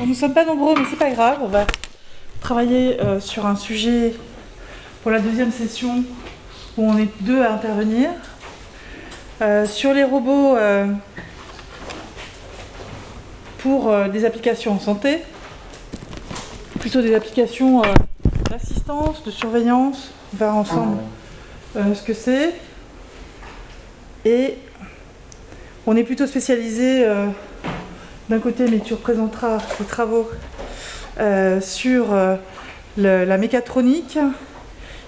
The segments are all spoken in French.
nous ne sommes pas nombreux, mais c'est pas grave. On va travailler euh, sur un sujet pour la deuxième session où on est deux à intervenir. Euh, sur les robots euh, pour des applications en santé, plutôt des applications d'assistance, de surveillance. On verra ensemble ce que c'est. Et on est plutôt spécialisé d'un côté, mais tu représenteras les travaux euh, sur euh, la mécatronique.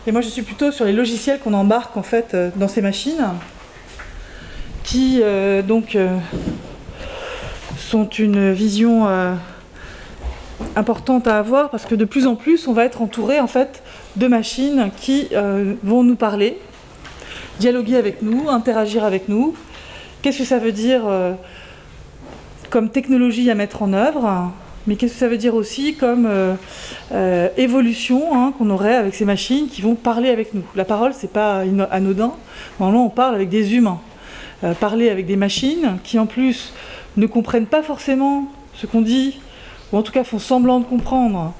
Et moi, je suis plutôt sur les logiciels qu'on embarque en fait euh, dans ces machines, qui donc sont une vision importante à avoir parce que de plus en plus, on va être entouré en fait de machines qui vont nous parler, dialoguer avec nous, interagir avec nous. Qu'est-ce que ça veut dire comme technologie à mettre en œuvre, mais qu'est-ce que ça veut dire aussi comme euh, euh, évolution hein, qu'on aurait avec ces machines qui vont parler avec nous? La parole, c'est pas anodin. Normalement, on parle avec des humains. Euh, parler avec des machines qui, en plus, ne comprennent pas forcément ce qu'on dit, ou en tout cas font semblant de comprendre,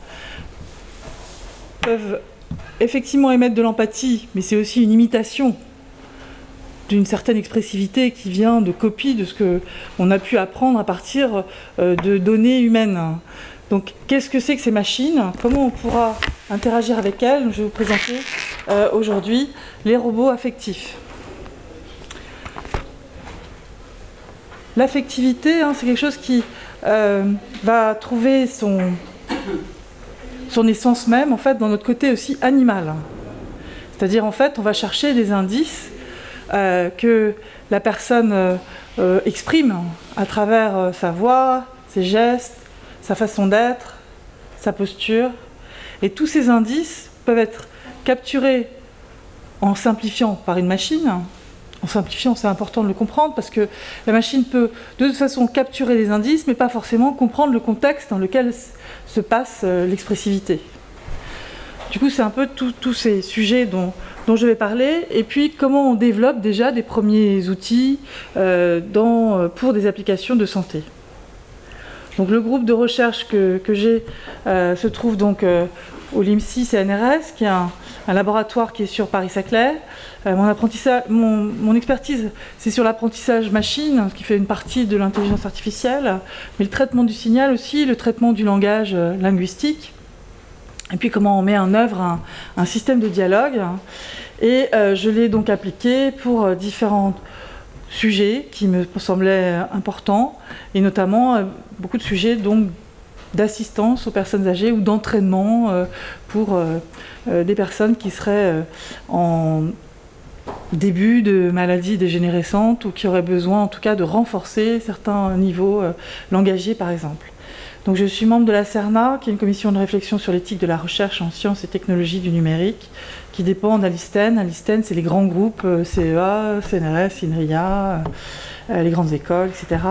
peuvent effectivement émettre de l'empathie, mais c'est aussi une imitation d'une certaine expressivité qui vient de copie de ce qu'on a pu apprendre à partir euh, de données humaines. Donc, qu'est-ce que c'est que ces machines? Comment on pourra interagir avec elles? Je vais vous présenter euh, aujourd'hui les robots affectifs. L'affectivité, hein, c'est quelque chose qui euh, va trouver son, son essence même en fait dans notre côté aussi animal. C'est-à-dire en fait, on va chercher des indices euh, que la personne euh, euh, exprime à travers sa voix, ses gestes, sa façon d'être, sa posture. Et tous ces indices peuvent être capturés en simplifiant par une machine. En simplifiant, c'est important de le comprendre parce que la machine peut de toute façon capturer des indices, mais pas forcément comprendre le contexte dans lequel se passe l'expressivité. Du coup, c'est un peu tous ces sujets dont, je vais parler, et puis comment on développe déjà des premiers outils euh, euh, pour des applications de santé. Donc le groupe de recherche que, j'ai euh, se trouve donc au LIMSI CNRS, qui est un, laboratoire qui est sur Paris-Saclay. mon, mon, expertise, c'est sur l'apprentissage machine, qui fait une partie de l'intelligence artificielle, mais le traitement du signal aussi, le traitement du langage linguistique et puis comment on met en œuvre un, système de dialogue. Et euh, je l'ai donc appliqué pour euh, différents sujets qui me semblaient importants, et notamment euh, beaucoup de sujets donc d'assistance aux personnes âgées ou d'entraînement pour des personnes qui seraient en début de maladie dégénérescente ou qui auraient besoin en tout cas de renforcer certains niveaux langagiers par exemple. Donc je suis membre de la CERNA, qui est une commission de réflexion sur l'éthique de la recherche en sciences et technologies du numérique, qui dépend d'Alisten. Alisten, c'est les grands groupes euh, CEA, CNRS, INRIA, euh, les grandes écoles, etc.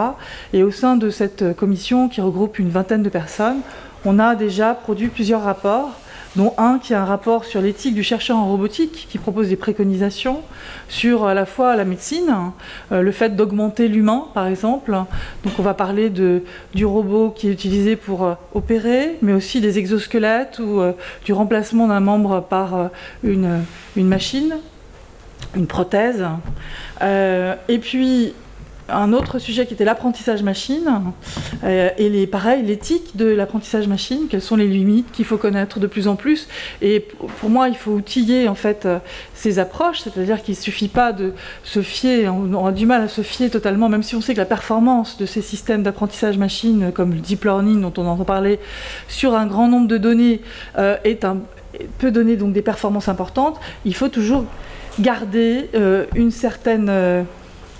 Et au sein de cette commission, qui regroupe une vingtaine de personnes, on a déjà produit plusieurs rapports dont un qui a un rapport sur l'éthique du chercheur en robotique, qui propose des préconisations sur à la fois la médecine, euh, le fait d'augmenter l'humain, par exemple. Donc on va parler du robot qui est utilisé pour euh, opérer, mais aussi des exosquelettes ou euh, du remplacement d'un membre par une, une, machine, une prothèse. et puis un autre sujet qui était l'apprentissage machine, euh, et les, pareil, l'éthique de l'apprentissage machine, quelles sont les limites qu'il faut connaître de plus en plus. Et pour moi, il faut outiller en fait euh, ces approches, c'est-à-dire qu'il suffit pas de se fier, on a du mal à se fier totalement, même si on sait que la performance de ces systèmes d'apprentissage machine, comme le deep learning dont on entend parler, sur un grand nombre de données, euh, est peut donner donc des performances importantes, il faut toujours garder une certaine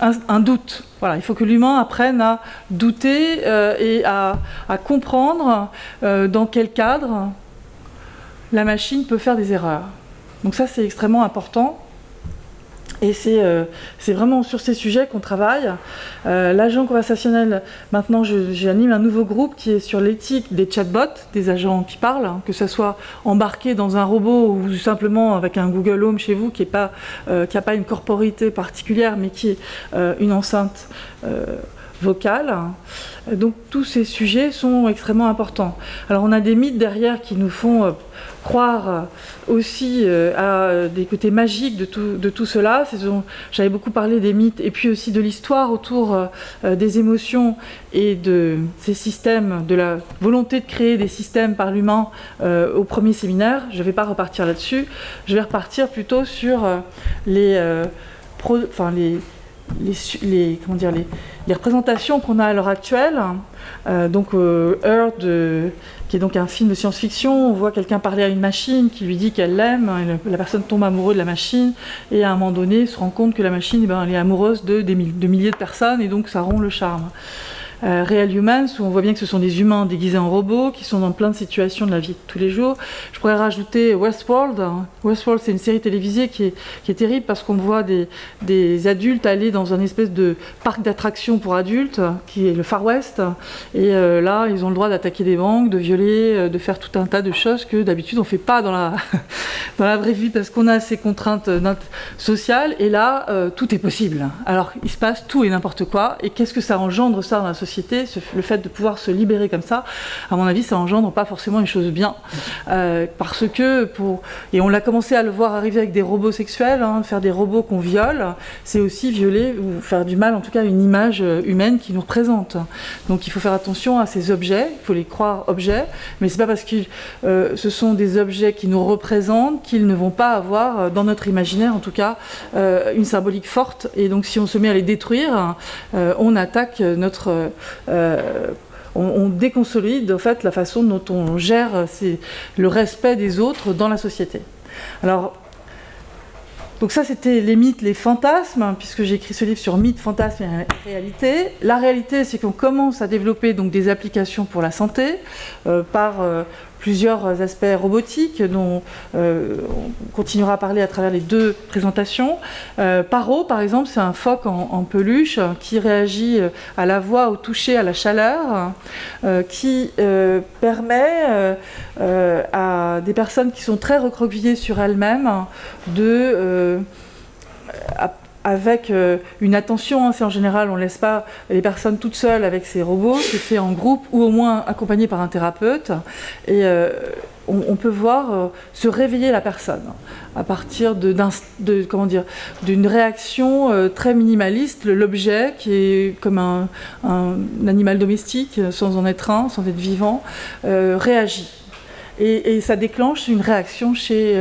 un, doute. Il faut que l'humain apprenne à douter euh, et à, comprendre euh, dans quel cadre la machine peut faire des erreurs. Donc ça, c'est extrêmement important. Et euh, c'est vraiment sur ces sujets qu'on travaille. Euh, l'agent conversationnel, maintenant, j'anime un nouveau groupe qui est sur l'éthique des chatbots, des agents qui parlent, hein, que ce soit embarqué dans un robot ou simplement avec un Google Home chez vous qui n'a pas, euh, pas une corporité particulière, mais qui est une enceinte vocale. Donc tous ces sujets sont extrêmement importants. Alors on a des mythes derrière qui nous font croire aussi à des côtés magiques de tout, de tout cela. J'avais beaucoup parlé des mythes et puis aussi de l'histoire autour des émotions et de ces systèmes, de la volonté de créer des systèmes par l'humain au premier séminaire. Je ne vais pas repartir là-dessus. Je vais repartir plutôt sur les, enfin, les, les, comment dire, les, les représentations qu'on a à l'heure actuelle. Euh, donc euh, Earth, qui est donc un film de science-fiction, on voit quelqu'un parler à une machine qui lui dit qu'elle l'aime, la personne tombe amoureuse de la machine, et à un moment donné se rend compte que la machine, eh ben, elle est amoureuse de, de milliers de personnes, et donc ça rompt le charme. Euh, Real Humans, où on voit bien que ce sont des humains déguisés en robots, qui sont dans plein de situations de la vie de tous les jours. Je pourrais rajouter Westworld. Westworld, c'est une série télévisée qui est, terrible parce qu'on voit des, adultes aller dans un espèce de parc d'attractions pour adultes, qui est le Far West. Et euh, là, ils ont le droit d'attaquer des banques, de violer, euh, de faire tout un tas de choses que d'habitude on ne fait pas dans la vraie vie parce qu'on a ces contraintes sociales. Et là, tout est possible. Alors, il se passe tout et n'importe quoi. Et qu'est-ce que ça engendre ça dans la société? Le fait de pouvoir se libérer comme ça, à mon avis, ça engendre pas forcément une chose bien. Euh, parce que, pour... et on l'a commencé à le voir arriver avec des robots sexuels, hein, faire des robots qu'on viole, c'est aussi violer ou faire du mal, en tout cas, une image euh, humaine qui nous représente. Donc il faut faire attention à ces objets, il faut les croire objets, mais c'est pas parce que euh, ce sont des objets qui nous représentent qu'ils ne vont pas avoir, dans notre imaginaire en tout cas, une symbolique forte. Et donc si on se met à les détruire, on attaque notre euh, on, déconsolide en fait la façon dont on gère le respect des autres dans la société. Alors, donc ça c'était les mythes, les fantasmes, puisque j'ai écrit ce livre sur mythes, fantasmes et réalité. La réalité, c'est qu'on commence à développer donc des applications pour la santé euh, par euh, plusieurs aspects robotiques dont euh, on continuera à parler à travers les deux présentations. Euh, Paro, par exemple, c'est un phoque en, peluche qui réagit euh, à la voix, au toucher, à la chaleur, qui permet à des personnes qui sont très recroquevillées sur elles-mêmes de avec euh, une attention. Hein, c'est en général, on ne laisse pas les personnes toutes seules avec ces robots, c'est fait en groupe ou au moins accompagné par un thérapeute. Et euh, on, peut voir euh, se réveiller la personne à partir de, comment dire d'une réaction très minimaliste. L'objet qui est comme un, animal domestique, sans en être un, sans être vivant, réagit. Et, ça déclenche une réaction chez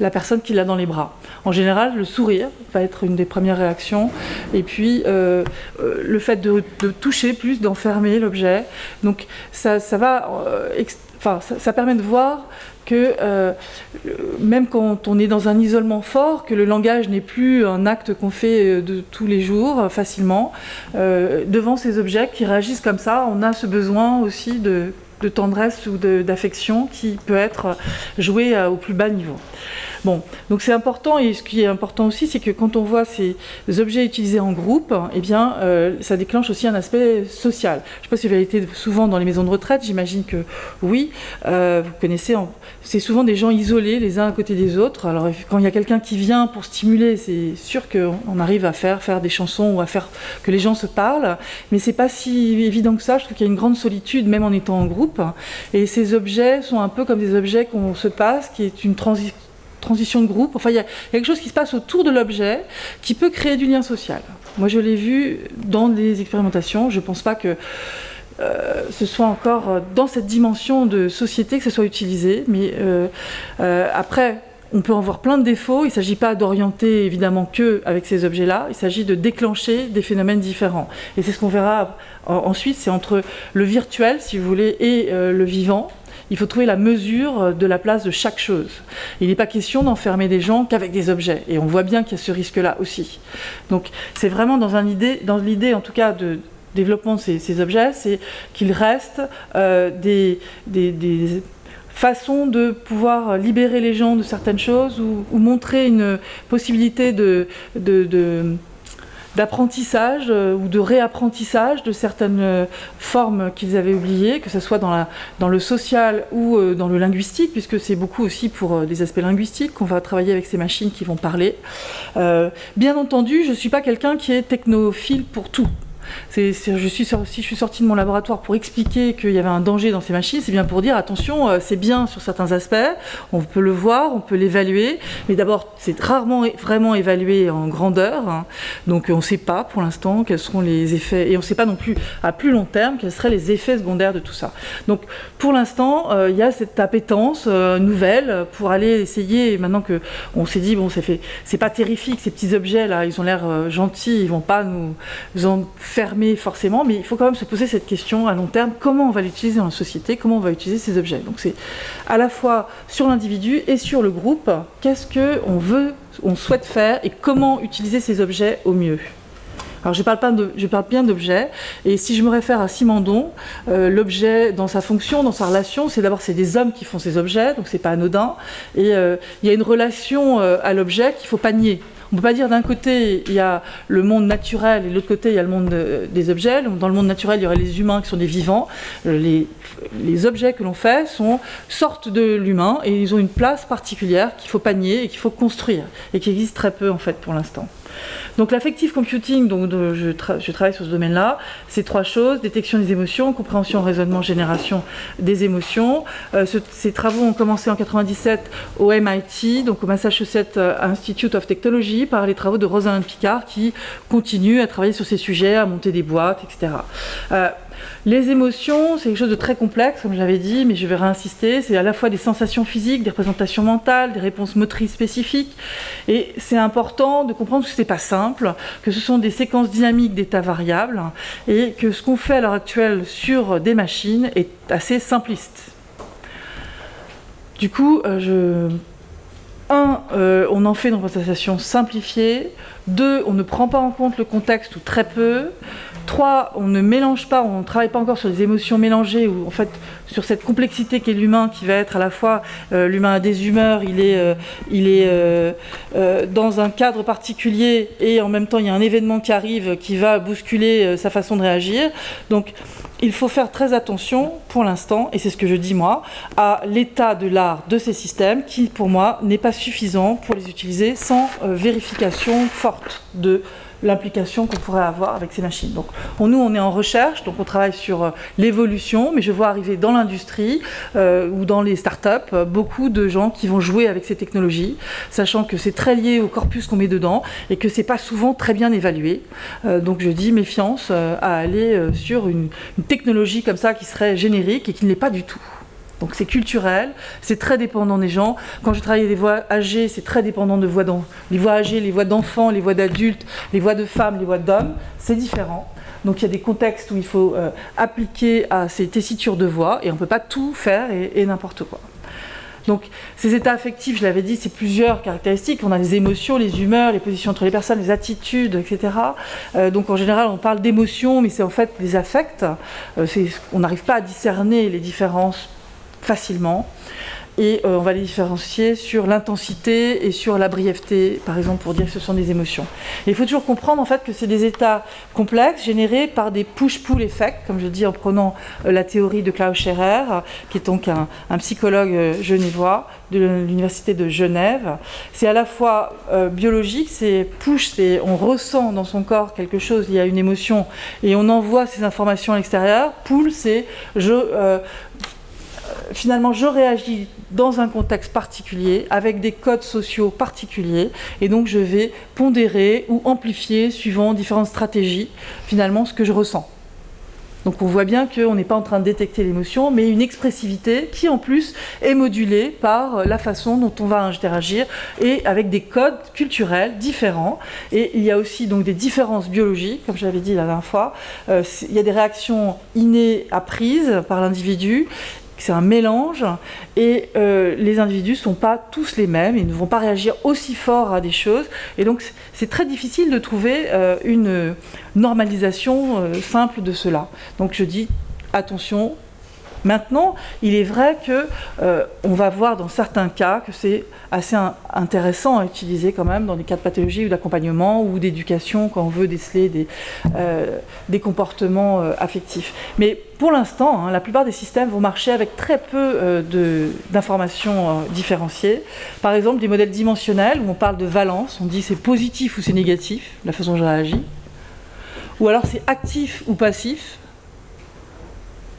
la personne qui l'a dans les bras. En général, le sourire va être une des premières réactions. Et puis, euh, euh, le fait de, toucher plus, d'enfermer l'objet. Donc. Euh, ça, permet de voir que même quand on est dans un isolement fort, que le langage n'est plus un acte qu'on fait de tous les jours facilement, devant ces objets qui réagissent comme ça, on a ce besoin aussi de, de tendresse ou d'affection qui peut être joué au plus bas niveau. Bon, donc c'est important, et ce qui est important aussi, c'est que quand on voit ces objets utilisés en groupe, eh bien, euh, ça déclenche aussi un aspect social. Je ne sais pas si vous avez été souvent dans les maisons de retraite, j'imagine que oui. Euh, vous connaissez, c'est souvent des gens isolés les uns à côté des autres. Alors quand il y a quelqu'un qui vient pour stimuler, c'est sûr qu'on arrive à faire, des chansons ou à faire que les gens se parlent, mais c'est pas si évident que ça. Je trouve qu'il y a une grande solitude, même en étant en groupe. Et ces objets sont un peu comme des objets qu'on se passe, qui est une transition transition de groupe. Enfin, il y, a quelque chose qui se passe autour de l'objet qui peut créer du lien social. Moi, je l'ai vu dans des expérimentations. Je ne pense pas que euh, ce soit encore dans cette dimension de société que ce soit utilisé. Mais euh, euh, après, on peut en voir plein de défauts. Il ne s'agit pas d'orienter évidemment que avec ces objets-là. Il s'agit de déclencher des phénomènes différents. Et c'est ce qu'on verra ensuite. C'est entre le virtuel, si vous voulez, et le vivant il faut trouver la mesure de la place de chaque chose. Il n'est pas question d'enfermer des gens qu'avec des objets. Et on voit bien qu'il y a ce risque-là aussi. Donc c'est vraiment dans, l'idée, en tout cas, de développement de ces, objets, c'est qu'ils restent euh, des, façons de pouvoir libérer les gens de certaines choses ou, montrer une possibilité de d'apprentissage euh, ou de réapprentissage de certaines euh, formes qu'ils avaient oubliées, que ce soit dans, le social ou euh, dans le linguistique, puisque c'est beaucoup aussi pour des aspects linguistiques qu'on va travailler avec ces machines qui vont parler. bien entendu, je ne suis pas quelqu'un qui est technophile pour tout. Je suis si je suis sortie de mon laboratoire pour expliquer qu'il y avait un danger dans ces machines, c'est bien pour dire attention, euh, c'est bien sur certains aspects, on peut le voir, on peut l'évaluer, mais d'abord c'est rarement vraiment évalué en grandeur, hein. donc on ne sait pas pour l'instant quels seront les effets, et on ne sait pas non plus à plus long terme quels seraient les effets secondaires de tout ça. Donc pour l'instant, euh, il y a cette appétence euh, nouvelle pour aller essayer, maintenant que on s'est dit bon c'est pas terrifique ces petits objets là, ils ont l'air gentils, ils vont pas nous, nous en fermer forcément, mais il faut quand même se poser cette question à long terme, comment on va l'utiliser dans la société, comment on va utiliser ces objets? Donc c'est à la fois sur l'individu et sur le groupe, qu'est-ce qu'on veut, on souhaite faire et comment utiliser ces objets au mieux? Alors je parle, pas de, je parle bien d'objets, et si je me réfère à Simondon, euh, l'objet dans sa fonction, dans sa relation, c'est d'abord c'est des hommes qui font ces objets, donc c'est pas anodin, et euh, il y a une relation euh, à l'objet qu'il faut pas nier. On ne peut pas dire d'un côté, il y a le monde naturel et de l'autre côté, il y a le monde des objets. Dans le monde naturel, il y aurait les humains qui sont des vivants. Euh, les, les objets que l'on fait sont, sortent de l'humain et ils ont une place particulière qu'il faut panier et qu'il faut construire et qui existe très peu en fait pour l'instant. Donc l'affective computing, je, travaille sur ce domaine-là, c'est trois choses, détection des émotions, compréhension, raisonnement, génération des émotions. Euh, ces travaux ont commencé en 97 au MIT, donc au Massachusetts euh, Institute of Technology, par les travaux de Rosalind Picard qui continue à travailler sur ces sujets, à monter des boîtes, etc. Les émotions, c'est quelque chose de très complexe, comme j'avais dit, mais je vais réinsister. C'est à la fois des sensations physiques, des représentations mentales, des réponses motrices spécifiques. Et c'est important de comprendre que ce n'est pas simple, que ce sont des séquences dynamiques d'états variables, et que ce qu'on fait à l'heure actuelle sur des machines est assez simpliste. Du coup, euh, un, euh, on en fait une représentation simplifiée. Deux, on ne prend pas en compte le contexte ou très peu. Trois, on ne mélange pas, on ne travaille pas encore sur des émotions mélangées ou en fait sur cette complexité qu'est l'humain qui va être à la fois euh, l'humain a des humeurs, il est, euh, euh, dans un cadre particulier et en même temps il y a un événement qui arrive qui va bousculer sa façon de réagir. Donc il faut faire très attention pour l'instant, et c'est ce que je dis moi, à l'état de l'art de ces systèmes qui pour moi n'est pas suffisant pour les utiliser sans vérification forte de l'implication qu'on pourrait avoir avec ces machines. Donc nous, on est en recherche, donc on travaille sur euh, l'évolution, mais je vois arriver dans l'industrie euh, ou dans les startups euh, beaucoup de gens qui vont jouer avec ces technologies, sachant que c'est très lié au corpus qu'on met dedans et que c'est pas souvent très bien évalué. donc je dis méfiance à aller sur une technologie comme ça qui serait générique et qui ne l'est pas du tout. Donc c'est culturel, c'est très dépendant des gens. Quand je travaille des voix âgées, c'est très dépendant de voix les voix âgées, les voix d'enfants, les voix d'adultes, les voix de femmes, les voix d'hommes, c'est différent. Donc il y a des contextes où il faut euh, appliquer à ces tessitures de voix et on ne peut pas tout faire et, n'importe quoi. Donc ces états affectifs, je l'avais dit, c'est plusieurs caractéristiques. On a les émotions, les humeurs, les positions entre les personnes, les attitudes, etc. Euh, donc en général, on parle d'émotions, mais c'est en fait des affects. Euh, on n'arrive pas à discerner les différences facilement. Et euh, on va les différencier sur l'intensité et sur la brièveté, par exemple, pour dire que ce sont des émotions. il faut toujours comprendre en fait que c'est des états complexes générés par des push-pull effects, comme je dis en prenant euh, la théorie de Klaus Scherer, qui est donc un, psychologue euh, genevois de l'université de Genève. C'est à la fois biologique, c'est push, c'est on ressent dans son corps quelque chose, il y a une émotion et on envoie ces informations à l'extérieur. Pull, c'est je finalement, je réagis dans un contexte particulier, avec des codes sociaux particuliers, et donc je vais pondérer ou amplifier, suivant différentes stratégies, finalement, ce que je ressens. Donc on voit bien qu'on n'est pas en train de détecter l'émotion, mais une expressivité qui en plus est modulée par la façon dont on va interagir et avec des codes culturels différents. Et il y a aussi donc des différences biologiques, comme j'avais dit la dernière fois. Euh, il y a des réactions innées apprises par l'individu c'est un mélange et euh, les individus ne sont pas tous les mêmes, ils ne vont pas réagir aussi fort à des choses et donc c'est très difficile de trouver euh, une normalisation euh, simple de cela. Donc je dis attention, Maintenant, il est vrai que euh, on va voir dans certains cas que c'est assez intéressant à utiliser quand même dans des cas de pathologie ou d'accompagnement ou d'éducation quand on veut déceler des, euh, comportements euh, affectifs. Mais pour l'instant, hein, la plupart des systèmes vont marcher avec très peu d'informations différenciées. Par exemple, des modèles dimensionnels où on parle de valence, on dit c'est positif ou c'est négatif, la façon dont je réagis ou alors c'est actif ou passif.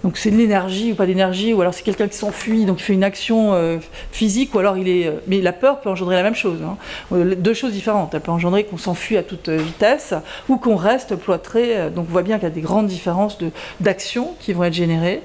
Donc c'est de l'énergie ou pas d'énergie, ou alors c'est quelqu'un qui s'enfuit, donc il fait une action euh, physique, ou alors il est... Euh, mais la peur peut engendrer la même chose. Hein. Euh, deux choses différentes. Elle peut engendrer qu'on s'enfuit à toute vitesse, ou qu'on reste ploîtré. Donc on voit bien qu'il y a des grandes différences d'action qui vont être générées.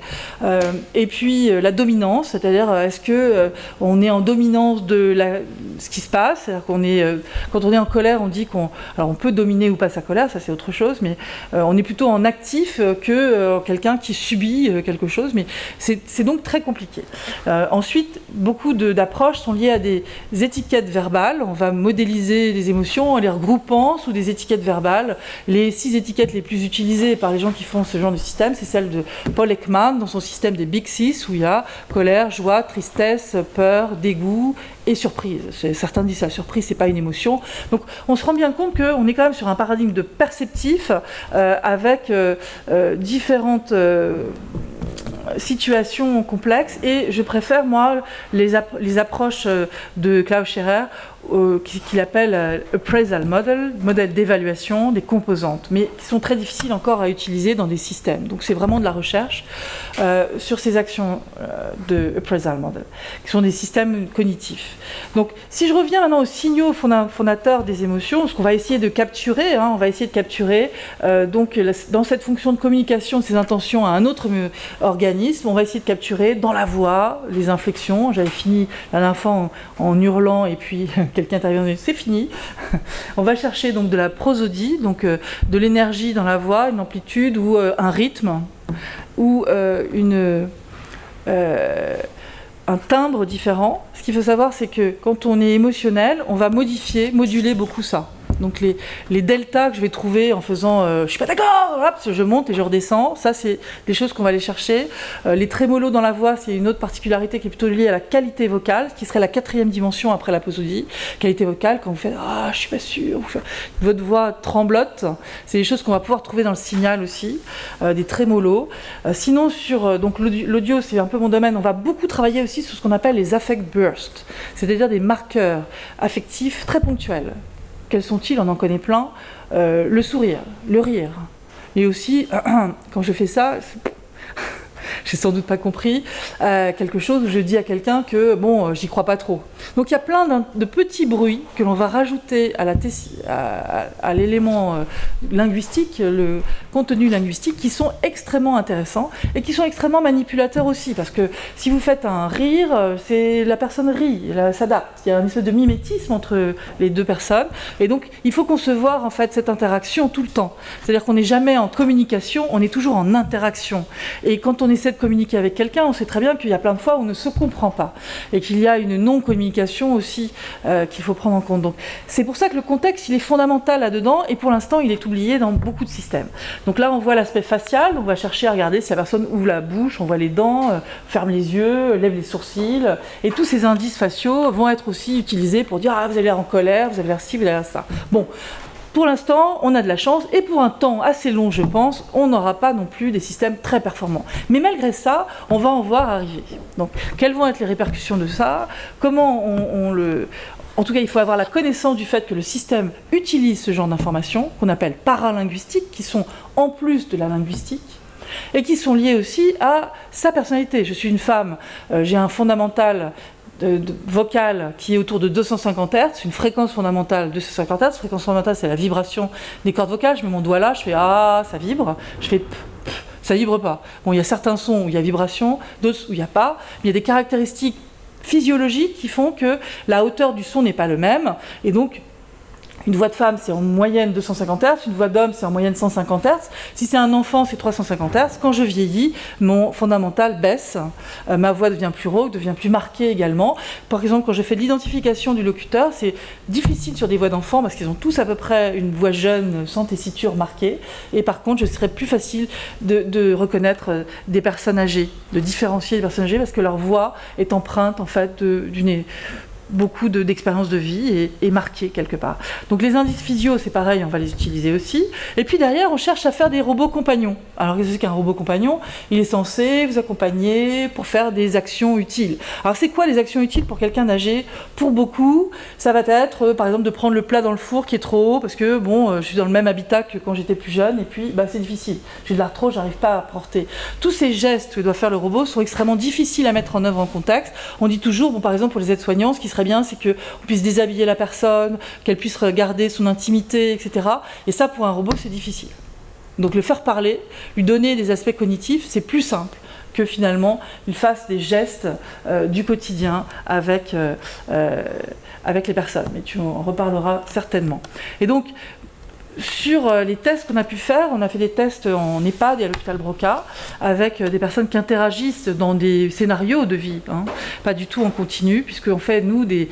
et puis la dominance, c'est-à-dire est-ce que on est en dominance de la, ce qui se passe, c'est-à-dire qu'on est... quand on est en colère, on dit qu'on... Alors on peut dominer ou pas sa colère, ça c'est autre chose, mais on est plutôt en actif que quelqu'un qui subit euh, quelque chose, mais c'est donc très compliqué. Euh, ensuite, beaucoup d'approches sont liées à des étiquettes verbales. On va modéliser les émotions en les regroupant sous des étiquettes verbales. Les six étiquettes les plus utilisées par les gens qui font ce genre de système, c'est celle de Paul Ekman dans son système des Big Six, où il y a colère, joie, tristesse, peur, dégoût et surprise. Certains disent la surprise, c'est pas une émotion. Donc on se rend bien compte qu'on est quand même sur un paradigme de perceptif euh, avec différentes situation complexe et je préfère moi les, approches euh, de Klaus Scherer qu'il appelle euh, appraisal model, modèle d'évaluation des composantes, mais qui sont très difficiles encore à utiliser dans des systèmes. Donc c'est vraiment de la recherche euh, sur ces actions euh, de appraisal model, qui sont des systèmes cognitifs. Donc si je reviens maintenant aux signaux fondateurs des émotions, ce qu'on va essayer de capturer, hein, on va essayer de capturer donc dans cette fonction de communication de ces intentions à un autre organisme, on va essayer de capturer dans la voix les inflexions. J'avais fini la en, hurlant et puis quelqu'un intervient, c'est fini. On va chercher donc de la prosodie, donc euh, de l'énergie dans la voix, une amplitude ou euh, un rythme, ou euh, une, un timbre différent. Ce qu'il faut savoir, c'est que quand on est émotionnel, on va modifier, moduler beaucoup ça. Donc les, deltas que je vais trouver en faisant euh, je suis pas d'accord, je monte et je redescends, ça c'est des choses qu'on va aller chercher. Euh, les trémolos dans la voix, c'est une autre particularité qui est plutôt liée à la qualité vocale, qui serait la quatrième dimension après la posodie. Qualité vocale, quand vous faites ah je suis pas sûr, votre voix tremblote, c'est des choses qu'on va pouvoir trouver dans le signal aussi, euh, des trémolos. sinon sur l'audio c'est un peu mon domaine, on va beaucoup travailler aussi sur ce qu'on appelle les affect bursts, c'est-à-dire des marqueurs affectifs très ponctuels. Quels sont-ils On en connaît plein. Euh, le sourire, le rire. Et aussi, quand je fais ça, j'ai sans doute pas compris euh, quelque chose où je dis à quelqu'un que bon, euh, j'y crois pas trop. Donc il y a plein de petits bruits que l'on va rajouter à, l'élément euh, linguistique, le contenu linguistique, qui sont extrêmement intéressants et qui sont extrêmement manipulateurs aussi, parce que si vous faites un rire, c'est la personne rit, elle s'adapte. Il y a un espèce de mimétisme entre les deux personnes, et donc il faut concevoir en fait cette interaction tout le temps. C'est-à-dire qu'on n'est jamais en communication, on est toujours en interaction. Et quand on essaie de communiquer avec quelqu'un, on sait très bien qu'il y a plein de fois où on ne se comprend pas et qu'il y a une non-communication aussi euh, qu'il faut prendre en compte. Donc c'est pour ça que le contexte il est fondamental là-dedans et pour l'instant il est oublié dans beaucoup de systèmes. Donc là on voit l'aspect facial, on va chercher à regarder si la personne ouvre la bouche, on voit les dents, euh, ferme les yeux, lève les sourcils et tous ces indices faciaux vont être aussi utilisés pour dire ah vous avez l'air en colère, vous avez l'air ci, vous avez l'air ça. Bon, pour l'instant, on a de la chance et pour un temps assez long, je pense, on n'aura pas non plus des systèmes très performants. Mais malgré ça, on va en voir arriver. Donc, quelles vont être les répercussions de ça? Comment on, le. En tout cas, il faut avoir la connaissance du fait que le système utilise ce genre d'informations, qu'on appelle paralinguistiques, qui sont en plus de la linguistique, et qui sont liées aussi à sa personnalité. Je suis une femme, euh, j'ai un fondamental de, vocale qui est autour de 250 Hz, une fréquence fondamentale de 250 Hz. Fréquence fondamentale, c'est la vibration des cordes vocales. Je mets mon doigt là, je fais Ah, ça vibre. Je fais ça vibre pas. Bon, il y a certains sons où il y a vibration, d'autres où il n'y a pas. Il y a des caractéristiques physiologiques qui font que la hauteur du son n'est pas le même. Et donc, une voix de femme, c'est en moyenne 250 Hz, une voix d'homme, c'est en moyenne 150 Hz. Si c'est un enfant, c'est 350 Hz. Quand je vieillis, mon fondamental baisse, euh, ma voix devient plus rauque, devient plus marquée également. Par exemple, quand je fais l'identification du locuteur, c'est difficile sur des voix d'enfants parce qu'ils ont tous à peu près une voix jeune, sans tessiture marquée. Et par contre, je serais plus facile de, reconnaître euh, des personnes âgées, de différencier les personnes âgées parce que leur voix est empreinte en fait d'une beaucoup d'expériences de, vie et, marqué quelque part. Donc les indices physio, c'est pareil, on va les utiliser aussi. Et puis derrière, on cherche à faire des robots compagnons. Alors qu'est-ce qu'un robot compagnon? Il est censé vous accompagner pour faire des actions utiles. Alors c'est quoi les actions utiles pour quelqu'un âgé Pour beaucoup, ça va être euh, par exemple de prendre le plat dans le four qui est trop haut parce que bon, euh, je suis dans le même habitat que quand j'étais plus jeune et puis bah, c'est difficile. J'ai de l'arthrose, j'arrive pas à porter. Tous ces gestes que doit faire le robot sont extrêmement difficiles à mettre en œuvre en contexte. On dit toujours, bon, par exemple pour les aides-soignants, ce qui serait bien, c'est qu'on puisse déshabiller la personne, qu'elle puisse regarder son intimité, etc. Et ça, pour un robot, c'est difficile. Donc le faire parler, lui donner des aspects cognitifs, c'est plus simple que finalement il fasse des gestes euh, du quotidien avec, euh, euh, avec les personnes. Mais tu en reparleras certainement. Et donc sur euh, les tests qu'on a pu faire, on a fait des tests en EHPAD et à l'hôpital Broca avec euh, des personnes qui interagissent dans des scénarios de vie, hein. pas du tout en continu, puisqu'on fait nous des,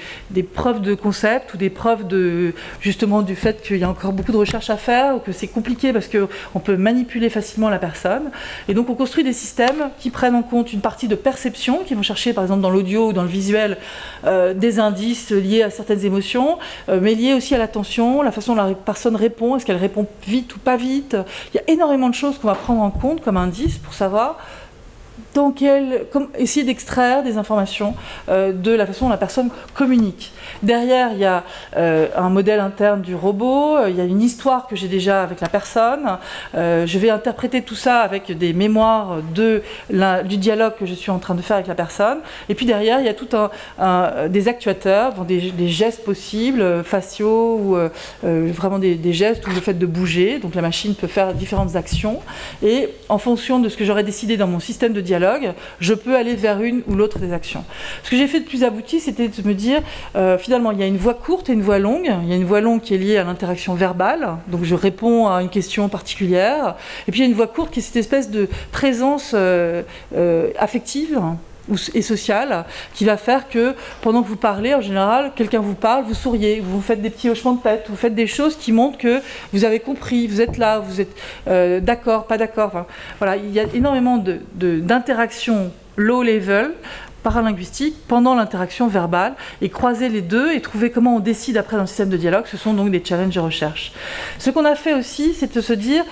preuves de concept ou des preuves de justement du fait qu'il y a encore beaucoup de recherches à faire ou que c'est compliqué parce qu'on peut manipuler facilement la personne. Et donc on construit des systèmes qui prennent en compte une partie de perception, qui vont chercher par exemple dans l'audio ou dans le visuel euh, des indices liés à certaines émotions, mais liés aussi à l'attention, la façon dont la personne répond est-ce qu'elle répond vite ou pas vite? Il y a énormément de choses qu'on va prendre en compte comme indice pour savoir dans quel, comme, d'extraire des informations euh, de la façon dont la personne communique. Derrière, il y a euh, un modèle interne du robot, euh, il y a une histoire que j'ai déjà avec la personne. je vais interpréter tout ça avec des mémoires de du dialogue que je suis en train de faire avec la personne. Et puis derrière, il y a tout un, des actuateurs, des, des, gestes possibles, faciaux ou vraiment des, des, gestes ou le fait de bouger. Donc la machine peut faire différentes actions. Et en fonction de ce que j'aurais décidé dans mon système de dialogue, je peux aller vers une ou l'autre des actions. Ce que j'ai fait de plus abouti, c'était de me dire, euh, finalement, il y a une voix courte et une voix longue. Il y a une voix longue qui est liée à l'interaction verbale, donc je réponds à une question particulière. Et puis il y a une voix courte qui est cette espèce de présence euh, euh, affective et sociale qui va faire que pendant que vous parlez, en général, quelqu'un vous parle, vous souriez, vous faites des petits hochements de tête, vous faites des choses qui montrent que vous avez compris, vous êtes là, vous êtes euh, d'accord, pas d'accord. voilà, il y a énormément d'interactions low level paralinguistique pendant l'interaction verbale et croiser les deux et trouver comment on décide après dans le système de dialogue, ce sont donc des challenges de recherche. Ce qu'on a fait aussi, c'est de se dire,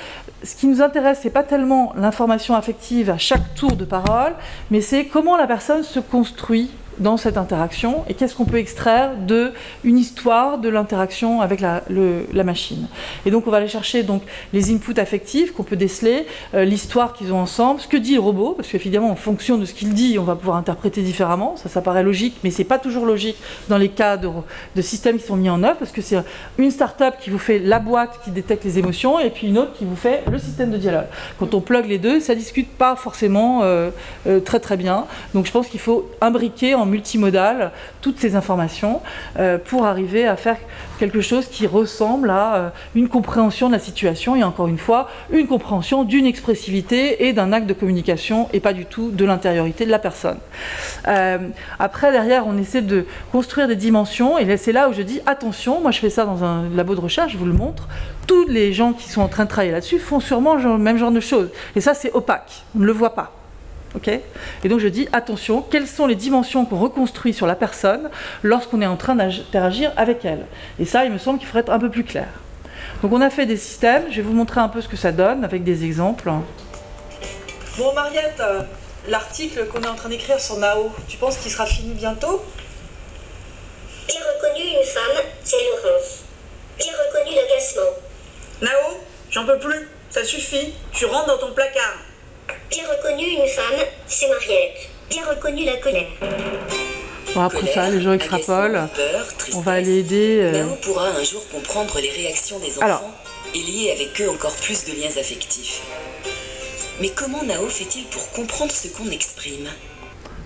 ce qui nous intéresse, c'est pas tellement l'information affective à chaque tour de parole, mais c'est comment la personne se construit dans cette interaction et qu'est-ce qu'on peut extraire de une histoire de l'interaction avec la, machine. Et donc on va aller chercher donc les inputs affectifs qu'on peut déceler, euh, l'histoire qu'ils ont ensemble, ce que dit le robot, parce qu'évidemment en fonction de ce qu'il dit, on va pouvoir interpréter différemment. Ça, ça paraît logique, mais c'est pas toujours logique dans les cas de, de, systèmes qui sont mis en œuvre, parce que c'est une start-up qui vous fait la boîte qui détecte les émotions et puis une autre qui vous fait le système de dialogue. Quand on plug les deux, ça discute pas forcément euh, euh, très très bien. Donc je pense qu'il faut imbriquer multimodal toutes ces informations euh, pour arriver à faire quelque chose qui ressemble à euh, une compréhension de la situation et encore une fois une compréhension d'une expressivité et d'un acte de communication et pas du tout de l'intériorité de la personne. Euh, après derrière on essaie de construire des dimensions et c'est là où je dis attention, moi je fais ça dans un labo de recherche, je vous le montre, tous les gens qui sont en train de travailler là-dessus font sûrement le même genre de choses et ça c'est opaque, on ne le voit pas et donc je dis attention, quelles sont les dimensions qu'on reconstruit sur la personne lorsqu'on est en train d'interagir avec elle? Et ça, il me semble qu'il faudrait être un peu plus clair. Donc on a fait des systèmes, je vais vous montrer un peu ce que ça donne avec des exemples. Bon Mariette, l'article qu'on est en train d'écrire sur Nao, tu penses qu'il sera fini bientôt? J'ai reconnu une femme, c'est Laurence. J'ai reconnu l'agacement. Nao, j'en peux plus, ça suffit, tu rentres dans ton placard. J'ai reconnu une femme, c'est Mariette. J'ai reconnu la colère. Bon, après ça, les gens extrapolent. on va aller aider. Euh... on pourra un jour comprendre les réactions des enfants et lier avec eux encore plus de liens affectifs. Mais comment Nao fait-il pour comprendre ce qu'on exprime?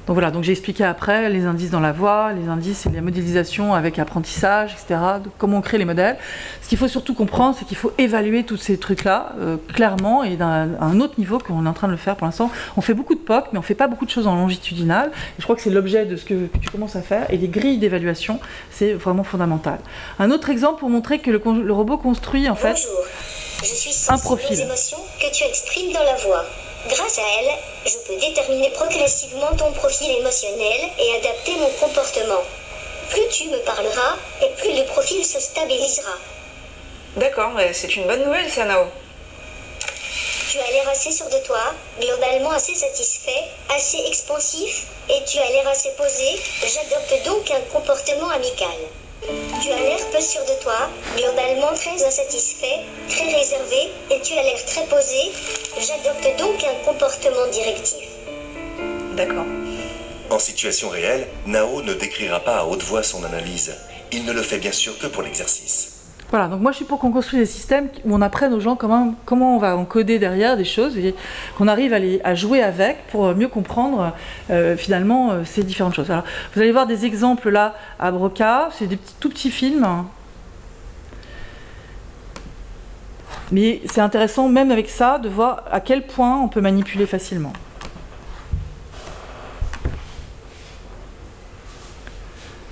Donc voilà, donc j'ai expliqué après les indices dans la voix, les indices et la modélisation avec apprentissage, etc. comment on crée les modèles. Ce qu'il faut surtout comprendre, c'est qu'il faut évaluer tous ces trucs-là euh, clairement et d'un un autre niveau qu'on est en train de le faire pour l'instant. On fait beaucoup de POC, mais on fait pas beaucoup de choses en longitudinal. Et je crois que c'est l'objet de ce que, tu commences à faire. Et les grilles d'évaluation, c'est vraiment fondamental. Un autre exemple pour montrer que le, robot construit en fait Je suis un profil. émotions que tu exprimes dans la voix. Grâce à elle, je peux déterminer progressivement ton profil émotionnel et adapter mon comportement. plus tu me parleras, et plus le profil se stabilisera. D'accord, c'est une bonne nouvelle ça, Nao. Tu as l'air assez sûr de toi, globalement assez satisfait, assez expansif, et tu as l'air assez posé, j'adopte donc un comportement amical. Tu as l'air peu sûr de toi, globalement très insatisfait, très réservé, et tu as l'air très posé, j'adopte donc un comportement directif. D'accord. En situation réelle, Nao ne décrira pas à haute voix son analyse. Il ne le fait bien sûr que pour l'exercice. Voilà, donc moi je suis pour qu'on construise des systèmes où on apprenne aux gens comment, comment on va encoder derrière des choses qu'on arrive à, les, jouer avec pour mieux comprendre euh, finalement euh, ces différentes choses. Alors, vous allez voir des exemples là à Broca, c'est des petits, tout petits films. Mais c'est intéressant même avec ça de voir à quel point on peut manipuler facilement.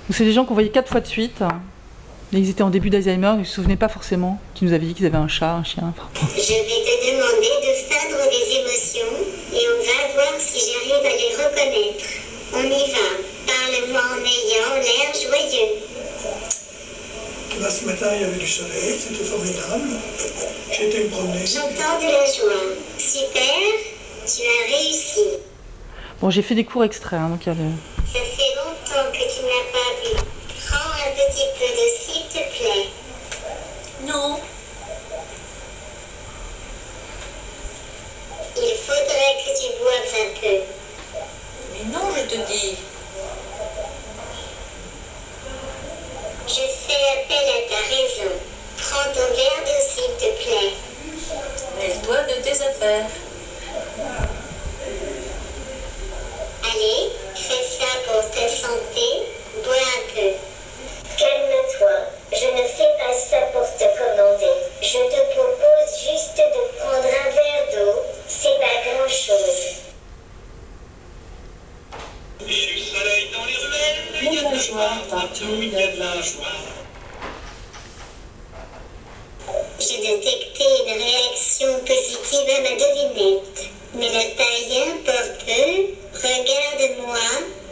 C'est des gens qu'on voyait quatre fois de suite. Ils étaient en début d'Alzheimer, ils ne se souvenaient pas forcément qu'ils nous avaient dit qu'ils avaient un chat, un chien. Je vais te demander de feindre des émotions et on va voir si j'arrive à les reconnaître. On y va. Parle-moi en ayant l'air joyeux. Bah, ce matin, il y avait du soleil, c'était formidable. J'ai été me promener. J'entends de la joie. Super, tu as réussi. Bon, j'ai fait des cours extraits, hein, donc il y a le... Ça fait longtemps que tu n'as pas vu. Prends un petit peu de s'il te plaît. Non. Il faudrait que tu boives un peu. Mais non, je te dis. Je fais appel à ta raison. Prends ton verre d'eau s'il te plaît. Mêle-toi de tes affaires. Allez, fais ça pour ta santé. Bois un peu. Calme-toi. Je ne fais pas ça pour te commander. Je te propose juste de prendre un verre d'eau. C'est pas grand-chose. Du soleil dans les ruelles, il y a de la joie, partout il y a de la joie. J'ai détecté une réaction positive à ma devinette. Mais la taille importe peu. Regarde-moi,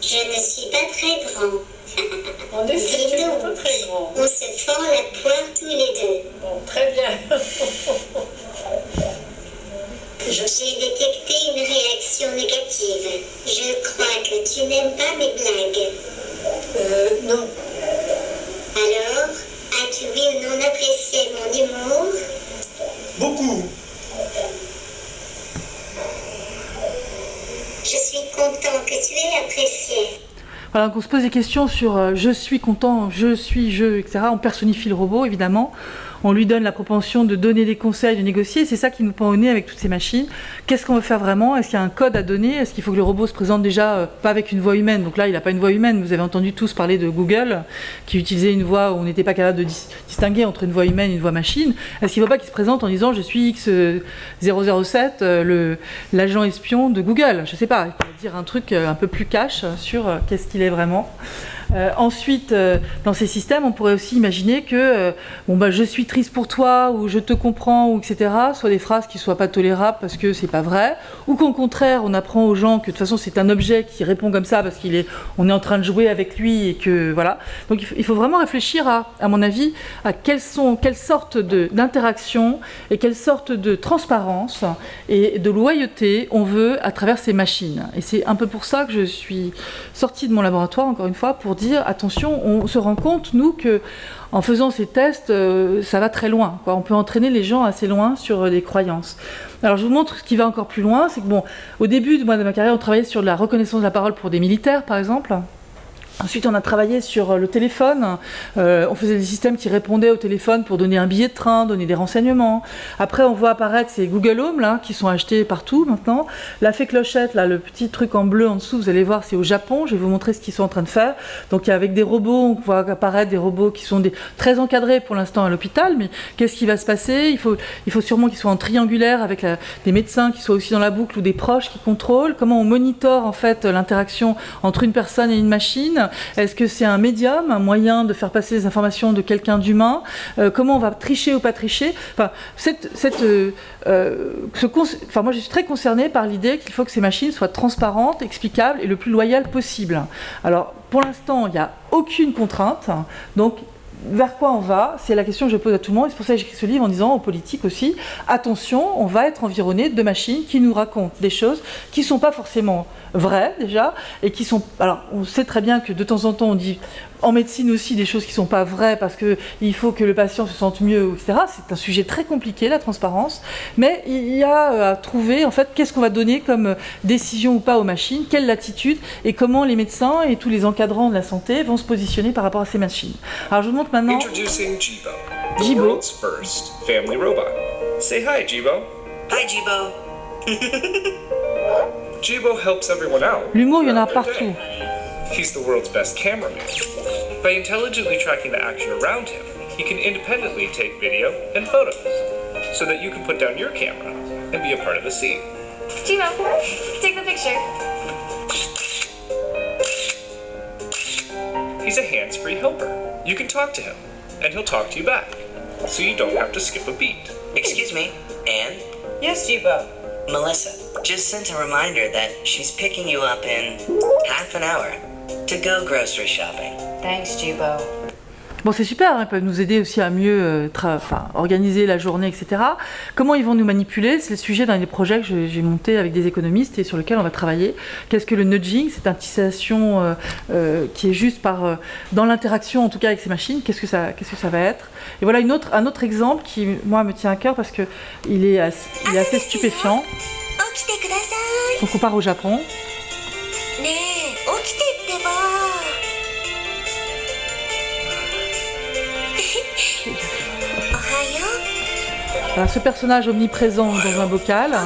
je ne suis pas très grand. Très grand. on se fend la poire tous les deux. Bon, très bien. J'ai détecté une réaction négative. Je crois que tu n'aimes pas mes blagues. Euh, non. Alors, as-tu ou non apprécié mon humour? Beaucoup. Je suis content que tu aies apprécié. Voilà, donc on se pose des questions sur euh, je suis content, je suis je, etc. On personnifie le robot, évidemment. On lui donne la propension de donner des conseils, de négocier. C'est ça qui nous pend au nez avec toutes ces machines. Qu'est-ce qu'on veut faire vraiment? Est-ce qu'il y a un code à donner? Est-ce qu'il faut que le robot se présente déjà euh, pas avec une voix humaine? Donc là, il n'a pas une voix humaine. Vous avez entendu tous parler de Google, qui utilisait une voix où on n'était pas capable de dis- distinguer entre une voix humaine et une voix machine. Est-ce qu'il ne faut pas qu'il se présente en disant je suis X007, euh, le- l'agent espion de Google? Je ne sais pas. Dire un truc euh, un peu plus cash sur euh, qu'est-ce qu'il est vraiment. Euh, ensuite, euh, dans ces systèmes, on pourrait aussi imaginer que euh, bon, bah, je suis triste pour toi ou je te comprends ou etc. Soit des phrases qui soient pas tolérables parce que c'est pas vrai, ou qu'au contraire, on apprend aux gens que de toute façon c'est un objet qui répond comme ça parce qu'il est, est en train de jouer avec lui et que voilà. Donc il faut, vraiment réfléchir à, à mon avis, à quelles sont, quelles sortes d'interactions et quelles sortes de transparence et de loyauté on veut à travers ces machines. Et c'est un peu pour ça que je suis sortie de mon laboratoire encore une fois pour dire attention, on se rend compte nous que en faisant ces tests, euh, ça va très loin. On peut entraîner les gens assez loin sur euh, des croyances. Alors je vous montre ce qui va encore plus loin, c'est que au début de ma carrière, on travaillait sur la reconnaissance de la parole pour des militaires, par exemple. Ensuite, on a travaillé sur euh, le téléphone. Euh, on faisait des systèmes qui répondaient au téléphone pour donner un billet de train, donner des renseignements. Après, on voit apparaître ces Google Home là, qui sont achetés partout maintenant. La fée clochette, là, le petit truc en bleu en dessous, vous allez voir, c'est au Japon. Je vais vous montrer ce qu'ils sont en train de faire. Donc, avec des robots, on voit apparaître des robots qui sont très encadrés pour l'instant à l'hôpital. Mais qu'est-ce qui va se passer? Il faut, sûrement qu'ils soient en triangulaire avec des médecins qui soient aussi dans la boucle ou des proches qui contrôlent. Comment on monitore en fait l'interaction entre une personne et une machine? Est-ce que c'est un médium, un moyen de faire passer les informations de quelqu'un d'humain Euh, Comment on va tricher ou pas tricher euh, euh, enfin, moi je suis très concernée par l'idée qu'il faut que ces machines soient transparentes, explicables et le plus loyales possible. Alors pour l'instant, il n'y a aucune contrainte. Donc, vers quoi on va? C'est la question que je pose à tout le monde. C'est pour ça que j'écris ce livre en disant aux politiques aussi attention, on va être environné de machines qui nous racontent des choses qui ne sont pas forcément vraies déjà et qui sont. Alors, on sait très bien que de temps en temps, on dit en médecine aussi des choses qui ne sont pas vraies parce qu'il faut que le patient se sente mieux, etc. C'est un sujet très compliqué, la transparence. Mais il y a euh, à trouver, en fait, qu'est-ce qu'on va donner comme euh, décision ou pas aux machines, quelle latitude et comment les médecins et tous les encadrants de la santé vont se positionner par rapport à ces machines. Alors, je vous montre maintenant. Introducing Jibo, the Jibo. world's first family robot. Say hi, Jibo. Hi, Jibo. Jibo helps everyone out. L'humour, il y en a partout. He's the world's best cameraman. By intelligently tracking the action around him, he can independently take video and photos, so that you can put down your camera and be a part of the scene. Gino, take the picture. He's a hands-free helper. You can talk to him, and he'll talk to you back, so you don't have to skip a beat. Excuse me, Anne? Yes, Jibo. Melissa just sent a reminder that she's picking you up in half an hour to go grocery shopping. Thanks, Jibo. Bon, c'est super, hein, ils peuvent nous aider aussi à mieux euh, organiser la journée, etc. Comment ils vont nous manipuler? C'est le sujet d'un des projets que j'ai monté avec des économistes et sur lequel on va travailler. Qu'est-ce que le nudging? Cette incitation euh, euh, qui est juste par, euh, dans l'interaction, en tout cas avec ces machines, qu'est-ce que ça, va être? Et voilà un autre exemple qui, moi, me tient à cœur parce qu'il est, assez, est assez stupéfiant. Donc on part au Japon. Alors, ce personnage omniprésent dans un bocal.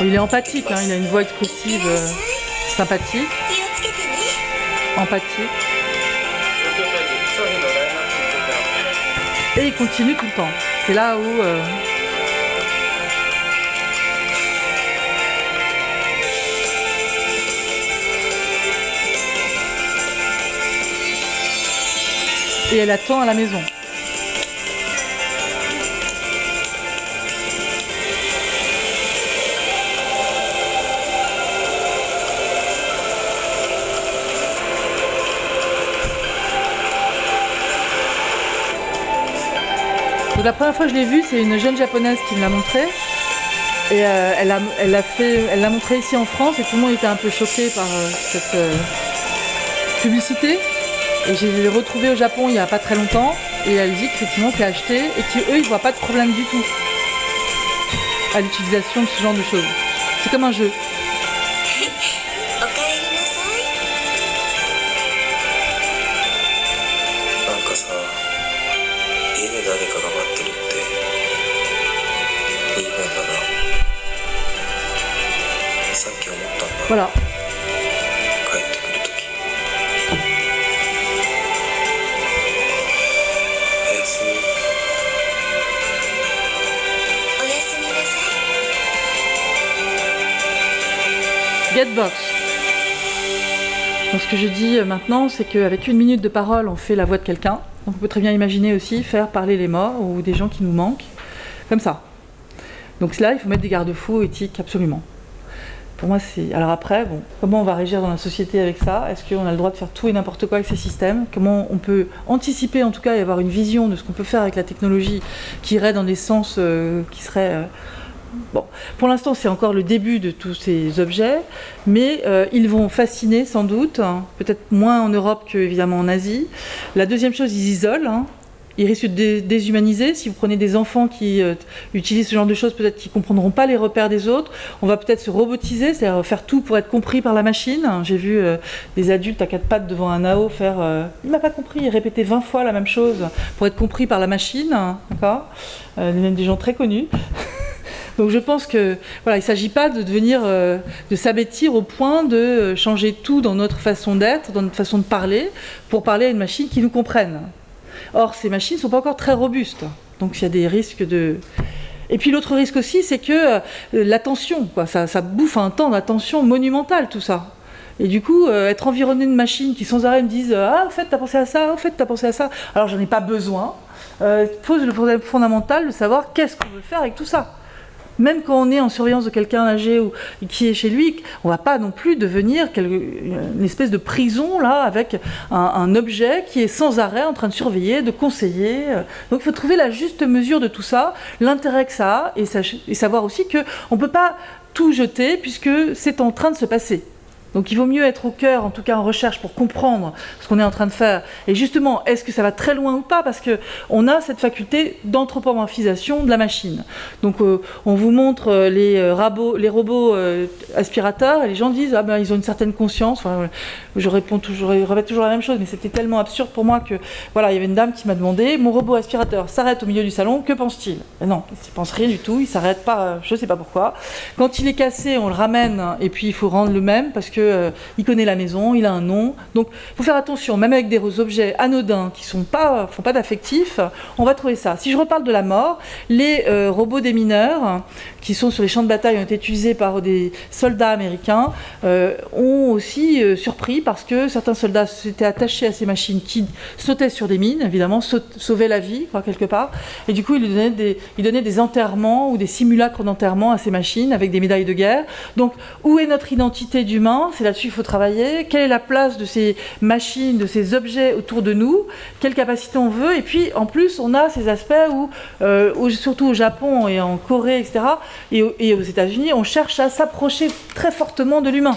Oh, il est empathique, hein, il a une voix expressive euh, sympathique, empathique. Et il continue tout le temps. C'est là où euh, Et elle attend à la maison. Donc la première fois que je l'ai vue, c'est une jeune japonaise qui me l'a montré. Et euh, elle l'a elle l'a fait, elle l'a montré ici en France et tout le monde était un peu choqué par euh, cette euh, publicité. Et je l'ai retrouvée au Japon il n'y a pas très longtemps et elle dit qu'effectivement c'est acheté et qu'eux ils voient pas de problème du tout à l'utilisation de ce genre de choses. C'est comme un jeu. お Getbox. Donc ce que je dis euh, maintenant, c'est qu'avec une minute de parole, on fait la voix de quelqu'un. On peut très bien imaginer aussi faire parler les morts ou des gens qui nous manquent, comme ça. Donc là, il faut mettre des garde-fous éthiques, absolument. Pour moi, c'est. Alors après, bon, comment on va régir dans la société avec ça? Est-ce qu'on a le droit de faire tout et n'importe quoi avec ces systèmes? Comment on peut anticiper, en tout cas, et avoir une vision de ce qu'on peut faire avec la technologie qui irait dans des sens euh, qui seraient euh, Bon, pour l'instant, c'est encore le début de tous ces objets, mais euh, ils vont fasciner sans doute, hein, peut-être moins en Europe qu'évidemment en Asie. La deuxième chose, ils isolent. hein. Ils risquent de dé- déshumaniser. Si vous prenez des enfants qui euh, utilisent ce genre de choses, peut-être qu'ils ne comprendront pas les repères des autres. On va peut-être se robotiser, c'est-à-dire faire tout pour être compris par la machine. J'ai vu euh, des adultes à quatre pattes devant un AO faire euh, Il m'a pas compris, répéter 20 fois la même chose pour être compris par la machine. D'accord? Même des gens très connus. Donc je pense que voilà, il ne s'agit pas de devenir, euh, de s'abêtir au point de euh, changer tout dans notre façon d'être, dans notre façon de parler, pour parler à une machine qui nous comprenne. Or, ces machines ne sont pas encore très robustes, donc il y a des risques de. Et puis l'autre risque aussi, c'est que euh, l'attention, quoi, ça, ça bouffe un temps d'attention monumental tout ça. Et du coup, être environné de machines qui sans arrêt me disent Ah, en fait, t'as pensé à ça, en fait, t'as pensé à ça. Alors, j'en ai pas besoin. Pose le problème fondamental de savoir qu'est-ce qu'on veut faire avec tout ça. Même quand on est en surveillance de quelqu'un âgé ou qui est chez lui, on ne va pas non plus devenir une espèce de prison là avec un, objet qui est sans arrêt en train de surveiller, de conseiller. Donc il faut trouver la juste mesure de tout ça, l'intérêt que ça a et, et savoir aussi qu'on ne peut pas tout jeter puisque c'est en train de se passer. Donc il vaut mieux être au cœur, en tout cas en recherche, pour comprendre ce qu'on est en train de faire. Et justement, est-ce que ça va très loin ou pas? Parce qu'on a cette faculté d'anthropomorphisation de la machine. Donc euh, on vous montre euh, les, euh, les robots aspirateurs et les gens disent ah ben ils ont une certaine conscience. je réponds répète toujours la même chose, mais c'était tellement absurde pour moi que voilà, il y avait une dame qui m'a demandé mon robot aspirateur s'arrête au milieu du salon, que pense-t-il? Non, il ne pense rien du tout, il s'arrête pas, je ne sais pas pourquoi. Quand il est cassé, on le ramène et puis il faut rendre le même parce que euh, il connaît la maison, il a un nom. Donc, il faut faire attention, même avec des objets anodins qui ne font pas d'affectif, on va trouver ça. Si je reparle de la mort, les euh, robots des mineurs qui sont sur les champs de bataille ont été utilisés par des soldats américains euh, ont aussi surpris parce que certains soldats s'étaient attachés à ces machines qui sautaient sur des mines, évidemment, sauvaient la vie, quelque part. Et du coup, ils donnaient des, ils donnaient des enterrements ou des simulacres d'enterrement à ces machines avec des médailles de guerre. Donc, où est notre identité d'humain? C'est là-dessus qu'il faut travailler. Quelle est la place de ces machines, de ces objets autour de nous? Quelle capacité on veut? Et puis, en plus, on a ces aspects où, euh, surtout au Japon et en Corée, etc., et aux États-Unis, on cherche à s'approcher très fortement de l'humain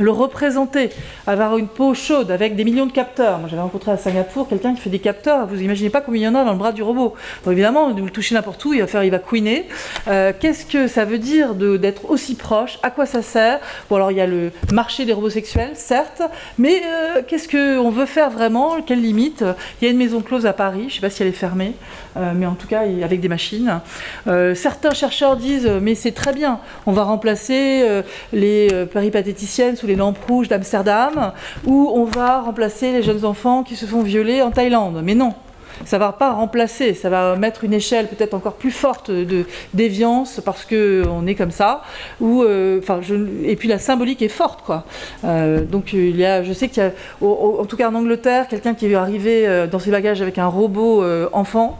le représenter, avoir une peau chaude avec des millions de capteurs. Moi, j'avais rencontré à Singapour quelqu'un qui fait des capteurs. Vous imaginez pas combien il y en a dans le bras du robot. évidemment, vous le touchez n'importe où, il va faire, il couiner. Euh, qu'est-ce que ça veut dire d'être aussi proche? À quoi ça sert? Bon, alors il y a le marché des robots sexuels, certes, mais euh, qu'est-ce qu'on veut faire vraiment? Quelles limites? Il y a une maison close à Paris. Je ne sais pas si elle est fermée, mais en tout cas avec des machines. certains chercheurs disent, mais c'est très bien. On va remplacer les péripatéticiennes sous les lampes rouges d'Amsterdam, où on va remplacer les jeunes enfants qui se font violer en Thaïlande. Mais non, ça va pas remplacer, ça va mettre une échelle peut-être encore plus forte de déviance parce que on est comme ça. Ou, euh, et puis la symbolique est forte, quoi. Euh, donc il y a, je sais qu'il y a, en tout cas en Angleterre, quelqu'un qui est arrivé euh, dans ses bagages avec un robot enfant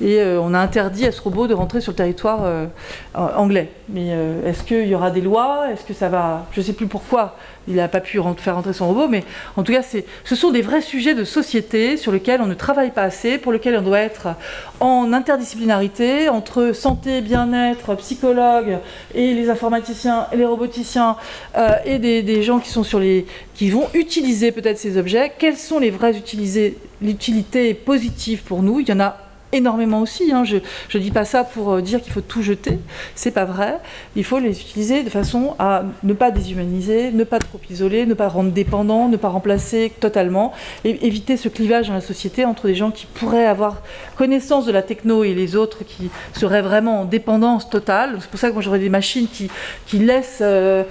et euh, on a interdit à ce robot de rentrer sur le territoire euh, anglais. Mais euh, est-ce qu'il y aura des lois? Est-ce que ça va? Je ne sais plus pourquoi il n'a pas pu faire rentrer son robot, mais en tout cas, ce sont des vrais sujets de société sur lesquels on ne travaille pas assez, pour lesquels on doit être en interdisciplinarité entre santé, bien-être, psychologues et les informaticiens et les roboticiens et des, gens qui sont sur les qui vont utiliser peut-être ces objets. Quelles sont les vraies utilités positives pour nous? Il y en a énormément aussi. Hein. Je ne dis pas ça pour euh, dire qu'il faut tout jeter, c'est pas vrai. Il faut les utiliser de façon à ne pas déshumaniser, ne pas trop isoler, ne pas rendre dépendant, ne pas remplacer totalement, et éviter ce clivage dans la société entre des gens qui pourraient avoir connaissance de la techno et les autres qui seraient vraiment en dépendance totale. C'est pour ça que moi j'aurais des machines qui, qui laissent euh,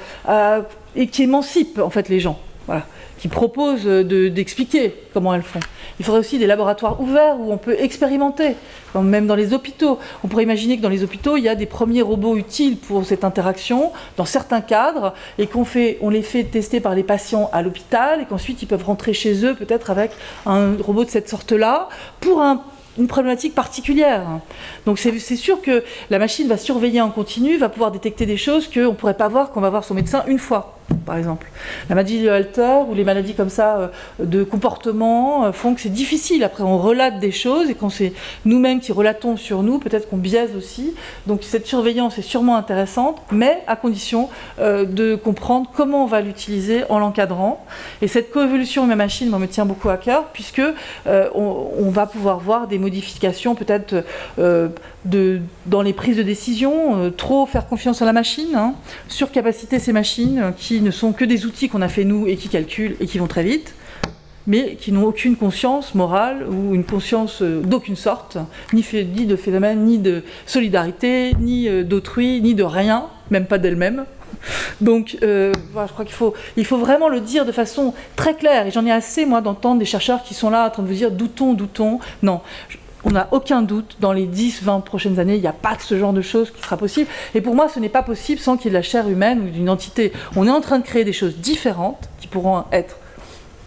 et qui émancipent en fait les gens. Voilà qui proposent d'expliquer comment elles font. Il faudrait aussi des laboratoires ouverts où on peut expérimenter, même dans les hôpitaux. On pourrait imaginer que dans les hôpitaux, il y a des premiers robots utiles pour cette interaction, dans certains cadres, et qu'on les fait tester par les patients à l'hôpital, et qu'ensuite ils peuvent rentrer chez eux peut-être avec un robot de cette sorte-là, pour un une problématique particulière. Donc c'est sûr que la machine va surveiller en continu, va pouvoir détecter des choses qu'on ne pourrait pas voir, qu'on va voir son médecin une fois par exemple. La maladie de Halter ou les maladies comme ça euh, de comportement euh, font que c'est difficile. Après, on relate des choses et quand c'est nous-mêmes qui relatons sur nous, peut-être qu'on biaise aussi. Donc cette surveillance est sûrement intéressante, mais à condition euh, de comprendre comment on va l'utiliser en l'encadrant. Et cette coévolution ma machine me tient beaucoup à cœur puisque on, va pouvoir voir des modifications peut-être de, dans les prises de décision, trop faire confiance à la machine, hein, surcapaciter ces machines qui ne sont que des outils qu'on a fait nous et qui calculent et qui vont très vite, mais qui n'ont aucune conscience morale ou une conscience euh, d'aucune sorte, ni, de phénomène, ni de solidarité, ni euh, d'autrui, ni de rien, même pas d'elle-même. Donc, euh, je crois qu'il faut, faut vraiment le dire de façon très claire. Et j'en ai assez, moi, d'entendre des chercheurs qui sont là en train de vous dire doutons, doutons. Non, on n'a aucun doute, dans les 10-20 prochaines années, il n'y a pas de ce genre de choses qui sera possible. Et pour moi, ce n'est pas possible sans qu'il y ait de la chair humaine ou d'une entité. On est en train de créer des choses différentes qui pourront être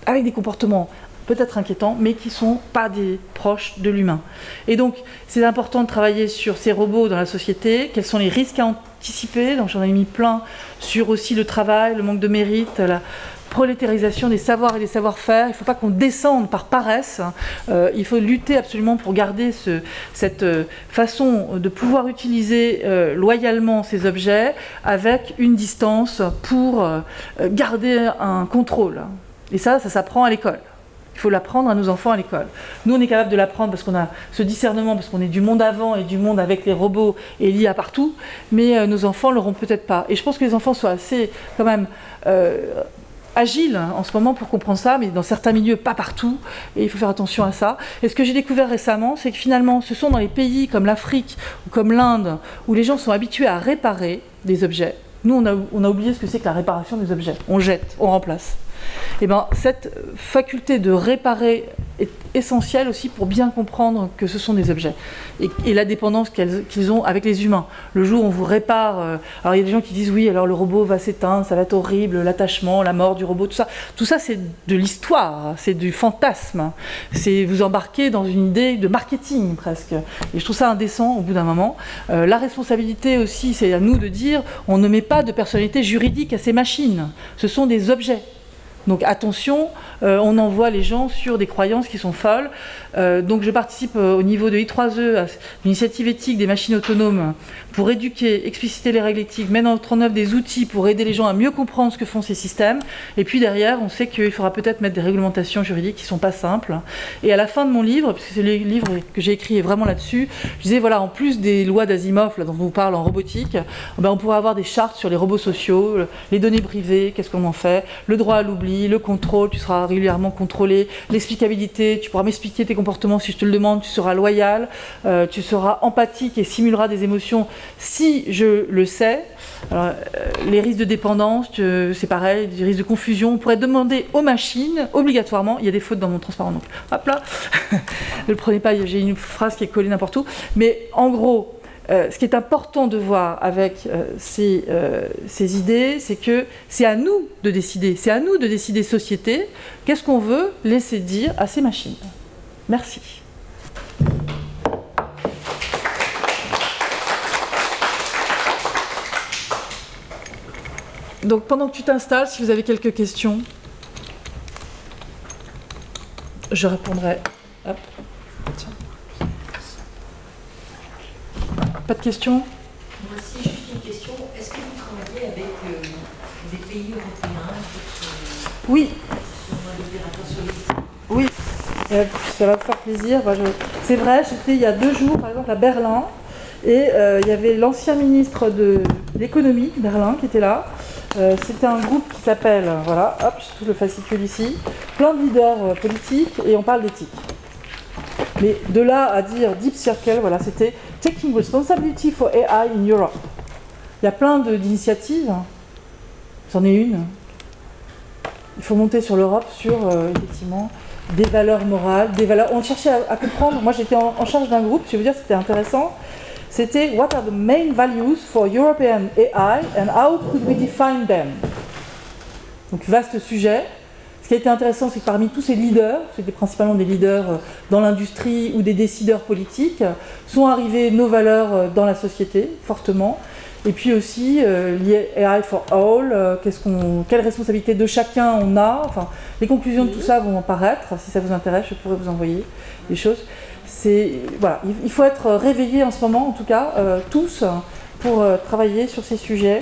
avec des comportements peut-être inquiétants, mais qui ne sont pas des proches de l'humain. Et donc, c'est important de travailler sur ces robots dans la société, quels sont les risques à anticiper, donc j'en ai mis plein, sur aussi le travail, le manque de mérite, la prolétarisation des savoirs et des savoir-faire. Il ne faut pas qu'on descende par paresse. Euh, il faut lutter absolument pour garder cette euh, façon de pouvoir utiliser euh, loyalement ces objets avec une distance pour garder un contrôle. Et ça, ça s'apprend à l'école. Il faut l'apprendre à nos enfants à l'école. Nous, on est capable de l'apprendre parce qu'on a ce discernement, parce qu'on est du monde avant et du monde avec les robots et l'IA partout, mais nos enfants l'auront peut-être pas. Et je pense que les enfants sont assez, quand même, agile en ce moment pour comprendre ça, mais dans certains milieux, pas partout, et il faut faire attention à ça. Et ce que j'ai découvert récemment, c'est que finalement, ce sont dans les pays comme l'Afrique ou comme l'Inde, où les gens sont habitués à réparer des objets. Nous, on a oublié ce que c'est que la réparation des objets. On jette, on remplace. Et eh ben, cette faculté de réparer est essentielle aussi pour bien comprendre que ce sont des objets et, la dépendance qu'ils ont avec les humains. Le jour où on vous répare, euh, alors il y a des gens qui disent oui, alors le robot va s'éteindre, ça va être horrible, l'attachement, la mort du robot, tout ça. Tout ça, c'est de l'histoire, c'est du fantasme. C'est vous embarquer dans une idée de marketing presque. Et je trouve ça indécent au bout d'un moment. Euh, la responsabilité aussi, c'est à nous de dire on ne met pas de personnalité juridique à ces machines. Ce sont des objets. Donc attention, euh, on envoie les gens sur des croyances qui sont folles. Euh, donc je participe euh, au niveau de I3E à l'initiative éthique des machines autonomes pour éduquer, expliciter les règles éthiques, mettre en œuvre des outils pour aider les gens à mieux comprendre ce que font ces systèmes. Et puis derrière, on sait qu'il faudra peut-être mettre des réglementations juridiques qui ne sont pas simples. Et à la fin de mon livre, puisque c'est le livre que j'ai écrit vraiment là-dessus, je disais voilà, en plus des lois d'Asimov dont on vous parle en robotique, eh ben, on pourrait avoir des chartes sur les robots sociaux, les données privées, qu'est-ce qu'on en fait, le droit à l'oubli, le contrôle, tu seras régulièrement contrôlé, l'explicabilité, tu pourras m'expliquer tes si je te le demande, tu seras loyal, euh, tu seras empathique et simuleras des émotions si je le sais. Euh, les risques de dépendance, c'est pareil, les risques de confusion. On pourrait demander aux machines, obligatoirement, il y a des fautes dans mon transparent, donc hop là, ne le prenez pas, j'ai une phrase qui est collée n'importe où. Mais en gros, euh, ce qui est important de voir avec ces, idées, c'est que c'est à nous de décider, c'est à nous de décider société, qu'est-ce qu'on veut laisser dire à ces machines. Merci. Donc pendant que tu t'installes, si vous avez quelques questions, je répondrai. Pas de questions Moi aussi, juste une question. Est-ce que vous travaillez avec euh, des pays européens Oui. Oui. Euh, ça va me faire plaisir. C'est vrai, j'étais il y a deux jours, par exemple, à Berlin, et euh, il y avait l'ancien ministre de l'économie, Berlin, qui était là. Euh, c'était un groupe qui s'appelle, voilà, hop, je le fascicule ici, plein de leaders politiques, et on parle d'éthique. Mais de là à dire Deep Circle, voilà, c'était Taking Responsibility for AI in Europe. Il y a plein d'initiatives, j'en ai une. Il faut monter sur l'Europe sur, effectivement, des valeurs morales, des valeurs. On cherchait à, comprendre. Moi, j'étais en, charge d'un groupe. Je vous dire, c'était intéressant. C'était What are the main values for European AI and how could we define them? Donc, vaste sujet. Ce qui a été intéressant, c'est que parmi tous ces leaders, c'était principalement des leaders euh, dans l'industrie ou des décideurs politiques, sont arrivées nos valeurs euh, dans la société, fortement. Et puis aussi, euh, for All, euh, qu'on, quelle responsabilité de chacun on a. Enfin, les conclusions de tout ça vont apparaître. Si ça vous intéresse, je pourrais vous envoyer des choses. Voilà, il faut être réveillé en ce moment, en tout cas, euh, tous, pour euh, travailler sur ces sujets.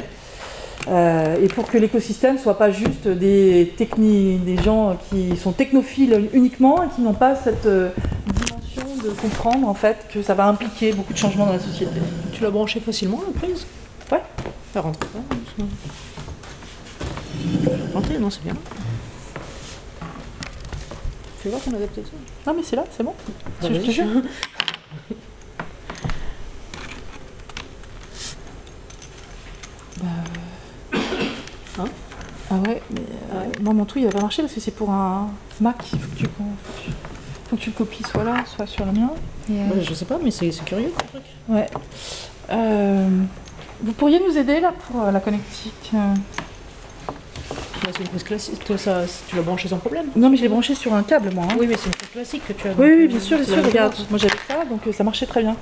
et pour que l'écosystème ne soit pas juste des, des gens qui sont technophiles uniquement et qui n'ont pas cette dimension de comprendre en fait que ça va impliquer beaucoup de changements dans la société. Tu l'as branché facilement la prise pas, Rentrer, non, c'est bien. Tu vois qu'on avait peut-être ça Non, mais c'est là, c'est bon. je te jure. bah. Hein Ah ouais, mais euh, moi mon truc il va pas marcher parce que c'est pour un Mac. Il faut que tu, faut que tu le copies soit là, soit sur le mien. Euh, je sais pas, mais c'est curieux truc. Ouais. Euh... Vous pourriez nous aider là pour euh, la connectique euh, toi, c'est une prise classique. Toi, ça, tu l'as branché sans problème. Non, mais je l'ai branché sur un câble, moi. hein. Oui, mais c'est une prise classique que tu as. Oui, oui, bien sûr, bien sûr. Regarde, moi j'avais ça, donc euh, ça marchait très bien.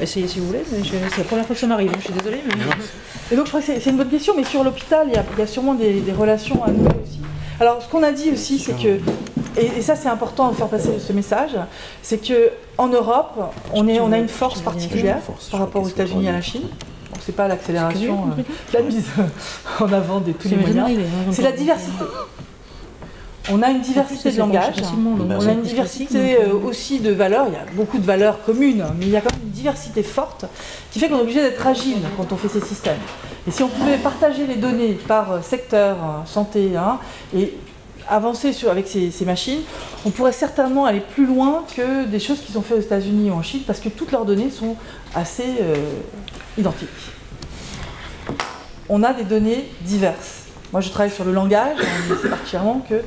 Essayez si vous voulez, mais je- c'est la première fois que ça m'arrive. hein, Je suis désolée. Mais... Et donc je crois que c'est une bonne question, mais sur l'hôpital, il y a, il y a sûrement des, des relations à nouer aussi. Alors ce qu'on a dit aussi, c'est que, et, et ça c'est important de faire passer ce message, c'est que en Europe, on, est, on a une force particulière par rapport aux États-Unis et à la Chine. C'est pas l'accélération, euh, la mise en avant de tous les moyens, hein, c'est la diversité. On a une diversité de langage, on a une diversité euh, aussi de valeurs, il y a beaucoup de valeurs communes, mais il y a quand même une diversité forte qui fait qu'on est obligé d'être agile quand on fait ces systèmes. Et si on pouvait partager les données par euh, secteur, santé, hein, et avancer avec ces, machines, on pourrait certainement aller plus loin que des choses qui sont faites aux États-Unis ou en Chine, parce que toutes leurs données sont assez euh, identiques. On a des données diverses. Moi, je travaille sur le langage, on sait particulièrement que.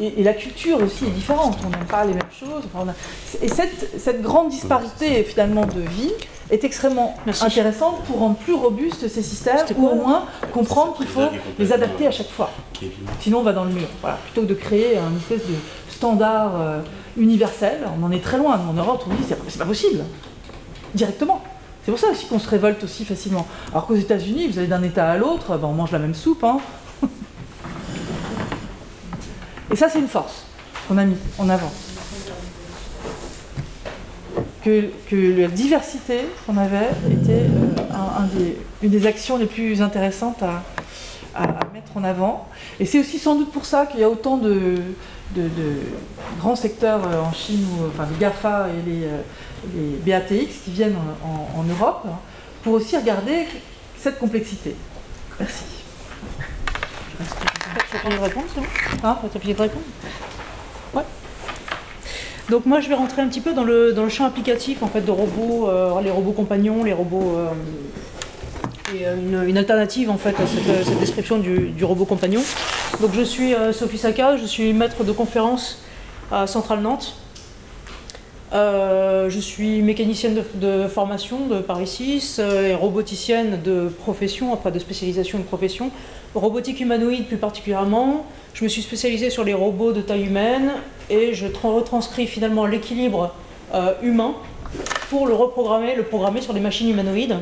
Et, et la culture aussi est différente, on n'aime pas les mêmes choses. enfin, on a- Et cette, cette grande disparité, finalement, de vie est extrêmement intéressante pour rendre plus robustes ces systèmes, ou au moins comprendre qu'il faut les adapter à chaque fois. Sinon, on va dans le mur. Voilà. Plutôt que de créer un espèce de standard euh, universel, on en est très loin. En Europe, on dit c'est c'est pas possible. Directement. C'est pour ça aussi qu'on se révolte aussi facilement. Alors qu'aux États-Unis, vous allez d'un État à l'autre, ben, on mange la même soupe. hein. Et ça, c'est une force qu'on a mis en avant. Que, que la diversité qu'on avait était euh, un- un des- une des actions les plus intéressantes à, à mettre en avant. Et c'est aussi sans doute pour ça qu'il y a autant de, de- de grands secteurs euh, en Chine, ou, enfin les GAFA et les, euh, les BATX qui viennent en, en- en Europe, hein, pour aussi regarder cette complexité. Merci. Tu as de bon Hein? Tu as de répondre? Ouais. Donc moi je vais rentrer un petit peu dans le, dans le champ applicatif en fait de robots, euh, les robots compagnons, les robots euh, et euh, une, alternative en fait à cette, description du, robot compagnon. Donc je suis Sophie Saka, je suis maître de conférence à Centrale Nantes. Je suis mécanicienne de, formation de Paris 6 euh, et roboticienne de profession, après de spécialisation de profession, robotique humanoïde plus particulièrement. Je me suis spécialisée sur les robots de taille humaine et je tra- retranscris finalement l'équilibre euh, humain pour le reprogrammer, le programmer sur des machines humanoïdes.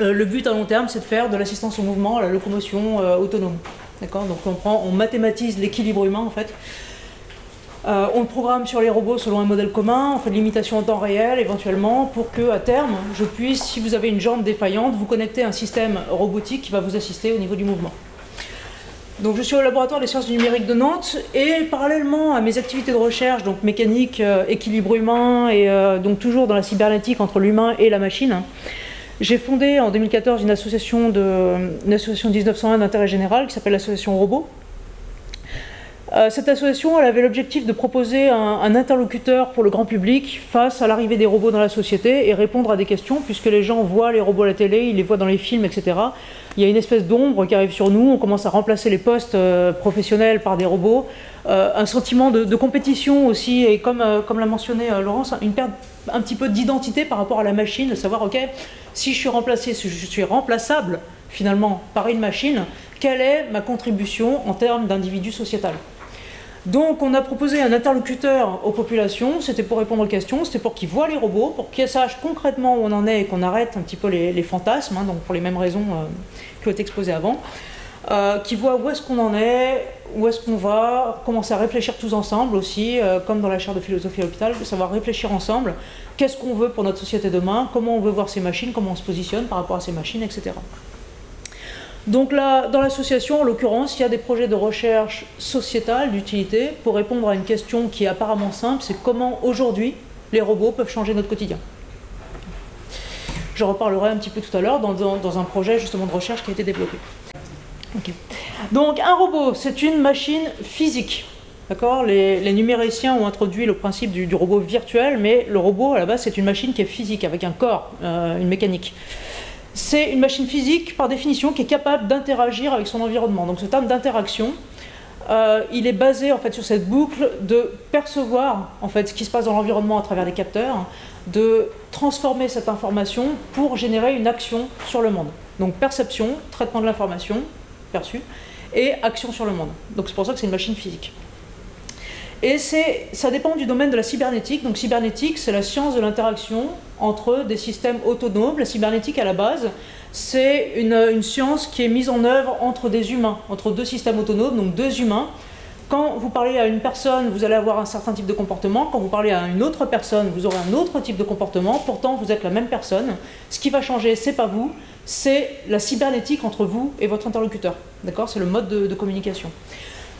Euh, le but à long terme, c'est de faire de l'assistance au mouvement, à la locomotion euh, autonome. D'accord? Donc on, prend, on mathématise l'équilibre humain en fait. Euh, on le programme sur les robots selon un modèle commun, on fait de l'imitation en temps réel éventuellement pour que à terme, je puisse, si vous avez une jambe défaillante, vous connecter à un système robotique qui va vous assister au niveau du mouvement. Donc je suis au laboratoire des sciences du numérique de Nantes et parallèlement à mes activités de recherche, donc mécanique, euh, équilibre humain et euh, donc toujours dans la cybernétique entre l'humain et la machine, j'ai fondé en 2014 une association, une association 1901 d'intérêt général qui s'appelle l'association Robot. Euh, cette association elle avait l'objectif de proposer un, interlocuteur pour le grand public face à l'arrivée des robots dans la société et répondre à des questions, puisque les gens voient les robots à la télé, ils les voient dans les films, etc. Il y a une espèce d'ombre qui arrive sur nous, on commence à remplacer les postes euh, professionnels par des robots, Euh, un sentiment de, compétition aussi, et comme, l'a mentionné Laurence, une perte un petit peu d'identité par rapport à la machine, de savoir, ok, si je suis remplacé, si je suis remplaçable finalement par une machine, quelle est ma contribution en termes d'individu sociétal? Donc on a proposé un interlocuteur aux populations, c'était pour répondre aux questions, c'était pour qu'ils voient les robots, pour qu'ils sachent concrètement où on en est et qu'on arrête un petit peu les, fantasmes, hein, donc pour les mêmes raisons euh, qui ont été exposées avant, euh, qu'ils voient où est-ce qu'on en est, où est-ce qu'on va, commencer à réfléchir tous ensemble aussi, euh, comme dans la chaire de philosophie à l'hôpital, savoir réfléchir ensemble, qu'est-ce qu'on veut pour notre société demain, comment on veut voir ces machines, comment on se positionne par rapport à ces machines, etc. Donc là, dans l'association, en l'occurrence, il y a des projets de recherche sociétale d'utilité pour répondre à une question qui est apparemment simple, c'est comment aujourd'hui les robots peuvent changer notre quotidien. Je reparlerai un petit peu tout à l'heure dans, dans- un projet justement de recherche qui a été développé. Ok. Donc un robot, c'est une machine physique. D'accord? Les, numériciens ont introduit le principe du, du robot virtuel, mais le robot, à la base, c'est une machine qui est physique, avec un corps, euh, une mécanique. C'est une machine physique, par définition, qui est capable d'interagir avec son environnement. Donc ce terme d'interaction, euh, il est basé en fait sur cette boucle de percevoir en fait ce qui se passe dans l'environnement à travers des capteurs, de transformer cette information pour générer une action sur le monde. Donc perception, traitement de l'information, perçue, et action sur le monde. Donc c'est pour ça que c'est une machine physique. Et ça dépend du domaine de la cybernétique. Donc cybernétique, c'est la science de l'interaction entre des systèmes autonomes. La cybernétique, à la base, c'est une, science qui est mise en œuvre entre des humains, entre deux systèmes autonomes, donc deux humains. Quand vous parlez à une personne, vous allez avoir un certain type de comportement. Quand vous parlez à une autre personne, vous aurez un autre type de comportement. Pourtant, vous êtes la même personne. Ce qui va changer, c'est pas vous, c'est la cybernétique entre vous et votre interlocuteur. D'accord? C'est le mode de communication.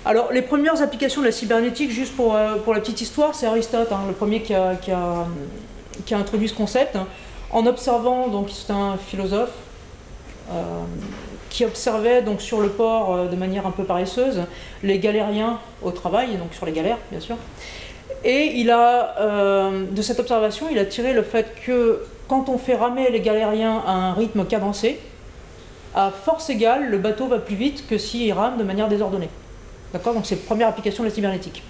Alors, les premières applications de la cybernétique, juste pour, euh, pour la petite histoire, c'est Aristote, hein, le premier qui a, qui, a, introduit ce concept, en observant, donc c'est un philosophe, euh, qui observait donc sur le port euh, de manière un peu paresseuse les galériens au travail, donc sur les galères, bien sûr. Et il a, de cette observation, il a tiré le fait que quand on fait ramer les galériens à un rythme cadencé, à force égale, le bateau va plus vite que s'il rame de manière désordonnée. D'accord Donc c'est la première application de la cybernétique.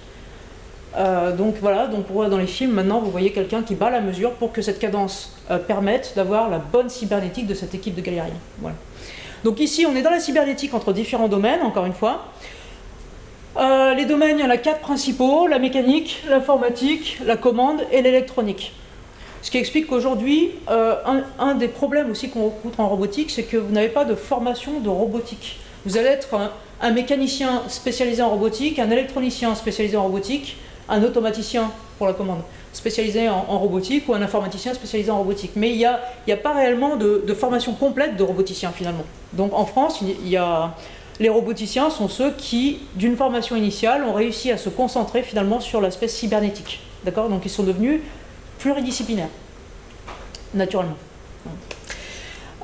Euh, donc voilà, donc dans les films maintenant vous voyez quelqu'un qui bat la mesure pour que cette cadence euh, permette d'avoir la bonne cybernétique de cette équipe de galériens. Voilà. Donc ici on est dans la cybernétique entre différents domaines, encore une fois. Euh, les domaines, il y en a quatre principaux, la mécanique, l'informatique, la commande et l'électronique. Ce qui explique qu'aujourd'hui, un, des problèmes aussi qu'on rencontre en robotique, c'est que vous n'avez pas de formation de robotique. Vous allez être mécanicien spécialisé en robotique, un électronicien spécialisé en robotique, un automaticien pour la commande spécialisé en, robotique ou un informaticien spécialisé en robotique. Mais il n'y a, a, pas réellement de, formation complète de roboticiens finalement. Donc en France, y a, les roboticiens sont ceux qui, d'une formation initiale, ont réussi à se concentrer finalement sur l'aspect cybernétique. D'accord? Donc ils sont devenus pluridisciplinaires, naturellement.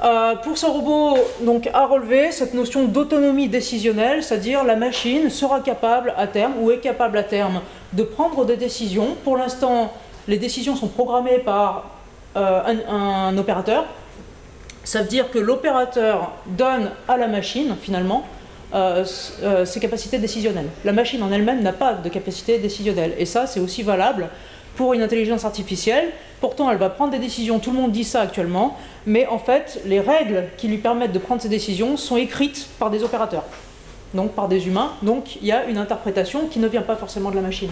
Euh, pour ce robot donc, à relever cette notion d'autonomie décisionnelle, c'est-à-dire la machine sera capable à terme ou est capable à terme de prendre des décisions. Pour l'instant, les décisions sont programmées par euh, un, opérateur. Ça veut dire que l'opérateur donne à la machine, finalement, euh, ses capacités décisionnelles. La machine en elle-même n'a pas de capacité décisionnelle. Et ça, c'est aussi valable pour une intelligence artificielle. Pourtant, elle va prendre des décisions, tout le monde dit ça actuellement, mais en fait, les règles qui lui permettent de prendre ces décisions sont écrites par des opérateurs, donc par des humains. Donc il y a une interprétation qui ne vient pas forcément de la machine.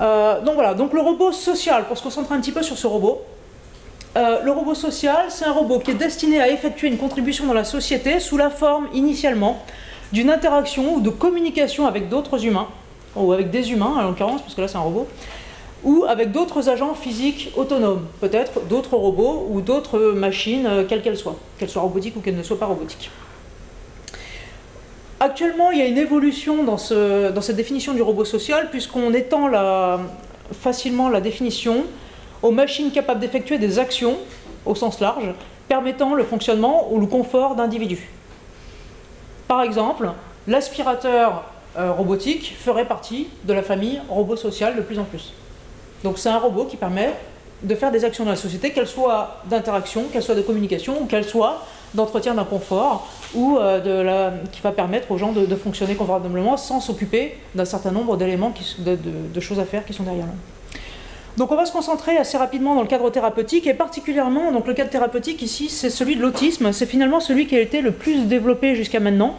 Euh, donc voilà, donc le robot social, pour se concentrer un petit peu sur ce robot. Euh, le robot social, c'est un robot qui est destiné à effectuer une contribution dans la société sous la forme initialement d'une interaction ou de communication avec d'autres humains, ou avec des humains en l'occurrence, parce que là c'est un robot, ou avec d'autres agents physiques autonomes, peut-être d'autres robots ou d'autres machines, euh, quelles qu'elles soient, qu'elles soient robotiques ou qu'elles ne soient pas robotiques. Actuellement, il y a une évolution dans, ce, dans cette définition du robot social, puisqu'on étend facilement la définition aux machines capables d'effectuer des actions, au sens large, permettant le fonctionnement ou le confort d'individus. Par exemple, l'aspirateur robotique ferait partie de la famille robot social de plus en plus. Donc c'est un robot qui permet de faire des actions dans la société, qu'elles soient d'interaction, qu'elles soient de communication, ou qu'elles soient d'entretien d'un confort, ou euh, de la, qui va permettre aux gens de, fonctionner confortablement sans s'occuper d'un certain nombre d'éléments, de, choses à faire qui sont derrière. Donc on va se concentrer assez rapidement dans le cadre thérapeutique, et particulièrement, donc le cadre thérapeutique ici, c'est celui de l'autisme, c'est finalement celui qui a été le plus développé jusqu'à maintenant,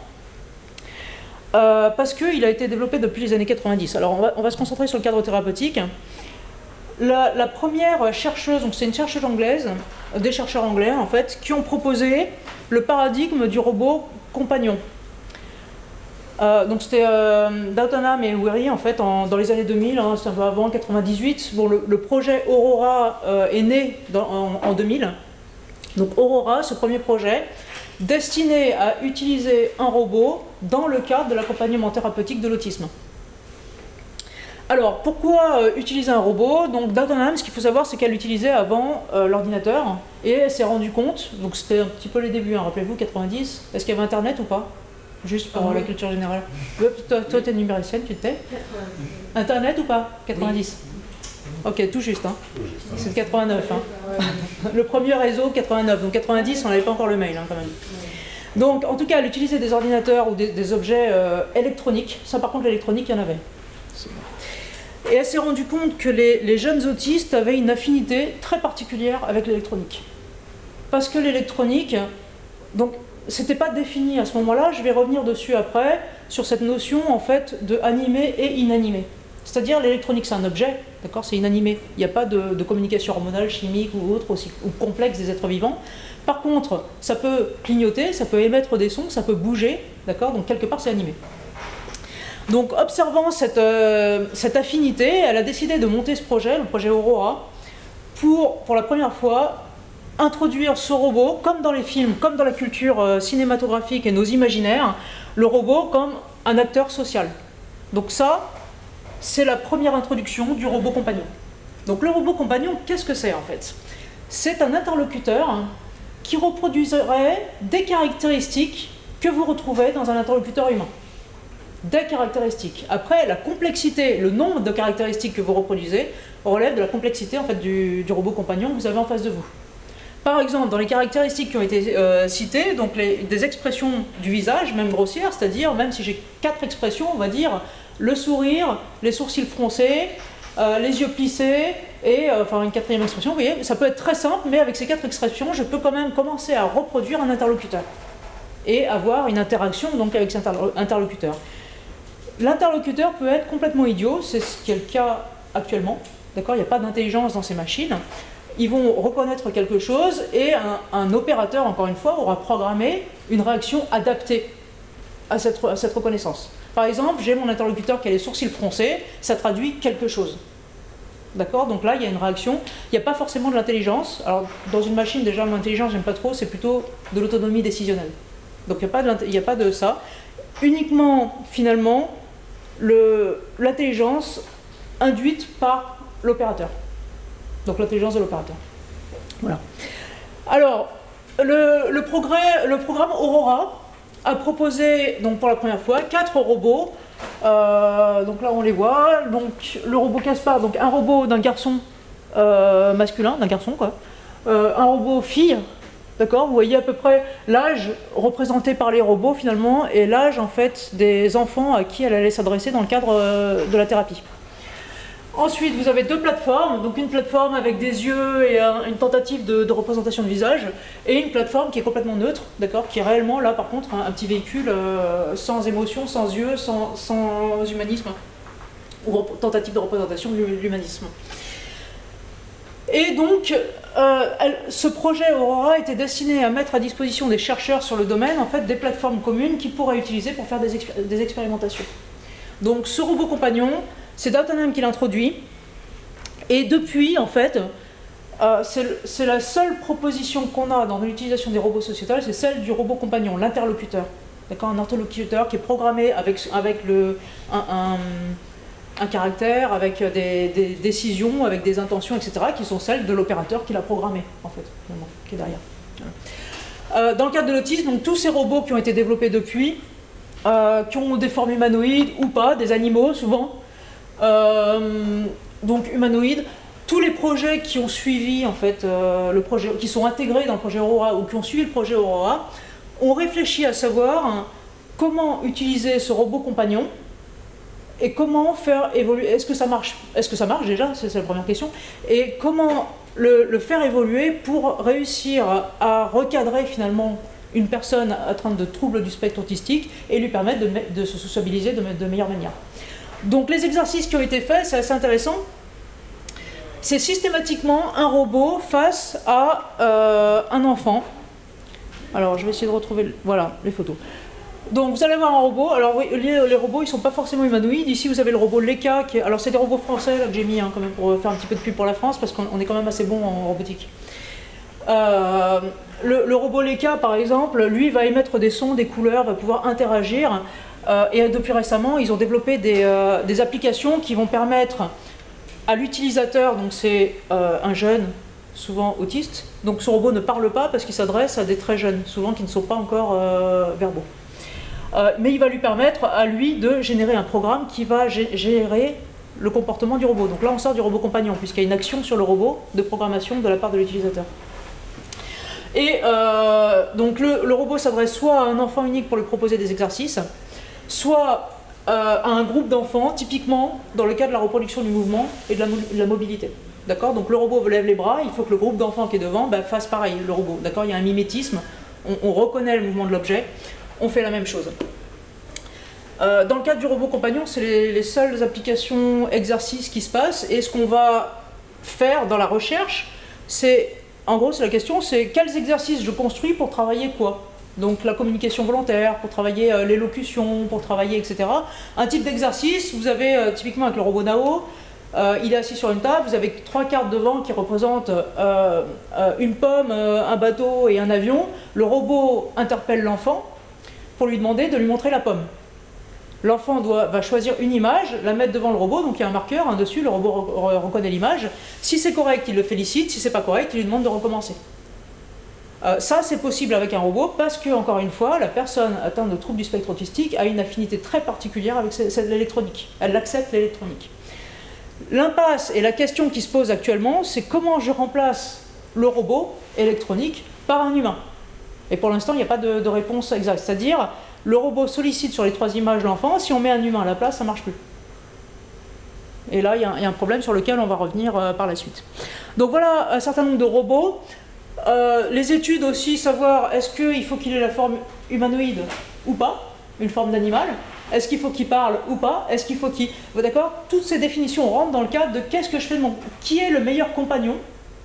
euh, parce qu'il a été développé depuis les années 90. Alors on va, se concentrer sur le cadre thérapeutique. La, première chercheuse, donc c'est une chercheuse anglaise, des chercheurs anglais en fait, qui ont proposé le paradigme du robot compagnon. Euh, donc c'était euh, et Weary en fait dans les années 2000, hein, c'est un peu avant 98. Bon, le, projet Aurora euh, est né en, en, 2000. Donc Aurora, ce premier projet, destiné à utiliser un robot dans le cadre de l'accompagnement thérapeutique de l'autisme. Alors, pourquoi euh, utiliser un robot? Donc, Dalton ce qu'il faut savoir, c'est qu'elle l'utilisait avant euh, l'ordinateur et elle s'est rendue compte, donc c'était un petit peu les débuts, hein, rappelez-vous, 90, est-ce qu'il y avait Internet ou pas? Juste pour ah la culture générale. Toi, toi tu es numéricienne, tu t'es. Internet ou pas? 90 Ok, tout juste. Hein. C'est 89. Hein. le premier réseau, 89. Donc 90, on n'avait pas encore le mail hein, quand même. Donc en tout cas, elle utilisait des ordinateurs ou des, objets euh, électroniques. Ça par contre, l'électronique, il y en avait. Et elle s'est rendue compte que les, les, jeunes autistes avaient une affinité très particulière avec l'électronique. Parce que l'électronique, donc c'était pas défini à ce moment-là, je vais revenir dessus après, sur cette notion en fait de animé et inanimé. C'est-à-dire l'électronique c'est un objet, d'accord, c'est inanimé. Il n'y a pas de, communication hormonale, chimique ou autre aussi ou complexe des êtres vivants. Par contre, ça peut clignoter, ça peut émettre des sons, ça peut bouger, d'accord, donc quelque part c'est animé. Donc observant cette, euh, cette affinité, elle a décidé de monter ce projet, le projet Aurora, pour, pour la première fois, introduire ce robot, comme dans les films, comme dans la culture euh, cinématographique et nos imaginaires, le robot comme un acteur social. Donc ça, c'est la première introduction du robot compagnon. Donc le robot compagnon, qu'est-ce que c'est en fait? C'est un interlocuteur qui reproduirait des caractéristiques que vous retrouvez dans un interlocuteur humain. Des caractéristiques. Après, la complexité, le nombre de caractéristiques que vous reproduisez relève de la complexité en fait, du robot compagnon que vous avez en face de vous. Par exemple, dans les caractéristiques qui ont été euh, citées, donc des expressions du visage, même grossières, c'est-à-dire, même si j'ai quatre expressions, on va dire le sourire, les sourcils froncés, euh, les yeux plissés, et euh, enfin une quatrième expression, vous voyez, ça peut être très simple, mais avec ces quatre expressions, je peux quand même commencer à reproduire un interlocuteur et avoir une interaction donc avec cet interlocuteur. L'interlocuteur peut être complètement idiot, c'est ce qui est le cas actuellement. D'accord Il n'y a pas d'intelligence dans ces machines ils vont reconnaître quelque chose et un, opérateur, encore une fois, aura programmé une réaction adaptée à cette, reconnaissance. Par exemple, j'ai mon interlocuteur qui a les sourcils froncés, ça traduit quelque chose. D'accord? Donc là, il y a une réaction. Il n'y a pas forcément de l'intelligence. Alors, dans une machine, déjà, l'intelligence, j'aime pas trop, c'est plutôt de l'autonomie décisionnelle. Donc, il n'y a, pas de ça. Uniquement, finalement, l'intelligence induite par l'opérateur donc l'intelligence de l'opérateur. Voilà. Alors, le, programme Aurora a proposé, donc pour la première fois, quatre robots. Euh, donc là, on les voit. Le robot Caspar, donc un robot d'un garçon euh, masculin, d'un garçon, quoi. Euh, un robot fille, D'accord Vous voyez à peu près l'âge représenté par les robots finalement et l'âge en fait des enfants à qui elle allait s'adresser dans le cadre de la thérapie. Ensuite, vous avez deux plateformes, donc une plateforme avec des yeux et une tentative de, représentation de visage, et une plateforme qui est complètement neutre, d'accord, qui est réellement là par contre un, petit véhicule euh, sans émotion, sans yeux, sans, humanisme, ou tentative de représentation de l'humanisme. Et donc, euh, ce projet Aurora était destiné à mettre à disposition des chercheurs sur le domaine en fait des plateformes communes qu'ils pourraient utiliser pour faire des, des expérimentations. Donc, ce robot compagnon c'est Datanam qui l'introduit. Et depuis, en fait, euh, c'est la seule proposition qu'on a dans l'utilisation des robots sociétals, c'est celle du robot compagnon, l'interlocuteur. D'accord Un interlocuteur qui est programmé avec, avec le, un, caractère, avec des, décisions, avec des intentions, etc., qui sont celles de l'opérateur qui l'a programmé, en fait, qui est derrière. Euh, dans le cadre de l'autisme, tous ces robots qui ont été développés depuis, euh, qui ont des formes humanoïdes ou pas, des animaux souvent, donc humanoïde, tous les projets qui ont suivi en fait euh, le projet, qui sont intégrés dans le projet Aurora ou qui ont suivi le projet Aurora, ont réfléchi à savoir hein, comment utiliser ce robot compagnon et comment faire évoluer. Est-ce que ça marche Est-ce que ça marche déjà C'est la première question. Et comment le, faire évoluer pour réussir à recadrer finalement une personne atteinte de troubles du spectre autistique et lui permettre de, de se sociabiliser de, de meilleure manière. Donc les exercices qui ont été faits, c'est assez intéressant. C'est systématiquement un robot face à euh, un enfant. Alors je vais essayer de retrouver voilà, les photos. Donc vous allez avoir un robot. Alors les, robots ils sont pas forcément humanoïdes. Ici vous avez le robot Leka. Alors c'est des robots français que j'ai mis hein, pour faire un petit peu de pub pour la France parce qu'on est quand même assez bon en robotique. Euh, le, le, robot Leka par exemple, lui va émettre des sons, des couleurs, va pouvoir interagir et depuis récemment, ils ont développé euh, des, applications qui vont permettre à l'utilisateur, donc c'est euh, un jeune, souvent autiste, donc ce robot ne parle pas parce qu'il s'adresse à des très jeunes, souvent qui ne sont pas encore verbaux. mais il va lui permettre à lui de générer un programme qui va gérer le comportement du robot. Donc là, on sort du robot compagnon, puisqu'il y a une action sur le robot de programmation de la part de l'utilisateur. Et donc le robot s'adresse soit à un enfant unique pour lui proposer des exercices, soit euh, à un groupe d'enfants, typiquement dans le cas de la reproduction du mouvement et de la, mobilité. D'accord? Donc le robot lève les bras, il faut que le groupe d'enfants qui est devant bah, fasse pareil, le robot. D'accord? Il y a un mimétisme on, reconnaît le mouvement de l'objet, on fait la même chose. Euh, dans le cadre du robot compagnon, c'est les, seules applications exercices qui se passent, et ce qu'on va faire dans la recherche, c'est, en gros, c'est la question, c'est quels exercices je construis pour travailler quoi? Donc la communication volontaire, pour travailler euh, l'élocution, pour travailler, etc. Un type d'exercice, vous avez euh, typiquement avec le robot Nao, euh, il est assis sur une table, vous avez trois cartes devant qui représentent une pomme, un bateau et un avion. Le robot interpelle l'enfant pour lui demander de lui montrer la pomme. L'enfant va choisir une image, la mettre devant le robot, donc il y a un marqueur, dessus, le robot reconnaît l'image. Si c'est correct, il le félicite, si c'est pas correct, il lui demande de recommencer. Ça, c'est possible avec un robot parce que, encore une fois, la personne atteinte de troubles du spectre autistique a une affinité très particulière avec l'électronique. Elle accepte l'électronique. L'impasse et la question qui se pose actuellement, c'est comment je remplace le robot électronique par un humain. Et pour l'instant, il n'y a pas de, réponse exacte. C'est-à-dire, le robot sollicite sur les trois images l'enfant, si on met un humain à la place, ça ne marche plus. Et là, il y, a un problème sur lequel on va revenir euh, par la suite. Donc voilà un certain nombre de robots. Euh, les études aussi, savoir est-ce qu'il faut qu'il ait la forme humanoïde ou pas, une forme d'animal. Est-ce qu'il faut qu'il parle ou pas? Est-ce qu'il faut qu'il... D'accord? Toutes ces définitions rentrent dans le cadre de qu'est-ce que je fais de mon... Qui est le meilleur compagnon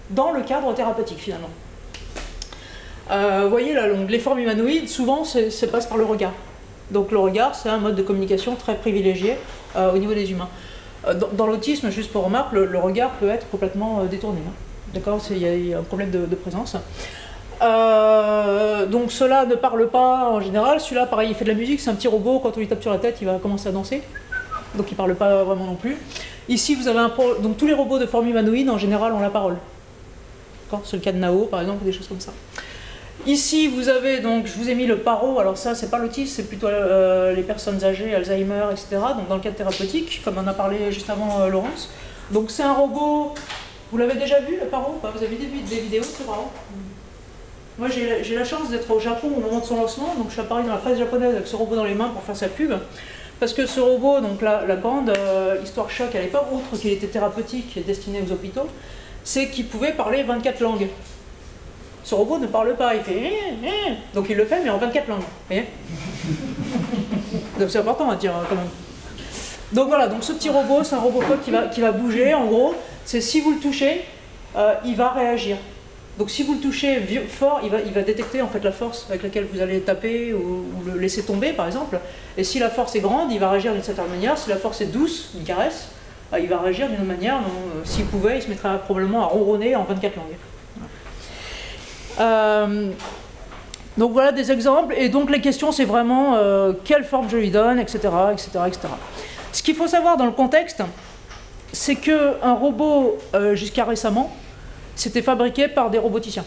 dans le cadre thérapeutique finalement euh, Vous voyez là, les formes humanoïdes, souvent, ça passe par le regard. Donc le regard, c'est un mode de communication très privilégié euh, au niveau des humains. Dans, l'autisme, juste pour remarque, le, regard peut être complètement détourné. Hein. D'accord Il y, a un problème de présence. Euh, donc cela ne parle pas en général. Celui-là, pareil, il fait de la musique. C'est un petit robot. Quand on lui tape sur la tête, il va commencer à danser. Donc il parle pas vraiment non plus. Ici, vous avez un pro... donc tous les robots de forme humanoïde en général ont la parole. C'est le cas de Nao, par exemple, ou des choses comme ça. Ici, vous avez donc, je vous ai mis le paro. Alors ça, c'est pas l'autisme, c'est plutôt euh, les personnes âgées, Alzheimer, etc. Donc dans le cadre thérapeutique, comme on a parlé juste avant euh, Laurence. Donc c'est un robot. Vous l'avez déjà vu le paro Vous avez des, des vidéos ce paro? Moi, j'ai la chance d'être au Japon au moment de son lancement, donc je suis apparu dans la presse japonaise avec ce robot dans les mains pour faire sa pub. Parce que ce robot, donc la, la grande euh, histoire choc à l'époque, outre qu'il était thérapeutique et destiné aux hôpitaux, c'est qu'il pouvait parler 24 langues. Ce robot ne parle pas, il fait eh, eh. donc il le fait mais en 24 langues. voyez? C'est important à dire quand même. Donc voilà, donc ce petit robot, c'est un robot qui va bouger en gros. C'est si vous le touchez, euh, il va réagir. Donc si vous le touchez fort, il va, détecter en fait la force avec laquelle vous allez taper ou, le laisser tomber par exemple. Et si la force est grande, il va réagir d'une certaine manière. Si la force est douce, une caresse, bah, il va réagir d'une manière. Euh, s'il pouvait, il se mettrait probablement à ronronner en 24 langues. Euh, donc voilà des exemples. Et donc les questions, c'est vraiment euh, quelle forme je lui donne, etc. etc., etc. Ce qu'il faut savoir dans le contexte, c'est qu'un robot, jusqu'à récemment, c'était fabriqué par des roboticiens.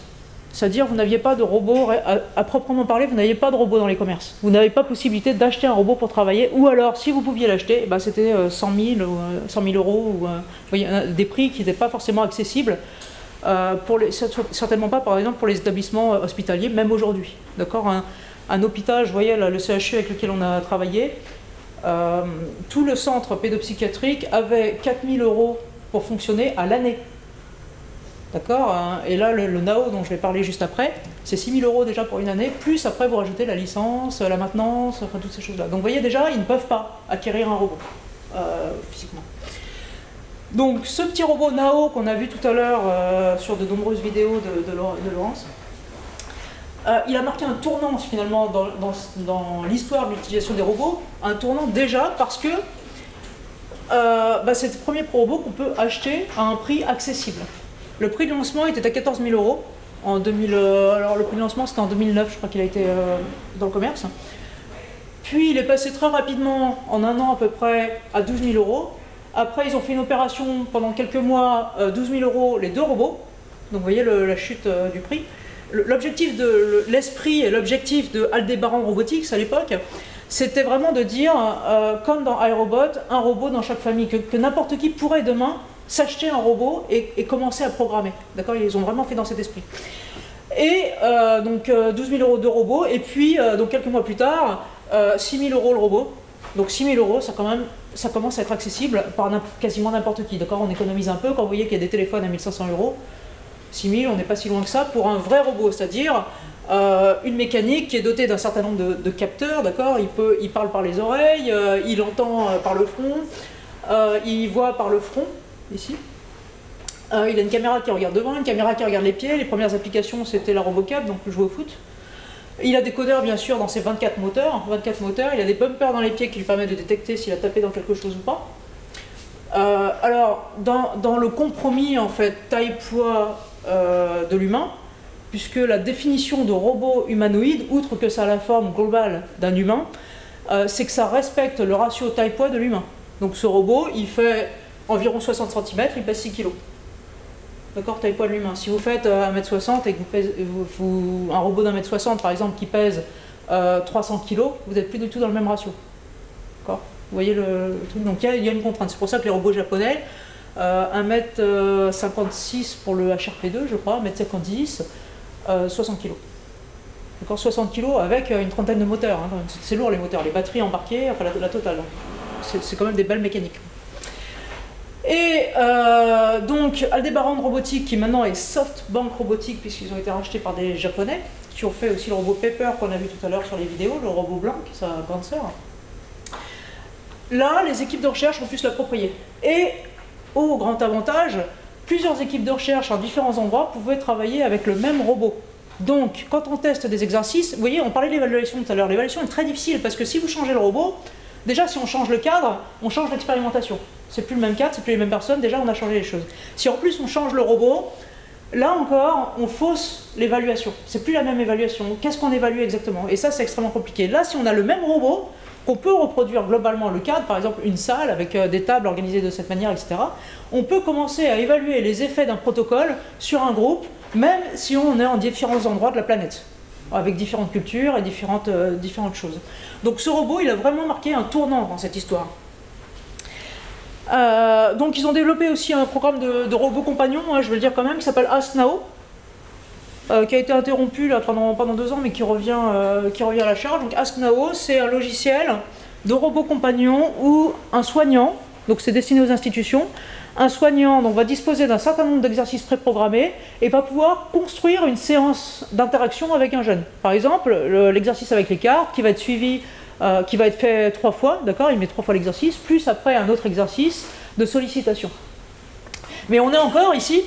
C'est-à-dire, vous n'aviez pas de robot, à, proprement parler, vous n'aviez pas de robot dans les commerces. Vous n'avez pas possibilité d'acheter un robot pour travailler, ou alors, si vous pouviez l'acheter, eh ben, c'était 100 000, 100 000 euros, ou euh, des prix qui n'étaient pas forcément accessibles, euh, certainement pas, par exemple, pour les établissements euh, hospitaliers, même aujourd'hui. D'accord? Un, hôpital, je voyais le CHU avec lequel on a travaillé, tout le centre pédopsychiatrique avait 4 000 euros pour fonctionner à l'année. D'accord hein. Et là, le, NAO dont je vais parler juste après, c'est 6 000 euros déjà pour une année, plus après vous rajoutez la licence, la maintenance, enfin toutes ces choses-là. Donc vous voyez déjà, ils ne peuvent pas acquérir un robot euh, physiquement. Donc ce petit robot NAO qu'on a vu tout à l'heure euh, sur de nombreuses vidéos de, Laurence, euh, il a marqué un tournant finalement dans, l'histoire de l'utilisation des robots, un tournant déjà parce que bah, c'est le premier robot qu'on peut acheter à un prix accessible. Le prix de lancement était à 14 000 euros. En 2000, euh, alors le prix de lancement c'était en 2009, je crois qu'il a été euh, dans le commerce. Puis il est passé très rapidement, en un an à peu près, à 12 000 euros. Après ils ont fait une opération pendant quelques mois, 12 euh, 000 euros les deux robots. Donc vous voyez la chute du prix. L'objectif de l'esprit et l'objectif de Aldebaran Robotics à l'époque, c'était vraiment de dire, comme dans iRobot, un robot dans chaque famille, que n'importe qui pourrait demain s'acheter un robot et, commencer à programmer. D'accord? Ils ont vraiment fait dans cet esprit. Et euh, donc 12 euh, 000 euros de robot, et puis euh, donc quelques mois plus tard, 6 000 euros le robot. Donc 6 000 euros, ça, quand même, ça commence à être accessible par quasiment n'importe qui. D'accord? On économise un peu quand vous voyez qu'il y a des téléphones à 1500 euros. 6 000, on n'est pas si loin que ça pour un vrai robot, c'est-à-dire euh, une mécanique qui est dotée d'un certain nombre de, capteurs, d'accord il, il parle par les oreilles, euh, il entend euh, par le front, il voit par le front, ici. il a une caméra qui regarde devant, une caméra qui regarde les pieds. Les premières applications, c'était la Robocap, donc jouer au foot. Il a des codeurs, bien sûr, dans ses 24 moteurs. 24 moteurs. Il a des bumpers dans les pieds qui lui permettent de détecter s'il a tapé dans quelque chose ou pas. alors, dans, le compromis, en fait, taille-poids de l'humain, puisque la définition de robot humanoïde, outre que ça a la forme globale d'un humain, euh, c'est que ça respecte le ratio taille-poids de l'humain. Donc ce robot, il fait environ 60 cm, il pèse 6 kg. D'accord Taille-poids de l'humain. Si vous faites 1m60 euh, et que vous pèsez, un robot d'un mètre 60 par exemple qui pèse 300 kg, vous n'êtes plus du tout dans le même ratio. D'accord? Vous voyez le, truc? Donc il y, a une contrainte. C'est pour ça que les robots japonais, 1m56 euh, pour le HRP2, je crois, 1m50, 60 kg. D'accord 60 kg avec euh, une trentaine de moteurs. Hein. C'est lourd les moteurs, les batteries embarquées, enfin la, totale. C'est quand même des belles mécaniques. Et euh, donc Aldebaran Robotique, qui maintenant est SoftBank Robotique, puisqu'ils ont été rachetés par des Japonais, qui ont fait aussi le robot Pepper qu'on a vu tout à l'heure sur les vidéos, le robot blanc, sa grande sœur. Là, les équipes de recherche ont pu se l'approprier. Et au grand avantage, plusieurs équipes de recherche en différents endroits pouvaient travailler avec le même robot. Donc, quand on teste des exercices, vous voyez, on parlait de l'évaluation tout à l'heure. L'évaluation est très difficile parce que si vous changez le robot, déjà si on change le cadre, on change l'expérimentation. C'est plus le même cadre, c'est plus les mêmes personnes, déjà on a changé les choses. Si en plus on change le robot, là encore, on fausse l'évaluation. C'est plus la même évaluation. Qu'est-ce qu'on évalue exactement? Et ça, c'est extrêmement compliqué. Là, si on a le même robot, qu'on peut reproduire globalement le cadre, par exemple une salle avec euh, des tables organisées de cette manière, etc., on peut commencer à évaluer les effets d'un protocole sur un groupe, même si on est en différents endroits de la planète, avec différentes cultures et différentes, euh, choses. Donc ce robot, il a vraiment marqué un tournant dans cette histoire. Euh, donc ils ont développé aussi un programme de, robots compagnons, hein, je vais le dire quand même, qui s'appelle AskNao, euh, qui a été interrompu pendant, deux ans, mais qui revient, euh, qui revient à la charge. Donc AskNao, c'est un logiciel de robot compagnon où un soignant, donc c'est destiné aux institutions, un soignant donc, va disposer d'un certain nombre d'exercices préprogrammés et va pouvoir construire une séance d'interaction avec un jeune. Par exemple, l'exercice avec les cartes qui va être suivi, euh, qui va être fait trois fois, d'accord Il met trois fois l'exercice, plus après un autre exercice de sollicitation. Mais on est encore ici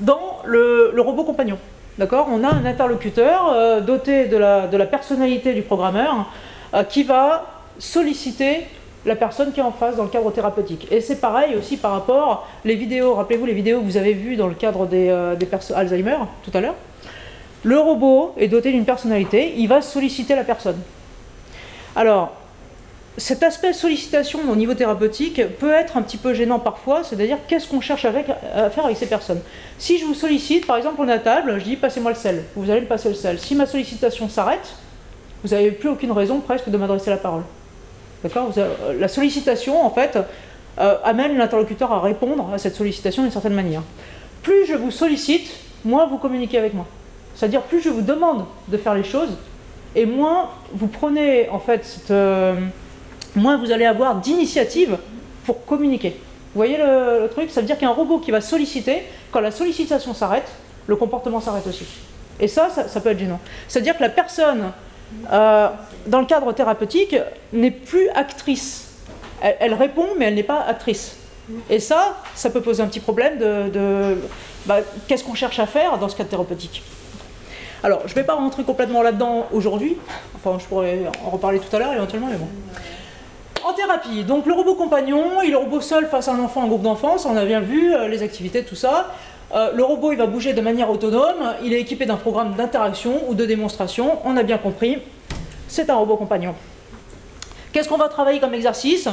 dans le robot compagnon. D'accord On a un interlocuteur euh, doté de la, personnalité du programmeur euh, qui va solliciter la personne qui est en face dans le cadre thérapeutique. Et c'est pareil aussi par rapport les vidéos, rappelez-vous les vidéos que vous avez vues dans le cadre des, euh, des Alzheimer tout à l'heure. Le robot est doté d'une personnalité, il va solliciter la personne. Alors, cet aspect sollicitation au niveau thérapeutique peut être un petit peu gênant parfois, c'est-à-dire qu'est-ce qu'on cherche à faire avec ces personnes. Si je vous sollicite, par exemple on est à table, je dis passez-moi le sel, vous allez me passer le sel. Si ma sollicitation s'arrête, vous n'avez plus aucune raison presque de m'adresser la parole. D'accord? Euh, La sollicitation, en fait, euh, amène l'interlocuteur à répondre à cette sollicitation d'une certaine manière. Plus je vous sollicite, moins vous communiquez avec moi. C'est-à-dire plus je vous demande de faire les choses, et moins vous prenez en fait cette... Euh, moins vous allez avoir d'initiative pour communiquer. Vous voyez le, truc Ça veut dire qu'un robot qui va solliciter, quand la sollicitation s'arrête, le comportement s'arrête aussi. Et ça, ça, peut être gênant. C'est-à-dire que la personne, euh, dans le cadre thérapeutique, n'est plus actrice. Elle, répond, mais elle n'est pas actrice. Et ça, ça peut poser un petit problème de, bah, qu'est-ce qu'on cherche à faire dans ce cadre thérapeutique. Alors, je ne vais pas rentrer complètement là-dedans aujourd'hui. Enfin, je pourrais en reparler tout à l'heure éventuellement, mais bon en thérapie. Donc le robot compagnon, il est robot seul face à un enfant, un groupe d'enfants, on a bien vu, euh, les activités, tout ça. Euh, le robot, il va bouger de manière autonome, il est équipé d'un programme d'interaction ou de démonstration, on a bien compris, c'est un robot compagnon. Qu'est-ce qu'on va travailler comme exercice?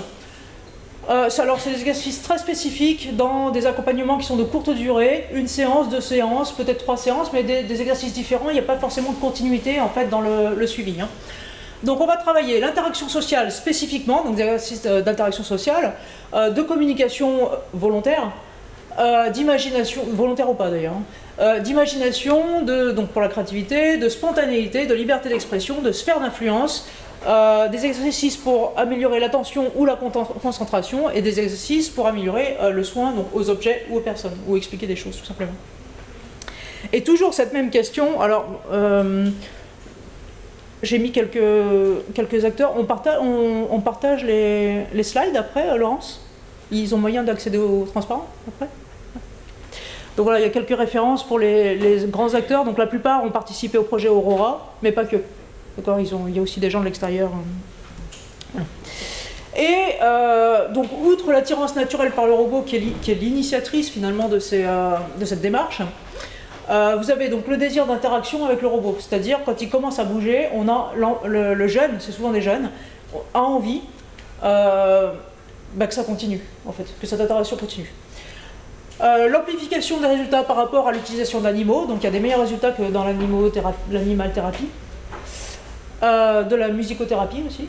Euh, alors c'est des exercices très spécifiques dans des accompagnements qui sont de courte durée, une séance, deux séances, peut-être trois séances, mais des, exercices différents, il n'y a pas forcément de continuité en fait dans le, suivi. Hein. Donc on va travailler l'interaction sociale spécifiquement, donc des exercices d'interaction sociale, euh, de communication volontaire, euh, d'imagination, volontaire ou pas d'ailleurs, hein, euh, d'imagination, donc pour la créativité, de spontanéité, de liberté d'expression, de sphère d'influence, des exercices pour améliorer l'attention ou la concentration et des exercices pour améliorer le soin donc, aux objets ou aux personnes, ou expliquer des choses tout simplement. Et toujours cette même question, alors j'ai mis quelques, quelques acteurs. On, partage, les, slides après, euh, Laurence? Ils ont moyen d'accéder au transparent après donc voilà, il y a quelques références pour les, les, grands acteurs. Donc la plupart ont participé au projet Aurora, mais pas que. D'accord Il y a aussi des gens de l'extérieur. Et euh, donc, outre l'attirance naturelle par le robot, qui est l'initiatrice finalement de, ces, euh, de, cette démarche, euh, vous avez donc le désir d'interaction avec le robot. C'est-à-dire, quand il commence à bouger, on a le, jeune, c'est souvent des jeunes, a envie bah, que ça continue, en fait, que cette interaction continue. L'amplification des résultats par rapport à l'utilisation d'animaux, donc il y a des meilleurs résultats que dans l'animal thérapie. de la musicothérapie aussi.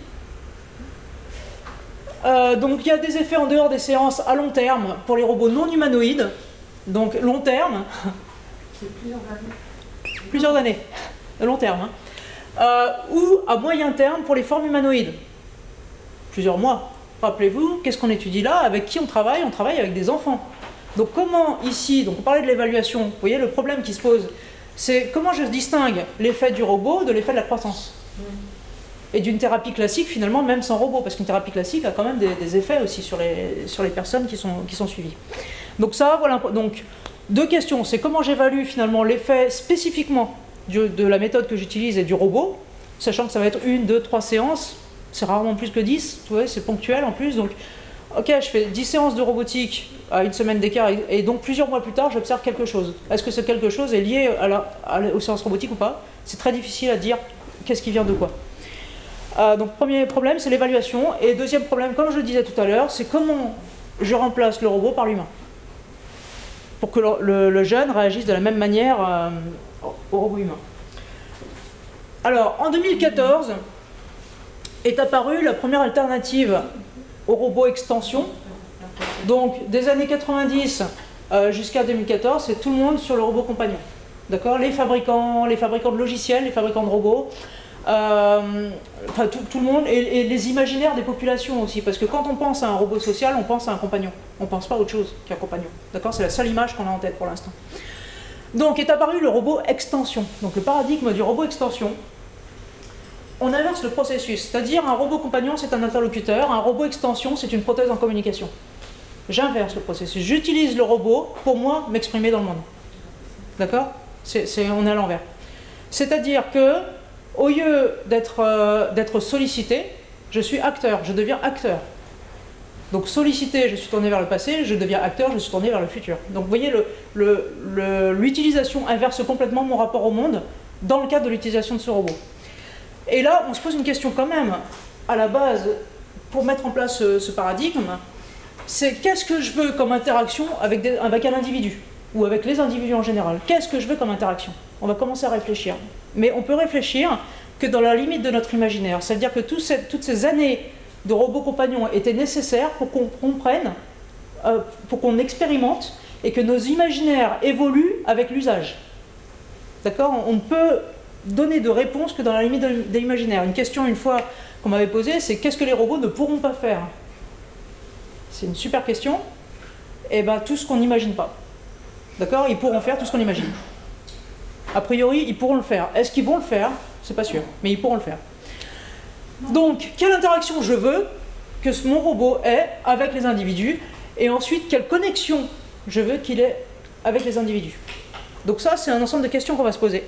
Euh, donc il y a des effets en dehors des séances à long terme pour les robots non humanoïdes. Donc long terme. plusieurs années. Plusieurs années. long terme. Hein. Euh, ou à moyen terme pour les formes humanoïdes. Plusieurs mois. Rappelez-vous, qu'est-ce qu'on étudie là? Avec qui on travaille? On travaille avec des enfants. Donc comment ici, donc on parlait de l'évaluation, vous voyez le problème qui se pose, c'est comment je distingue l'effet du robot de l'effet de la croissance? Et d'une thérapie classique finalement même sans robot, parce qu'une thérapie classique a quand même des, effets aussi sur les, sur les personnes qui sont, qui sont suivies. Donc ça, voilà, donc deux questions, c'est comment j'évalue finalement l'effet spécifiquement de la méthode que j'utilise et du robot, sachant que ça va être une, deux, trois séances, c'est rarement plus que dix, c'est ponctuel en plus, donc ok, je fais dix séances de robotique à une semaine d'écart, et, donc plusieurs mois plus tard, j'observe quelque chose. Est-ce que ce quelque chose est lié aux séances robotiques ou pas? C'est très difficile à dire qu'est-ce qui vient de quoi. Euh, donc premier problème, c'est l'évaluation. Et deuxième problème, comme je le disais tout à l'heure, c'est comment je remplace le robot par l'humain. Pour que le, jeune réagisse de la même manière euh, au robot humain. Alors, en 2014, est apparue la première alternative au robot extension. Donc, des années 90 euh, jusqu'à 2014, c'est tout le monde sur le robot compagnon. D'accord? Les fabricants, les fabricants de logiciels, les fabricants de robots, enfin, tout, le monde, et, les imaginaires des populations aussi, parce que quand on pense à un robot social, on pense à un compagnon. On pense pas à autre chose qu'un compagnon. D'accord? C'est la seule image qu'on a en tête pour l'instant. Donc est apparu le robot extension. Donc le paradigme du robot extension. On inverse le processus, c'est-à-dire un robot compagnon c'est un interlocuteur, un robot extension c'est une prothèse en communication. J'inverse le processus. J'utilise le robot pour moi m'exprimer dans le monde. D'accord? On est à l'envers. C'est-à-dire que au lieu euh, d'être sollicité, je suis acteur, je deviens acteur. Donc sollicité, je suis tourné vers le passé, je deviens acteur, je suis tourné vers le futur. Donc vous voyez, l'utilisation inverse complètement mon rapport au monde dans le cadre de l'utilisation de ce robot. Et là, on se pose une question quand même, à la base, pour mettre en place ce, paradigme, c'est qu'est-ce que je veux comme interaction avec, avec un individu, ou avec les individus en général Qu'est-ce que je veux comme interaction? On va commencer à réfléchir mais on peut réfléchir que dans la limite de notre imaginaire. C'est-à-dire que toutes ces années de robots compagnons étaient nécessaires pour qu'on comprenne, euh, pour qu'on expérimente et que nos imaginaires évoluent avec l'usage. D'accord? On peut donner de réponses que dans la limite de l'imaginaire. Une question, une fois qu'on m'avait posée, c'est qu'est-ce que les robots ne pourront pas faire? C'est une super question. Et eh bien, tout ce qu'on n'imagine pas. D'accord Ils pourront faire tout ce qu'on imagine. A priori, ils pourront le faire. Est-ce qu'ils vont le faire? C'est pas sûr, mais ils pourront le faire. Donc, quelle interaction je veux que mon robot ait avec les individus et ensuite quelle connexion je veux qu'il ait avec les individus? Donc ça, c'est un ensemble de questions qu'on va se poser.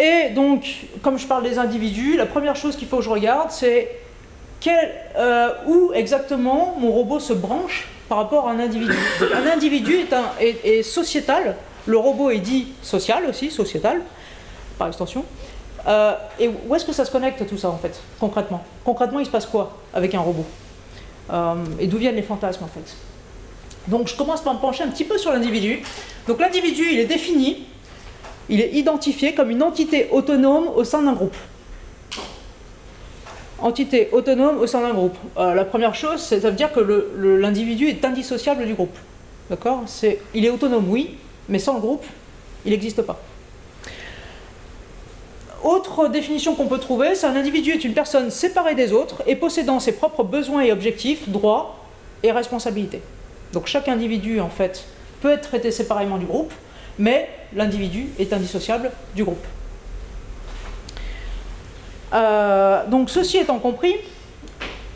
Et donc, comme je parle des individus, la première chose qu'il faut que je regarde, c'est euh, où exactement mon robot se branche par rapport à un individu. un individu est, sociétal, le robot est dit social aussi, sociétal, par extension. Euh, et où est-ce que ça se connecte tout ça en fait, concrètement? Concrètement, il se passe quoi avec un robot? Euh, Et d'où viennent les fantasmes en fait? Donc je commence par me pencher un petit peu sur l'individu. Donc l'individu, il est défini, il est identifié comme une entité autonome au sein d'un groupe. Entité autonome au sein d'un groupe. Euh, la première chose, ça veut dire que l'individu est indissociable du groupe. D'accord? Il est autonome, oui, mais sans le groupe, il n'existe pas. Autre définition qu'on peut trouver, c'est un individu est une personne séparée des autres et possédant ses propres besoins et objectifs, droits et responsabilités. Donc chaque individu, en fait, peut être traité séparément du groupe, mais l'individu est indissociable du groupe. Euh, donc ceci étant compris,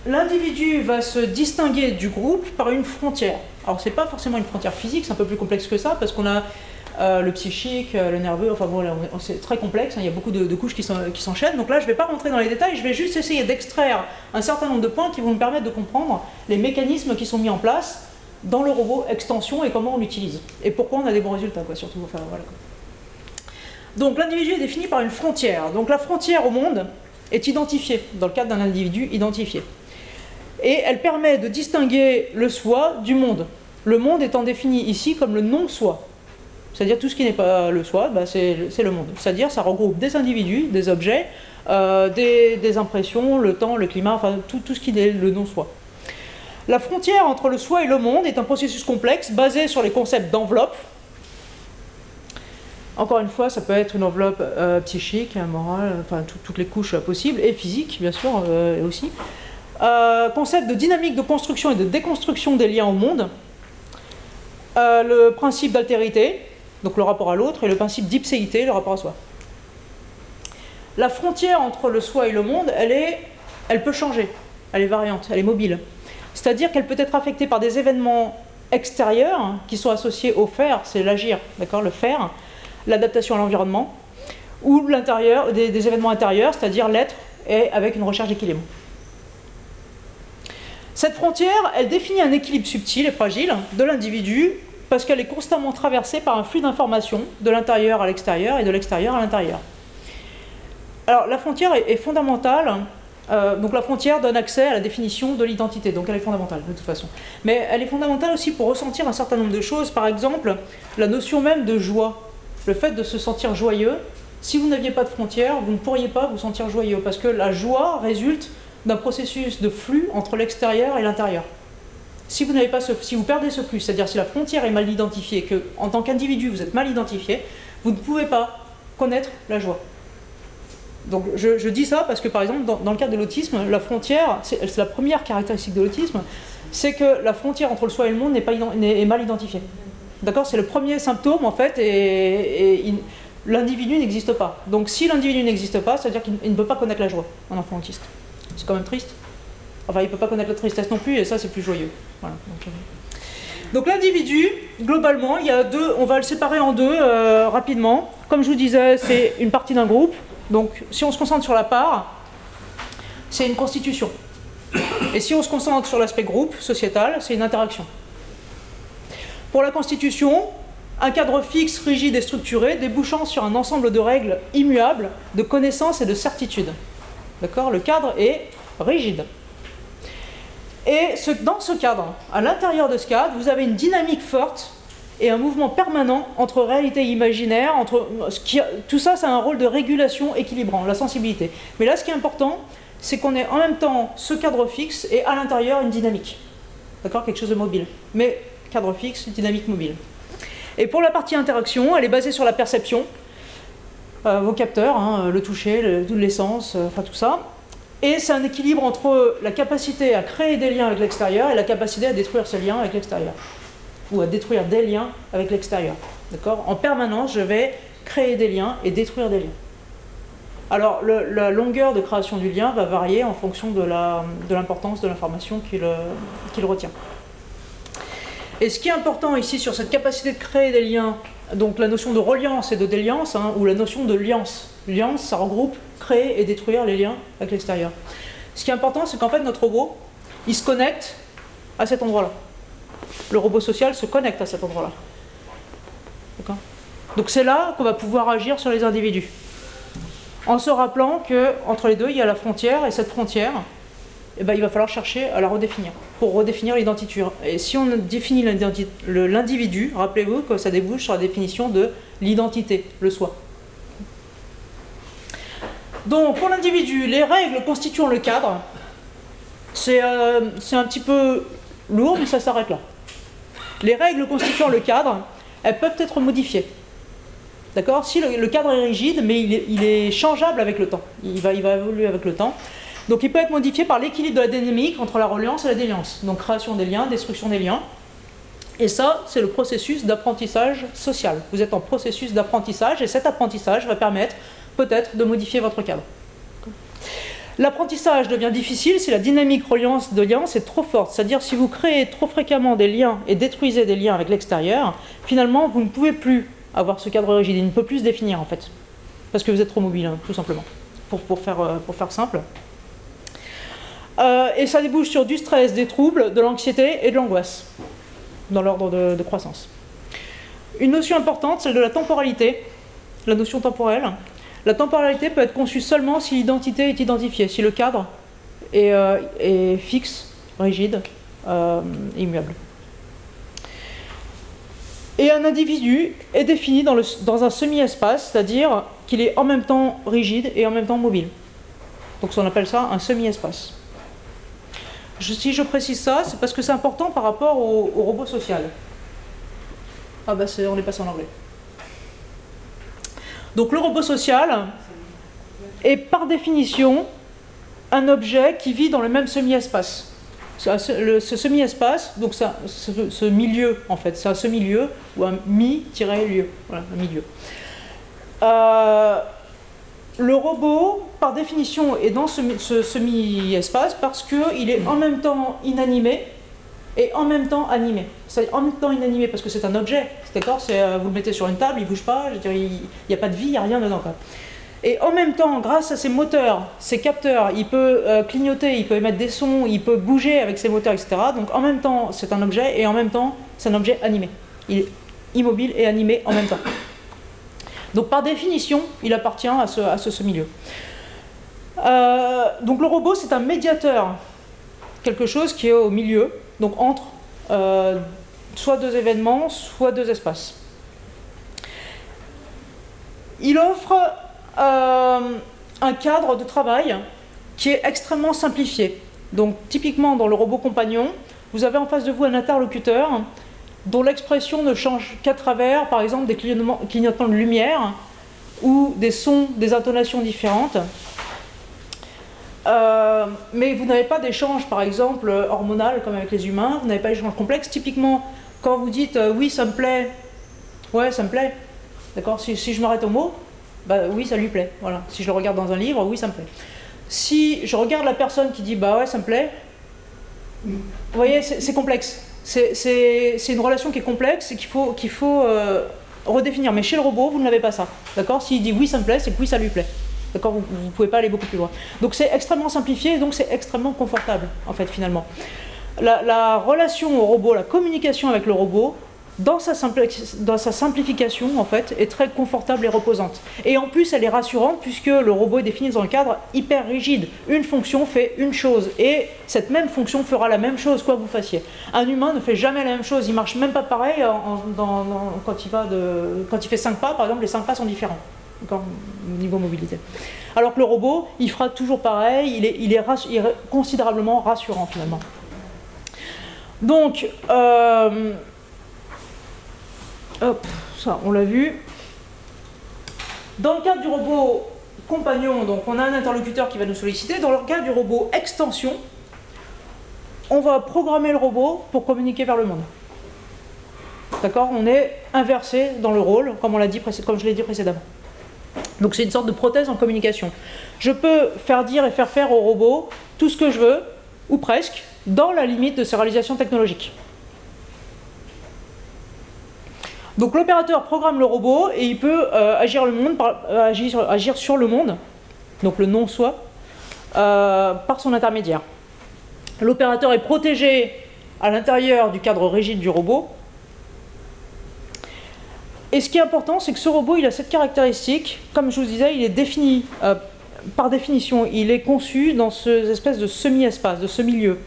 l'individu va se distinguer du groupe par une frontière. Alors c'est pas forcément une frontière physique, c'est un peu plus complexe que ça, parce qu'on a euh, le psychique, euh, le nerveux, enfin bon, c'est très complexe, hein, il y a beaucoup de, couches qui s'enchaînent. Donc là, je ne vais pas rentrer dans les détails, je vais juste essayer d'extraire un certain nombre de points qui vont me permettre de comprendre les mécanismes qui sont mis en place dans le robot extension et comment on l'utilise. Et pourquoi on a des bons résultats, quoi, surtout. Enfin, voilà, Donc l'individu est défini par une frontière. Donc la frontière au monde est identifiée, dans le cadre d'un individu identifié. Et elle permet de distinguer le soi du monde. Le monde étant défini ici comme le non-soi. C'est-à-dire tout ce qui n'est pas le soi, bah, c'est le monde. C'est-à-dire ça regroupe des individus, des objets, euh, des, impressions, le temps, le climat, enfin tout, tout ce qui est le non-soi. La frontière entre le soi et le monde est un processus complexe basé sur les concepts d'enveloppe. Encore une fois, ça peut être une enveloppe euh, psychique, morale, enfin toutes les couches possibles, et physique, bien sûr, euh, aussi. concept de dynamique de construction et de déconstruction des liens au monde. le principe d'altérité, donc le rapport à l'autre, et le principe d'ipséité, le rapport à soi. La frontière entre le soi et le monde, elle, est, elle peut changer, elle est variante, elle est mobile. C'est-à-dire qu'elle peut être affectée par des événements extérieurs hein, qui sont associés au faire, c'est l'agir, d'accord, le faire, l'adaptation à l'environnement, ou l'intérieur, des, événements intérieurs, c'est-à-dire l'être, et avec une recherche d'équilibre. Cette frontière, elle définit un équilibre subtil et fragile de l'individu parce qu'elle est constamment traversée par un flux d'informations de l'intérieur à l'extérieur et de l'extérieur à l'intérieur. Alors la frontière est, fondamentale, euh, donc la frontière donne accès à la définition de l'identité, donc elle est fondamentale de toute façon. Mais elle est fondamentale aussi pour ressentir un certain nombre de choses, par exemple la notion même de joie, le fait de se sentir joyeux. Si vous n'aviez pas de frontière, vous ne pourriez pas vous sentir joyeux, parce que la joie résulte d'un processus de flux entre l'extérieur et l'intérieur. Si vous, pas si vous perdez ce flux, c'est-à-dire si la frontière est mal identifiée, que en tant qu'individu vous êtes mal identifié, vous ne pouvez pas connaître la joie. Donc je, dis ça parce que par exemple dans, le cadre de l'autisme, la frontière, c'est la première caractéristique de l'autisme, c'est que la frontière entre le soi et le monde n'est pas est mal identifiée. D'accord C'est le premier symptôme en fait et, l'individu n'existe pas. Donc si l'individu n'existe pas, c'est-à-dire qu'il ne peut pas connaître la joie, un enfant autiste. C'est quand même triste. Enfin, il ne peut pas connaître la tristesse non plus, et ça, c'est plus joyeux. Euh. donc, l'individu, globalement, il y a deux, on va le séparer en deux euh, rapidement. Comme je vous disais, c'est une partie d'un groupe. Donc, si on se concentre sur la part, c'est une constitution. Et si on se concentre sur l'aspect groupe, sociétal, c'est une interaction. Pour la constitution, un cadre fixe, rigide et structuré, débouchant sur un ensemble de règles immuables, de connaissances et de certitudes. D'accord? Le cadre est rigide. Et dans ce cadre, à l'intérieur de ce cadre, vous avez une dynamique forte et un mouvement permanent entre réalité et imaginaire. Entre, tout ça, ça a un rôle de régulation équilibrant, la sensibilité. Mais là, ce qui est important, c'est qu'on ait en même temps ce cadre fixe et à l'intérieur une dynamique. D'accord? Quelque chose de mobile. Mais cadre fixe, dynamique mobile. Et pour la partie interaction, elle est basée sur la perception, euh, vos capteurs, hein, le toucher, l'essence, euh, enfin tout ça. Et c'est un équilibre entre la capacité à créer des liens avec l'extérieur et la capacité à détruire ces liens avec l'extérieur. Ou à détruire des liens avec l'extérieur. D'accord? En permanence, je vais créer des liens et détruire des liens. Alors, la longueur de création du lien va varier en fonction de l'importance de, de l'information qu'il retient. Et ce qui est important ici sur cette capacité de créer des liens, donc la notion de reliance et de déliance, hein, ou la notion de liance. Liance, ça regroupe créer et détruire les liens avec l'extérieur. Ce qui est important, c'est qu'en fait, notre robot, il se connecte à cet endroit-là. Le robot social se connecte à cet endroit-là. Donc c'est là qu'on va pouvoir agir sur les individus. En se rappelant qu'entre les deux, il y a la frontière, et cette frontière, eh ben, il va falloir chercher à la redéfinir, pour redéfinir l'identité. Et si on définit l'individu, rappelez-vous que ça débouche sur la définition de l'identité, le soi. Donc pour l'individu, les règles constituant le cadre, euh, c'est un petit peu lourd, mais ça s'arrête là. Les règles constituant le cadre, elles peuvent être modifiées. D'accord? Si le, cadre est rigide, mais il est, changeable avec le temps. Il va, il va évoluer avec le temps. Donc il peut être modifié par l'équilibre de la dynamique entre la reliance et la déliance. Donc création des liens, destruction des liens. Et ça, c'est le processus d'apprentissage social. Vous êtes en processus d'apprentissage et cet apprentissage va permettre peut-être de modifier votre cadre. L'apprentissage devient difficile si la dynamique reliance de liens est trop forte. C'est-à-dire si vous créez trop fréquemment des liens et détruisez des liens avec l'extérieur, finalement vous ne pouvez plus avoir ce cadre rigide. Il ne peut plus se définir en fait. Parce que vous êtes trop mobile, hein, tout simplement. Pour, pour, faire, euh, pour faire simple. Euh, et ça débouche sur du stress, des troubles, de l'anxiété et de l'angoisse, dans l'ordre de, croissance. Une notion importante, celle de la temporalité, la notion temporelle. La temporalité peut être conçue seulement si l'identité est identifiée, si le cadre est, euh, fixe, rigide, euh, immuable. Et un individu est défini dans un semi-espace, c'est-à-dire qu'il est en même temps rigide et en même temps mobile. Donc on appelle ça un semi-espace. Si je précise ça, c'est parce que c'est important par rapport au, robot social. Ah bah on est passé en anglais. Donc le robot social est par définition un objet qui vit dans le même semi-espace. Ce, semi-espace, donc ça, ce, milieu en fait, c'est un semi-lieu ou un mi-lieu, voilà, un milieu. Euh, le robot, par définition, est dans ce, ce semi-espace parce qu'il est en même temps inanimé et en même temps animé. C'est en même temps inanimé parce que c'est un objet, d'accord? Euh, Vous le mettez sur une table, il ne bouge pas, il n'y a pas de vie, il n'y a rien dedans. Et en même temps, grâce à ses moteurs, ses capteurs, il peut euh, clignoter, il peut émettre des sons, il peut bouger avec ses moteurs, etc. Donc en même temps, c'est un objet et en même temps, c'est un objet animé. Il est immobile et animé en même temps. Donc par définition, il appartient à ce, milieu. Euh, donc le robot, c'est un médiateur, quelque chose qui est au milieu, donc entre euh, soit deux événements, soit deux espaces. Il offre euh, un cadre de travail qui est extrêmement simplifié. Donc typiquement dans le robot compagnon, vous avez en face de vous un interlocuteur dont l'expression ne change qu'à travers, par exemple, des clignotements de lumière ou des sons, des intonations différentes. Euh, mais vous n'avez pas d'échange, par exemple, hormonal comme avec les humains, vous n'avez pas d'échange complexe. Typiquement, quand vous dites euh, oui, ça me plaît, ouais, ça me plaît, d'accord? Si, je m'arrête au mot, bah oui, ça lui plaît. Voilà. Si je le regarde dans un livre, oui, ça me plaît. Si je regarde la personne qui dit bah ouais, ça me plaît, vous voyez, c'est complexe. C'est une relation qui est complexe et qu'il faut, euh, redéfinir. Mais chez le robot, vous ne l'avez pas ça. D'accord? S'il dit oui, ça me plaît, c'est que oui, ça lui plaît. D'accord? Vous ne pouvez pas aller beaucoup plus loin. Donc c'est extrêmement simplifié et donc c'est extrêmement confortable, en fait, finalement. La, relation au robot, la communication avec le robot, dans sa, simplification, en fait, est très confortable et reposante. Et en plus, elle est rassurante puisque le robot est défini dans un cadre hyper rigide. Une fonction fait une chose et cette même fonction fera la même chose quoi que vous fassiez. Un humain ne fait jamais la même chose, il marche même pas pareil quand, il fait 5 pas, par exemple, les 5 pas sont différents au niveau mobilité. Alors que le robot, il fera toujours pareil, il est, il est, considérablement rassurant finalement. Donc, euh, hop, ça on l'a vu. Dans le cadre du robot compagnon, donc on a un interlocuteur qui va nous solliciter. Dans le cas du robot extension, on va programmer le robot pour communiquer vers le monde. D'accord? On est inversé dans le rôle, comme je l'ai dit précédemment. Donc c'est une sorte de prothèse en communication. Je peux faire dire et faire faire au robot tout ce que je veux, ou presque, dans la limite de ses réalisations technologiques. Donc l'opérateur programme le robot et il peut euh, agir, le monde euh, agir, sur le monde, donc le non-soi, euh, par son intermédiaire. L'opérateur est protégé à l'intérieur du cadre rigide du robot, et ce qui est important, c'est que ce robot, il a cette caractéristique, comme je vous disais, il est défini, par définition, il est conçu dans ce espèce de semi-espace, de ce milieu.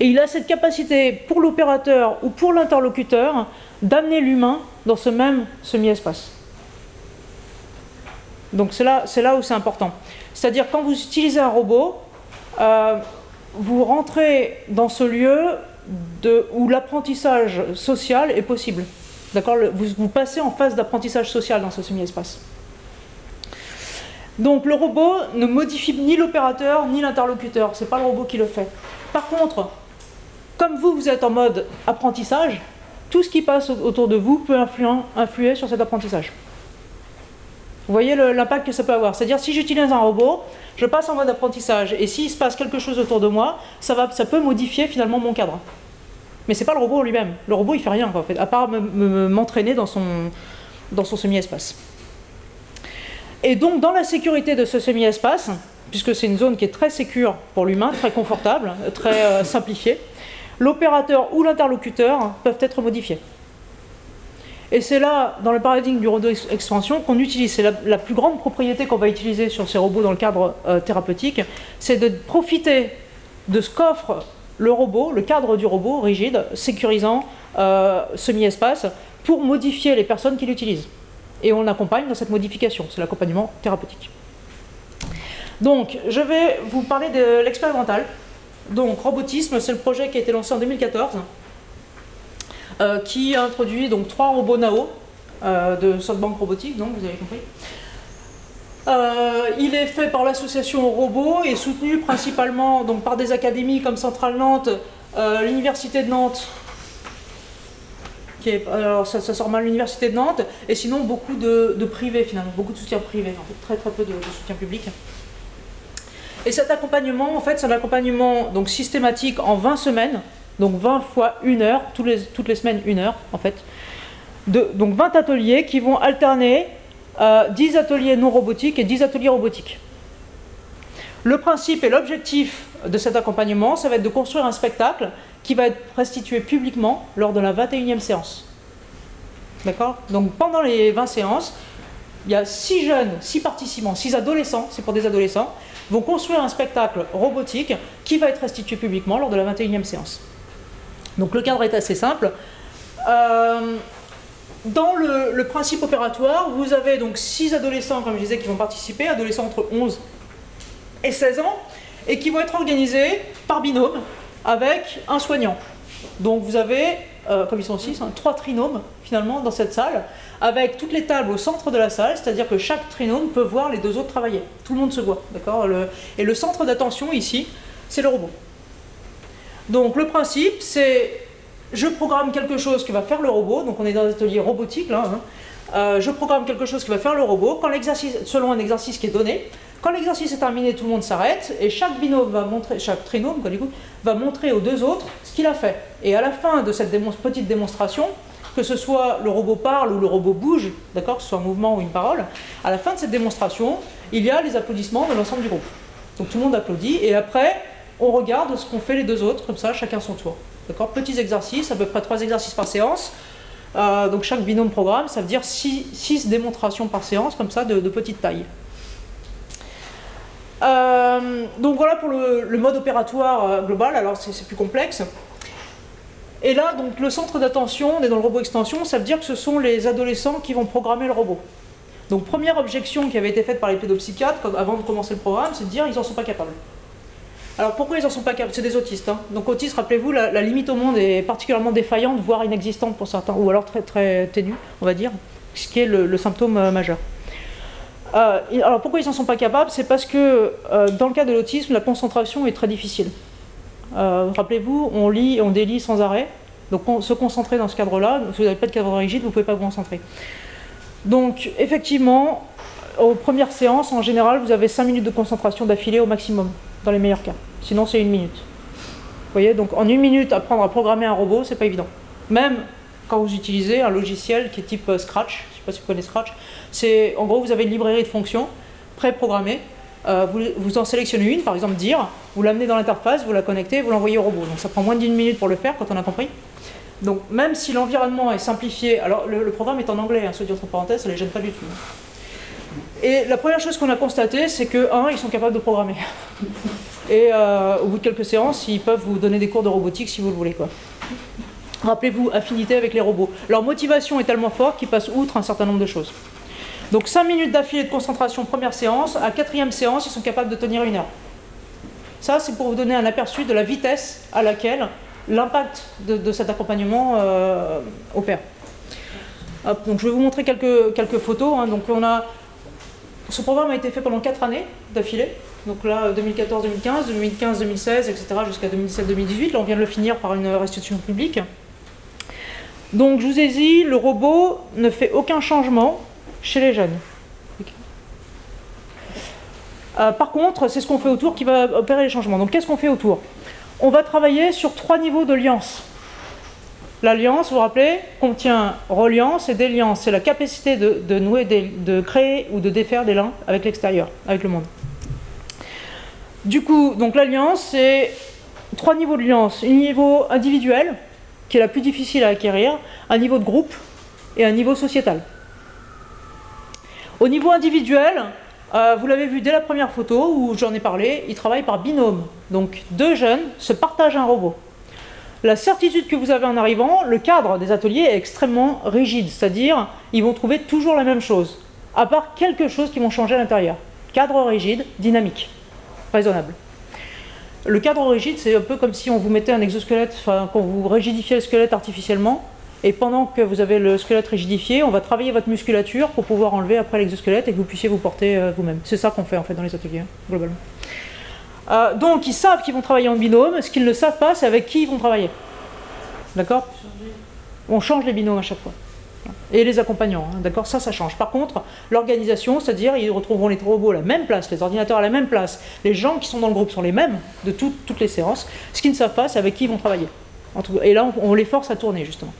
Et il a cette capacité pour l'opérateur ou pour l'interlocuteur d'amener l'humain dans ce même semi-espace. Donc c'est là, où c'est important. C'est-à-dire quand vous utilisez un robot, euh, vous rentrez dans ce lieu où l'apprentissage social est possible. D'accord? Vous, passez en phase d'apprentissage social dans ce semi-espace. Donc le robot ne modifie ni l'opérateur ni l'interlocuteur, c'est pas le robot qui le fait. Par contre, comme vous, vous êtes en mode apprentissage, tout ce qui passe autour de vous peut influer, sur cet apprentissage. Vous voyez l'impact que ça peut avoir. C'est-à-dire, si j'utilise un robot, je passe en mode apprentissage, et s'il se passe quelque chose autour de moi, ça, peut modifier finalement mon cadre. Mais c'est pas le robot lui-même. Le robot, il fait rien, en fait, à part m'entraîner dans son, dans son semi-espace. Et donc, dans la sécurité de ce semi-espace, puisque c'est une zone qui est très sécure pour l'humain, très confortable, très euh, simplifiée, l'opérateur ou l'interlocuteur peuvent être modifiés. Et c'est là, dans le paradigme du robot extension, qu'on utilise. C'est la, plus grande propriété qu'on va utiliser sur ces robots dans le cadre euh, thérapeutique, c'est de profiter de ce qu'offre le robot, le cadre du robot rigide, sécurisant, euh, semi-espace, pour modifier les personnes qui l'utilisent. Et on l'accompagne dans cette modification. C'est l'accompagnement thérapeutique. Donc, je vais vous parler de l'expérimental. Donc, robotisme, c'est le projet qui a été lancé en 2014 euh, qui introduit donc trois robots Nao euh, de SoftBank Robotics, donc vous avez compris. Euh, il est fait par l'association Robot et soutenu principalement donc, par des académies comme Centrale Nantes, l'Université de Nantes, qui est, alors ça, sort mal l'Université de Nantes, et sinon beaucoup de, privés finalement, beaucoup de soutien privé, en fait, très très peu de, soutien public. Et cet accompagnement, en fait, c'est un accompagnement donc, systématique en 20 semaines, donc 20 fois une heure, toutes les, toutes les semaines une heure en fait. donc 20 ateliers qui vont alterner 10 euh, ateliers non robotiques et 10 ateliers robotiques. Le principe et l'objectif de cet accompagnement, ça va être de construire un spectacle qui va être restitué publiquement lors de la 21e séance. D'accord? Donc pendant les 20 séances, il y a 6 jeunes, 6 participants, 6 adolescents, c'est pour des adolescents, vont construire un spectacle robotique qui va être restitué publiquement lors de la 21e séance. Donc le cadre est assez simple. Euh, dans le, principe opératoire, vous avez donc six adolescents, comme je disais, qui vont participer, adolescents entre 11 et 16 ans, et qui vont être organisés par binôme avec un soignant. Donc vous avez, euh, comme ils sont six, hein, trois trinômes finalement dans cette salle, avec toutes les tables au centre de la salle, c'est-à-dire que chaque trinôme peut voir les deux autres travailler. Tout le monde se voit, d'accord Et le centre d'attention ici, c'est le robot. Donc le principe, c'est je programme quelque chose qui va faire le robot, donc on est dans un atelier robotique là, hein. euh, je programme quelque chose qui va faire le robot, quand selon un exercice qui est donné, quand l'exercice est terminé, tout le monde s'arrête, et chaque binôme va montrer, chaque trinôme quoi, du coup, va montrer aux deux autres ce qu'il a fait. Et à la fin de cette petite démonstration, que ce soit le robot parle ou le robot bouge, d'accord, que ce soit un mouvement ou une parole, à la fin de cette démonstration, il y a les applaudissements de l'ensemble du groupe. Donc tout le monde applaudit, et après, on regarde ce qu'ont fait les deux autres, comme ça, chacun son tour. D'accord Petits exercices, à peu près trois exercices par séance. Euh, donc chaque binôme programme, ça veut dire six démonstrations par séance, comme ça, de, petite taille. Euh, donc voilà pour le, mode opératoire euh, global, alors c'est plus complexe. Et là, donc le centre d'attention, on est dans le robot extension, ça veut dire que ce sont les adolescents qui vont programmer le robot. Donc première objection qui avait été faite par les pédopsychiatres avant de commencer le programme, c'est de dire ils n'en sont pas capables. Alors pourquoi ils n'en sont pas capables? C'est des autistes. Hein. Donc autistes, rappelez-vous, la, limite au monde est particulièrement défaillante, voire inexistante pour certains, ou alors très très ténue, on va dire, ce qui est le, symptôme euh, majeur. Euh, alors pourquoi ils n'en sont pas capables? C'est parce que euh, dans le cas de l'autisme, la concentration est très difficile. Rappelez-vous, on lit on délit sans arrêt. Donc se concentrer dans ce cadre-là, si vous n'avez pas de cadre rigide, vous ne pouvez pas vous concentrer. Donc effectivement, aux premières séances, en général, vous avez 5 minutes de concentration d'affilée au maximum, dans les meilleurs cas. Sinon, c'est une minute. Vous voyez, donc en une minute, apprendre à programmer un robot, c'est pas évident. Même quand vous utilisez un logiciel qui est type euh, Scratch, je ne sais pas si vous connaissez Scratch, c'est en gros, vous avez une librairie de fonctions pré-programmée. Euh, vous, en sélectionnez une, par exemple dire, vous l'amenez dans l'interface, vous la connectez, vous l'envoyez au robot. Donc ça prend moins d'une minute pour le faire quand on a compris. Donc même si l'environnement est simplifié, alors le, programme est en anglais, hein, se dit entre parenthèses, ça ne les gêne pas du tout. Et la première chose qu'on a constaté, c'est que, un, ils sont capables de programmer. Et euh, au bout de quelques séances, ils peuvent vous donner des cours de robotique si vous le voulez. Rappelez-vous, affinité avec les robots. Leur motivation est tellement forte qu'ils passent outre un certain nombre de choses. Donc 5 minutes d'affilée de concentration, première séance. À quatrième séance, ils sont capables de tenir une heure. Ça, c'est pour vous donner un aperçu de la vitesse à laquelle l'impact de, cet accompagnement euh, opère. donc je vais vous montrer quelques, quelques photos. Hein. Donc on a ce programme a été fait pendant 4 années d'affilée. Donc là, 2014-2015, 2015-2016, etc., jusqu'à 2017-2018. Là, on vient de le finir par une restitution publique. Donc, je vous ai dit, le robot ne fait aucun changement chez les jeunes. Euh, par contre, c'est ce qu'on fait autour qui va opérer les changements. Donc qu'est-ce qu'on fait autour? On va travailler sur trois niveaux de liance. L'alliance, vous vous rappelez, contient reliance et déliance. C'est la capacité de, nouer, de créer ou de défaire des liens avec l'extérieur, avec le monde. Du coup, donc l'alliance, c'est trois niveaux de liance. Un niveau individuel, qui est la plus difficile à acquérir, un niveau de groupe et un niveau sociétal. Au niveau individuel, euh, vous l'avez vu dès la première photo où j'en ai parlé, ils travaillent par binôme. Donc deux jeunes se partagent un robot. La certitude que vous avez en arrivant, le cadre des ateliers est extrêmement rigide, c'est-à-dire ils vont trouver toujours la même chose, à part quelque chose qui vont changer à l'intérieur. Cadre rigide, dynamique, raisonnable. Le cadre rigide, c'est un peu comme si on vous mettait un exosquelette, enfin, quand vous rigidifiez le squelette artificiellement, et pendant que vous avez le squelette rigidifié, on va travailler votre musculature pour pouvoir enlever après l'exosquelette et que vous puissiez vous porter euh, vous-même. C'est ça qu'on fait en fait dans les ateliers, globalement. Euh, donc ils savent qu'ils vont travailler en binôme, ce qu'ils ne savent pas, c'est avec qui ils vont travailler. D'accord? On change les binômes à chaque fois. Et les accompagnants, hein, d'accord? Ça, ça change. Par contre, l'organisation, c'est-à-dire ils retrouveront les robots à la même place, les ordinateurs à la même place, les gens qui sont dans le groupe sont les mêmes de toutes les séances. Ce qu'ils ne savent pas, c'est avec qui ils vont travailler. Et là, on, les force à tourner, justement.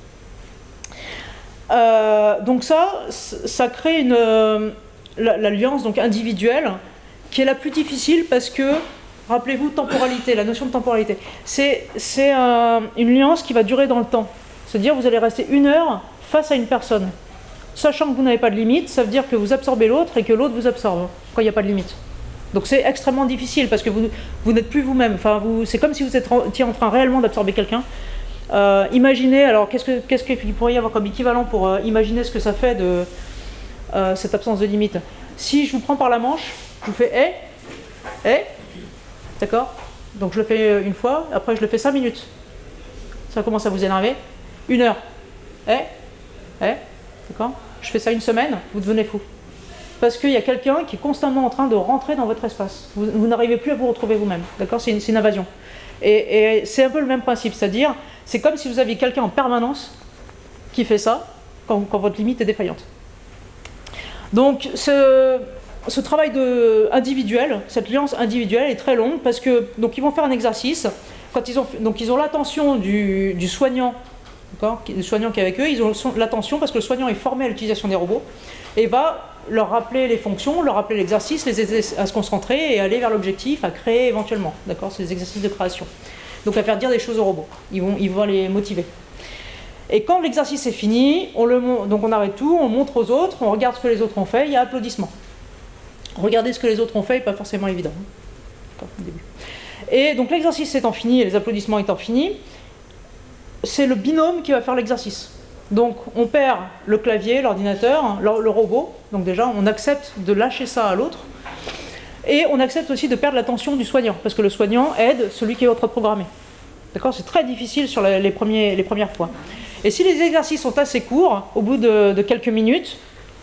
Euh, donc ça, ça crée une euh, l'alliance donc individuelle qui est la plus difficile parce que Rappelez-vous, temporalité, la notion de temporalité. C'est une nuance qui va durer dans le temps. C'est-à-dire, vous allez rester une heure face à une personne. Sachant que vous n'avez pas de limite, ça veut dire que vous absorbez l'autre et que l'autre vous absorbe quand il n'y a pas de limite. Donc c'est extrêmement difficile parce que vous, vous n'êtes plus vous-même. Enfin, c'est comme si vous étiez en train réellement d'absorber quelqu'un. Euh, imaginez, alors qu'est-ce qu'il pourrait y avoir comme équivalent pour euh, imaginer ce que ça fait de euh, cette absence de limite? Si je vous prends par la manche, je vous fais hé, hé, D'accord? Donc je le fais une fois, après je le fais 5 minutes. Ça commence à vous énerver. Une heure. Eh Eh D'accord? Je fais ça une semaine, vous devenez fou. Parce qu'il y a quelqu'un qui est constamment en train de rentrer dans votre espace. Vous, n'arrivez plus à vous retrouver vous-même. D'accord? C'est une, invasion. Et, c'est un peu le même principe. C'est-à-dire, c'est comme si vous aviez quelqu'un en permanence qui fait ça quand, votre limite est défaillante. Donc, ce, travail individuel, cette lance individuelle est très longue parce que donc ils vont faire un exercice. Quand ils ont, donc ils ont l'attention du, soignant, du soignant qui est avec eux, ils ont l'attention parce que le soignant est formé à l'utilisation des robots et va leur rappeler les fonctions, leur rappeler l'exercice, les aider à se concentrer et aller vers l'objectif, à créer éventuellement. D'accord C'est des exercices de création. Donc à faire dire des choses aux robots. Ils vont, ils vont les motiver. Et quand l'exercice est fini, on le, donc on arrête tout, on montre aux autres, on regarde ce que les autres ont fait, il y a applaudissements. Regardez ce que les autres ont fait n'est pas forcément évident. Et donc l'exercice étant fini et les applaudissements étant finis, c'est le binôme qui va faire l'exercice. Donc on perd le clavier, l'ordinateur, le, robot. Donc déjà, on accepte de lâcher ça à l'autre. Et on accepte aussi de perdre l'attention du soignant, parce que le soignant aide celui qui est autre programmé. D'accord? C'est très difficile sur les, premières fois. Et si les exercices sont assez courts, au bout de quelques minutes,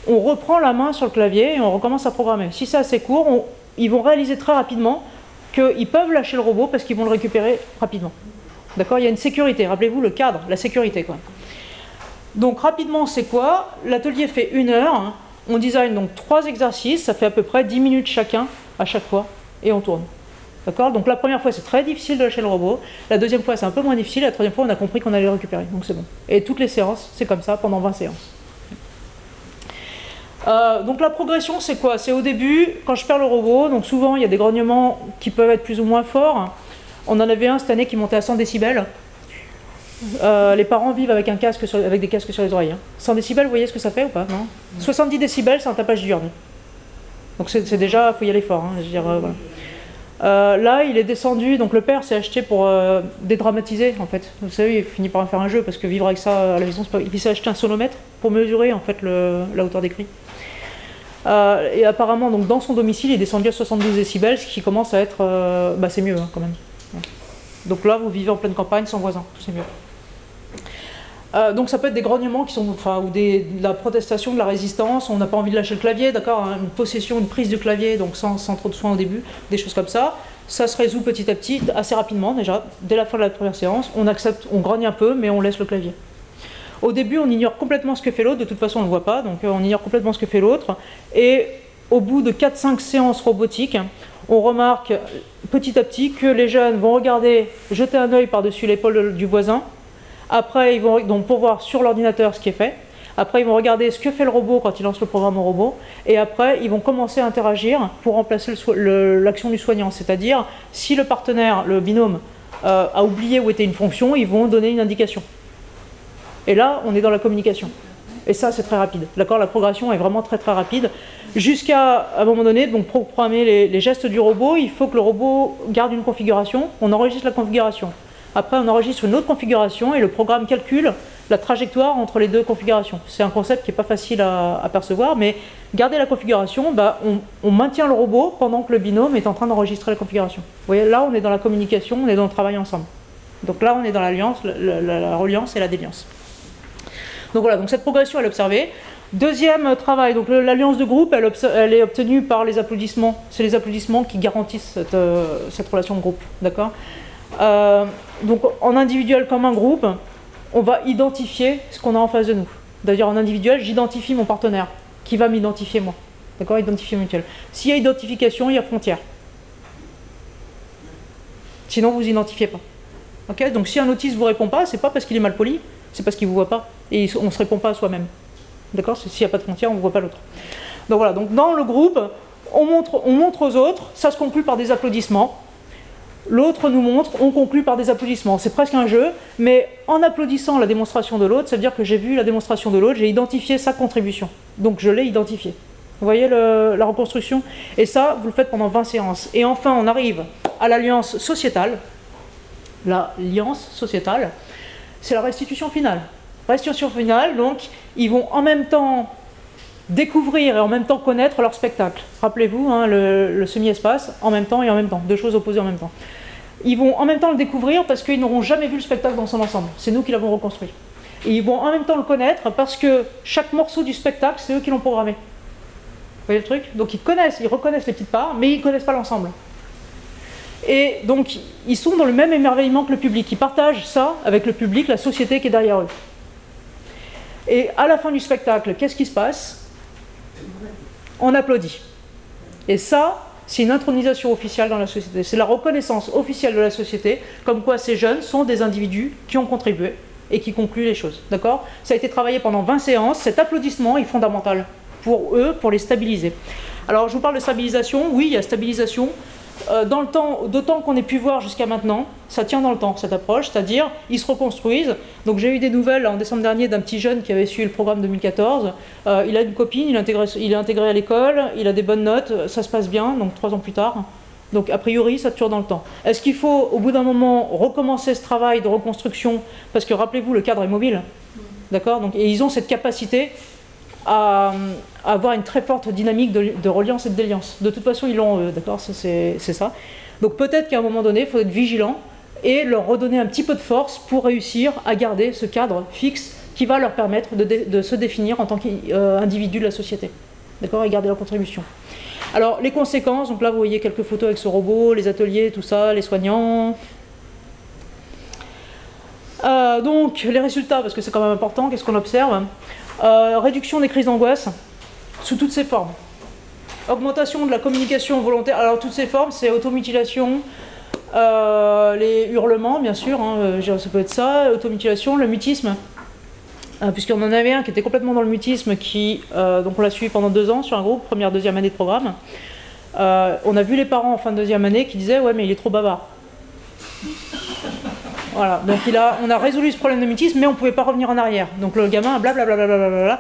on reprend la main sur le clavier et on recommence à programmer. Si c'est assez court, ils vont réaliser très rapidement qu'ils peuvent lâcher le robot parce qu'ils vont le récupérer rapidement. D'accord? Il y a une sécurité. Rappelez-vous le cadre, la sécurité. Donc rapidement, c'est quoi? L'atelier fait une heure. On design donc trois exercices. Ça fait à peu près 10 minutes chacun à chaque fois. Et on tourne. D'accord? Donc la première fois, c'est très difficile de lâcher le robot. La deuxième fois, c'est un peu moins difficile. La troisième fois, on a compris qu'on allait le récupérer. Donc c'est bon. Et toutes les séances, c'est comme ça pendant 20 séances. Euh, donc la progression, c'est quoi? C'est au début, quand je perds le robot, donc souvent il y a des grognements qui peuvent être plus ou moins forts. On en avait un cette année qui montait à 100 décibels. Euh, les parents vivent avec, un casque avec des casques sur les oreilles. 100 hein. décibels, vous voyez ce que ça fait ou pas? Non? 70 décibels, c'est un tapage diurne. Donc c'est déjà, il faut y aller fort. Hein, euh, là, il est descendu, donc le père s'est acheté pour dédramatiser en fait. Vous savez, il finit par en faire un jeu parce que vivre avec ça à la maison, c'est pas. Il s'est acheté un sonomètre pour mesurer en fait la hauteur des cris. Euh, et apparemment, donc, dans son domicile, il est descendu à 72 décibels, ce qui commence à être. Euh, bah, c'est mieux hein, quand même. Donc là, vous vivez en pleine campagne sans voisin, c'est mieux. Euh, donc ça peut être des grognements qui sont, enfin, ou des, de la protestation, de la résistance, on n'a pas envie de lâcher le clavier, d'accord, hein, une possession, une prise du clavier, donc sans, sans, trop de soins au début, des choses comme ça. Ça se résout petit à petit, assez rapidement déjà, dès la fin de la première séance, on accepte, on grogne un peu, mais on laisse le clavier. Au début, on ignore complètement ce que fait l'autre, de toute façon, on ne le voit pas, donc euh, on ignore complètement ce que fait l'autre. Et au bout de 4-5 séances robotiques, on remarque petit à petit que les jeunes vont regarder, jeter un œil par-dessus l'épaule du voisin. Après, ils vont donc pour voir sur l'ordinateur ce qui est fait. Après, ils vont regarder ce que fait le robot quand il lance le programme au robot. Et après, ils vont commencer à interagir pour remplacer l'action du soignant. C'est-à-dire, si le partenaire, le binôme, euh, a oublié où était une fonction, ils vont donner une indication. Et là, on est dans la communication. Et ça, c'est très rapide. D'accord? La progression est vraiment très très rapide. Jusqu'à un moment donné, donc programmer les, gestes du robot, il faut que le robot garde une configuration. On enregistre la configuration. Après, on enregistre une autre configuration et le programme calcule la trajectoire entre les deux configurations. C'est un concept qui n'est pas facile à, percevoir, mais garder la configuration, bah, on, maintient le robot pendant que le binôme est en train d'enregistrer la configuration. Vous voyez, là, on est dans la communication, on est dans le travail ensemble. Donc là, on est dans l'alliance, la, reliance et la déliance. Donc voilà, donc cette progression, elle est observée. Deuxième travail, donc l'alliance de groupe, elle, elle, est obtenue par les applaudissements. C'est les applaudissements qui garantissent cette, euh, cette relation de groupe, d'accord? Euh, Donc en individuel comme en groupe, on va identifier ce qu'on a en face de nous. D'ailleurs, en individuel, j'identifie mon partenaire, qui va m'identifier moi. D'accord? Identifier mutuel. S'il y a identification, il y a frontière. Sinon, vous identifiez pas. Donc, si un autiste vous répond pas, c'est pas parce qu'il est mal poli, c'est parce qu'il vous voit pas. Et on se répond pas à soi-même. D'accord? S'il n'y a pas de frontière, on ne voit pas l'autre. Donc voilà, donc dans le groupe, on montre aux autres, ça se conclut par des applaudissements. L'autre nous montre, on conclut par des applaudissements. C'est presque un jeu, mais en applaudissant la démonstration de l'autre, ça veut dire que j'ai vu la démonstration de l'autre, j'ai identifié sa contribution. Donc je l'ai identifié. Vous voyez la reconstruction? Et ça, vous le faites pendant 20 séances. Et enfin, on arrive à l'alliance sociétale. L'alliance sociétale, c'est la restitution finale. Restitution finale, donc, ils vont en même temps découvrir et en même temps connaître leur spectacle. Rappelez-vous, hein, le semi-espace, en même temps et en même temps, deux choses opposées en même temps ils vont en même temps le découvrir parce qu'ils n'auront jamais vu le spectacle dans son ensemble. C'est nous qui l'avons reconstruit. Et ils vont en même temps le connaître parce que chaque morceau du spectacle, c'est eux qui l'ont programmé. Vous voyez le truc? Donc ils connaissent, ils reconnaissent les petites parts, mais ils ne connaissent pas l'ensemble. Et donc ils sont dans le même émerveillement que le public. Ils partagent ça avec le public, la société qui est derrière eux. Et à la fin du spectacle, qu'est-ce qui se passe? On applaudit. Et ça, c'est une intronisation officielle dans la société. C'est la reconnaissance officielle de la société, comme quoi ces jeunes sont des individus qui ont contribué et qui concluent les choses. D'accord? Ça a été travaillé pendant 20 séances. Cet applaudissement est fondamental pour eux, pour les stabiliser. Alors, je vous parle de stabilisation. Oui, il y a stabilisation. Euh, dans le temps, d'autant qu'on ait pu voir jusqu'à maintenant, ça tient dans le temps cette approche, c'est-à-dire ils se reconstruisent. Donc j'ai eu des nouvelles en décembre dernier d'un petit jeune qui avait suivi le programme 2014. Euh, il a une copine, il est intégré, il est intégré à l'école, il a des bonnes notes, ça se passe bien, donc trois ans plus tard. Donc a priori, ça tue dans le temps. Est-ce qu'il faut, au bout d'un moment, recommencer ce travail de reconstruction? Parce que rappelez-vous, le cadre est mobile. D'accord? Et ils ont cette capacité à, avoir une très forte dynamique de, reliance et de déliance. De toute façon, ils l'ont, euh, d'accord C'est ça. Donc peut-être qu'à un moment donné, il faut être vigilant et leur redonner un petit peu de force pour réussir à garder ce cadre fixe qui va leur permettre de, se définir en tant qu'individu de la société. D'accord Et garder leur contribution. Alors, les conséquences, donc là vous voyez quelques photos avec ce robot, les ateliers, tout ça, les soignants. Euh, donc, les résultats, parce que c'est quand même important, qu'est-ce qu'on observe? Euh, réduction des crises d'angoisse sous toutes ses formes. Augmentation de la communication volontaire. Alors toutes ces formes, c'est automutilation, euh, les hurlements, bien sûr, hein, euh, ça peut être ça, automutilation, le mutisme. Puisqu'on en avait un qui était complètement dans le mutisme, qui, donc on l'a suivi pendant deux ans sur un groupe, première, deuxième année de programme. on a vu les parents en fin de deuxième année qui disaient Ouais, mais il est trop bavard. Voilà, donc il a, on a résolu ce problème de mutisme, mais on ne pouvait pas revenir en arrière. Donc le gamin, blablabla. Bla bla bla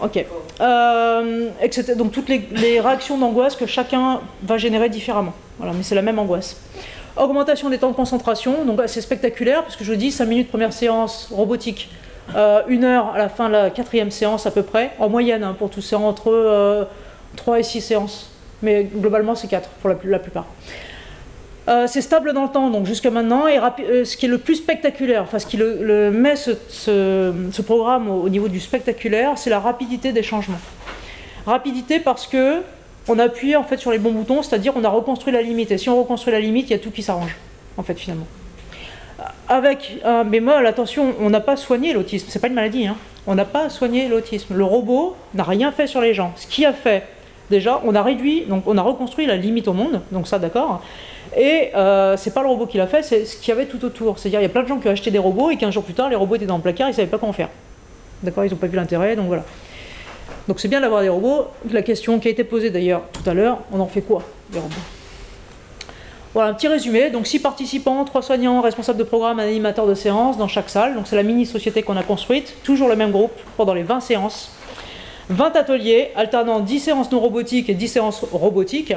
ok. Euh, etc. Donc toutes les, réactions d'angoisse que chacun va générer différemment. Voilà, mais c'est la même angoisse. Augmentation des temps de concentration, donc c'est spectaculaire, parce que je dis 5 minutes première séance robotique, euh, une heure à la fin de la quatrième séance à peu près, en moyenne hein, pour tous, c'est entre 3 euh, et 6 séances. Mais globalement, c'est 4 pour la plupart. Euh, c'est stable dans le temps, donc jusqu'à maintenant. Et euh, ce qui est le plus spectaculaire, enfin ce qui met ce, programme au, niveau du spectaculaire, c'est la rapidité des changements. Rapidité parce que on a en fait sur les bons boutons, c'est-à-dire on a reconstruit la limite. Et si on reconstruit la limite, il y a tout qui s'arrange, en fait finalement. Avec un bémol, attention, on n'a pas soigné l'autisme. C'est pas une maladie. Hein. On n'a pas soigné l'autisme. Le robot n'a rien fait sur les gens. Ce qui a fait déjà, on a réduit, donc on a reconstruit la limite au monde, donc ça d'accord. Et euh, c'est pas le robot qui l'a fait, c'est ce qu'il y avait tout autour. C'est-à-dire, il y a plein de gens qui ont acheté des robots et 15 jours plus tard, les robots étaient dans le placard, ils savaient pas quoi en faire. D'accord Ils n'ont pas vu l'intérêt, donc voilà. Donc c'est bien d'avoir des robots. La question qui a été posée d'ailleurs tout à l'heure, on en fait quoi des robots? Voilà un petit résumé. Donc 6 participants, 3 soignants, responsables de programme, un animateur de séance dans chaque salle. Donc c'est la mini-société qu'on a construite. Toujours le même groupe pendant les 20 séances. 20 ateliers, alternant 10 séances non robotiques et 10 séances robotiques.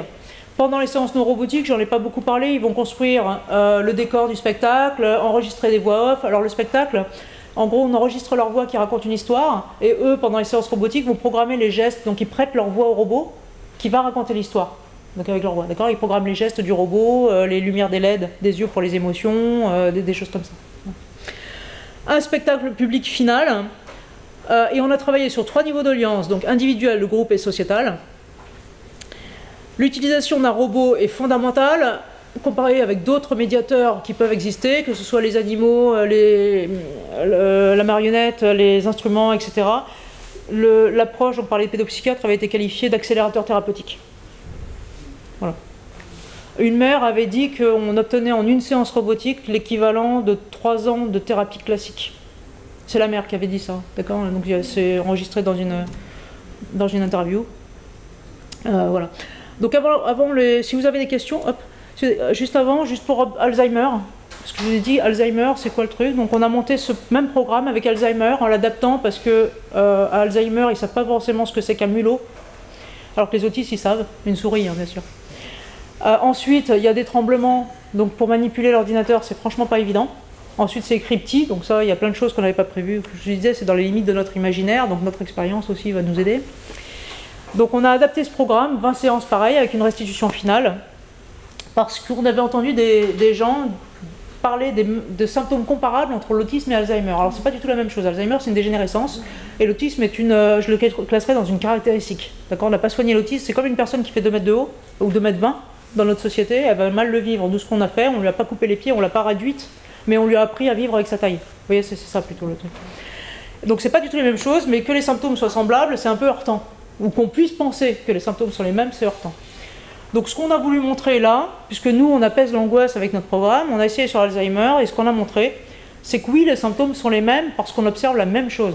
Pendant les séances non robotiques, j'en ai pas beaucoup parlé, ils vont construire euh, le décor du spectacle, enregistrer des voix off. Alors le spectacle, en gros, on enregistre leur voix qui raconte une histoire, et eux, pendant les séances robotiques, vont programmer les gestes, donc ils prêtent leur voix au robot qui va raconter l'histoire donc avec leur voix. D'accord? Ils programment les gestes du robot, euh, les lumières des LED, des yeux pour les émotions, euh, des, choses comme ça. Un spectacle public final. Et on a travaillé sur trois niveaux d'audience, donc individuel, le groupe et sociétal. L'utilisation d'un robot est fondamentale, comparée avec d'autres médiateurs qui peuvent exister, que ce soit les animaux, les, la marionnette, les instruments, etc. L'approche, on parlait de pédopsychiatre, avait été qualifiée d'accélérateur thérapeutique. Une mère avait dit qu'on obtenait en une séance robotique l'équivalent de trois ans de thérapie classique. C'est la mère qui avait dit ça, d'accord? Donc c'est enregistré dans une, dans une interview. Euh, voilà. Donc avant, si vous avez des questions, hop, juste avant, juste pour Alzheimer, parce que je vous ai dit Alzheimer, c'est quoi le truc? Donc on a monté ce même programme avec Alzheimer en l'adaptant parce que euh, Alzheimer, ils savent pas forcément ce que c'est qu'un mulot, alors que les autistes ils savent, une souris hein, bien sûr. Euh, ensuite, il y a des tremblements, donc pour manipuler l'ordinateur, c'est franchement pas évident. Ensuite, c'est crypti, donc ça, il y a plein de choses qu'on n'avait pas prévues. Je disais, c'est dans les limites de notre imaginaire, donc notre expérience aussi va nous aider. Donc on a adapté ce programme, 20 séances pareil, avec une restitution finale, parce qu'on avait entendu des, gens parler de symptômes comparables entre l'autisme et Alzheimer. Alors c'est pas du tout la même chose. Alzheimer c'est une dégénérescence et l'autisme est une, euh, je le classerais dans une caractéristique. D'accord, on n'a pas soigné l'autisme. C'est comme une personne qui fait 2 mètres de haut ou 2 mètres 20 dans notre société, elle va mal le vivre. Nous, ce qu'on a fait, on lui a pas coupé les pieds, on l'a pas réduite, mais on lui a appris à vivre avec sa taille. Vous voyez, c'est ça plutôt le truc. Donc c'est pas du tout les mêmes choses, mais que les symptômes soient semblables, c'est un peu heurtant. Ou qu'on puisse penser que les symptômes sont les mêmes, c'est heurtant. Donc ce qu'on a voulu montrer là, puisque nous on apaise l'angoisse avec notre programme, on a essayé sur Alzheimer, et ce qu'on a montré, c'est que oui, les symptômes sont les mêmes parce qu'on observe la même chose.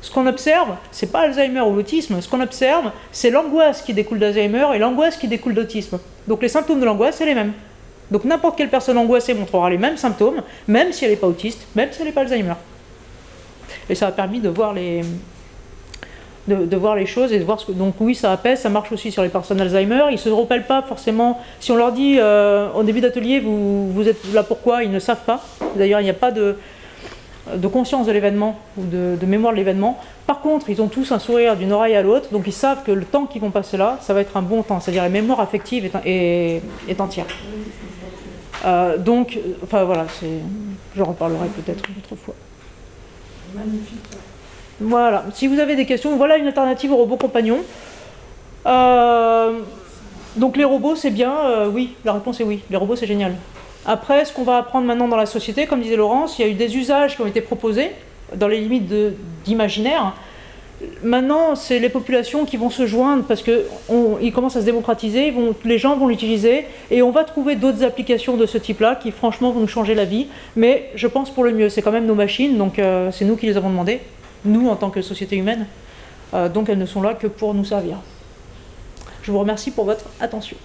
Ce qu'on observe, c'est pas Alzheimer ou l'autisme, ce qu'on observe, c'est l'angoisse qui découle d'Alzheimer et l'angoisse qui découle d'autisme. Donc les symptômes de l'angoisse, c'est les mêmes. Donc n'importe quelle personne angoissée montrera les mêmes symptômes, même si elle n'est pas autiste, même si elle n'est pas Alzheimer. Et ça a permis de voir les, de, voir les choses et de voir ce que. Donc oui, ça apaise, ça marche aussi sur les personnes Alzheimer. Ils ne se rappellent pas forcément. Si on leur dit euh, au début d'atelier, vous, vous êtes là pourquoi, ils ne savent pas. D'ailleurs, il n'y a pas de, de conscience de l'événement ou de, mémoire de l'événement. Par contre, ils ont tous un sourire d'une oreille à l'autre, donc ils savent que le temps qu'ils vont passer là, ça va être un bon temps, c'est-à-dire la mémoire affective est, est, entière. Euh, donc, enfin voilà, j'en reparlerai peut-être une autre fois. Magnifique. Voilà, si vous avez des questions, voilà une alternative aux robots compagnons. Euh, donc les robots, c'est bien, euh, oui, la réponse est oui, les robots c'est génial. Après, ce qu'on va apprendre maintenant dans la société, comme disait Laurence, il y a eu des usages qui ont été proposés dans les limites d'imaginaire. Maintenant, c'est les populations qui vont se joindre parce qu'ils commencent à se démocratiser, les gens vont l'utiliser et on va trouver d'autres applications de ce type-là qui franchement vont nous changer la vie. Mais je pense pour le mieux, c'est quand même nos machines, donc euh, c'est nous qui les avons demandées, nous en tant que société humaine. Euh, donc elles ne sont là que pour nous servir. Je vous remercie pour votre attention.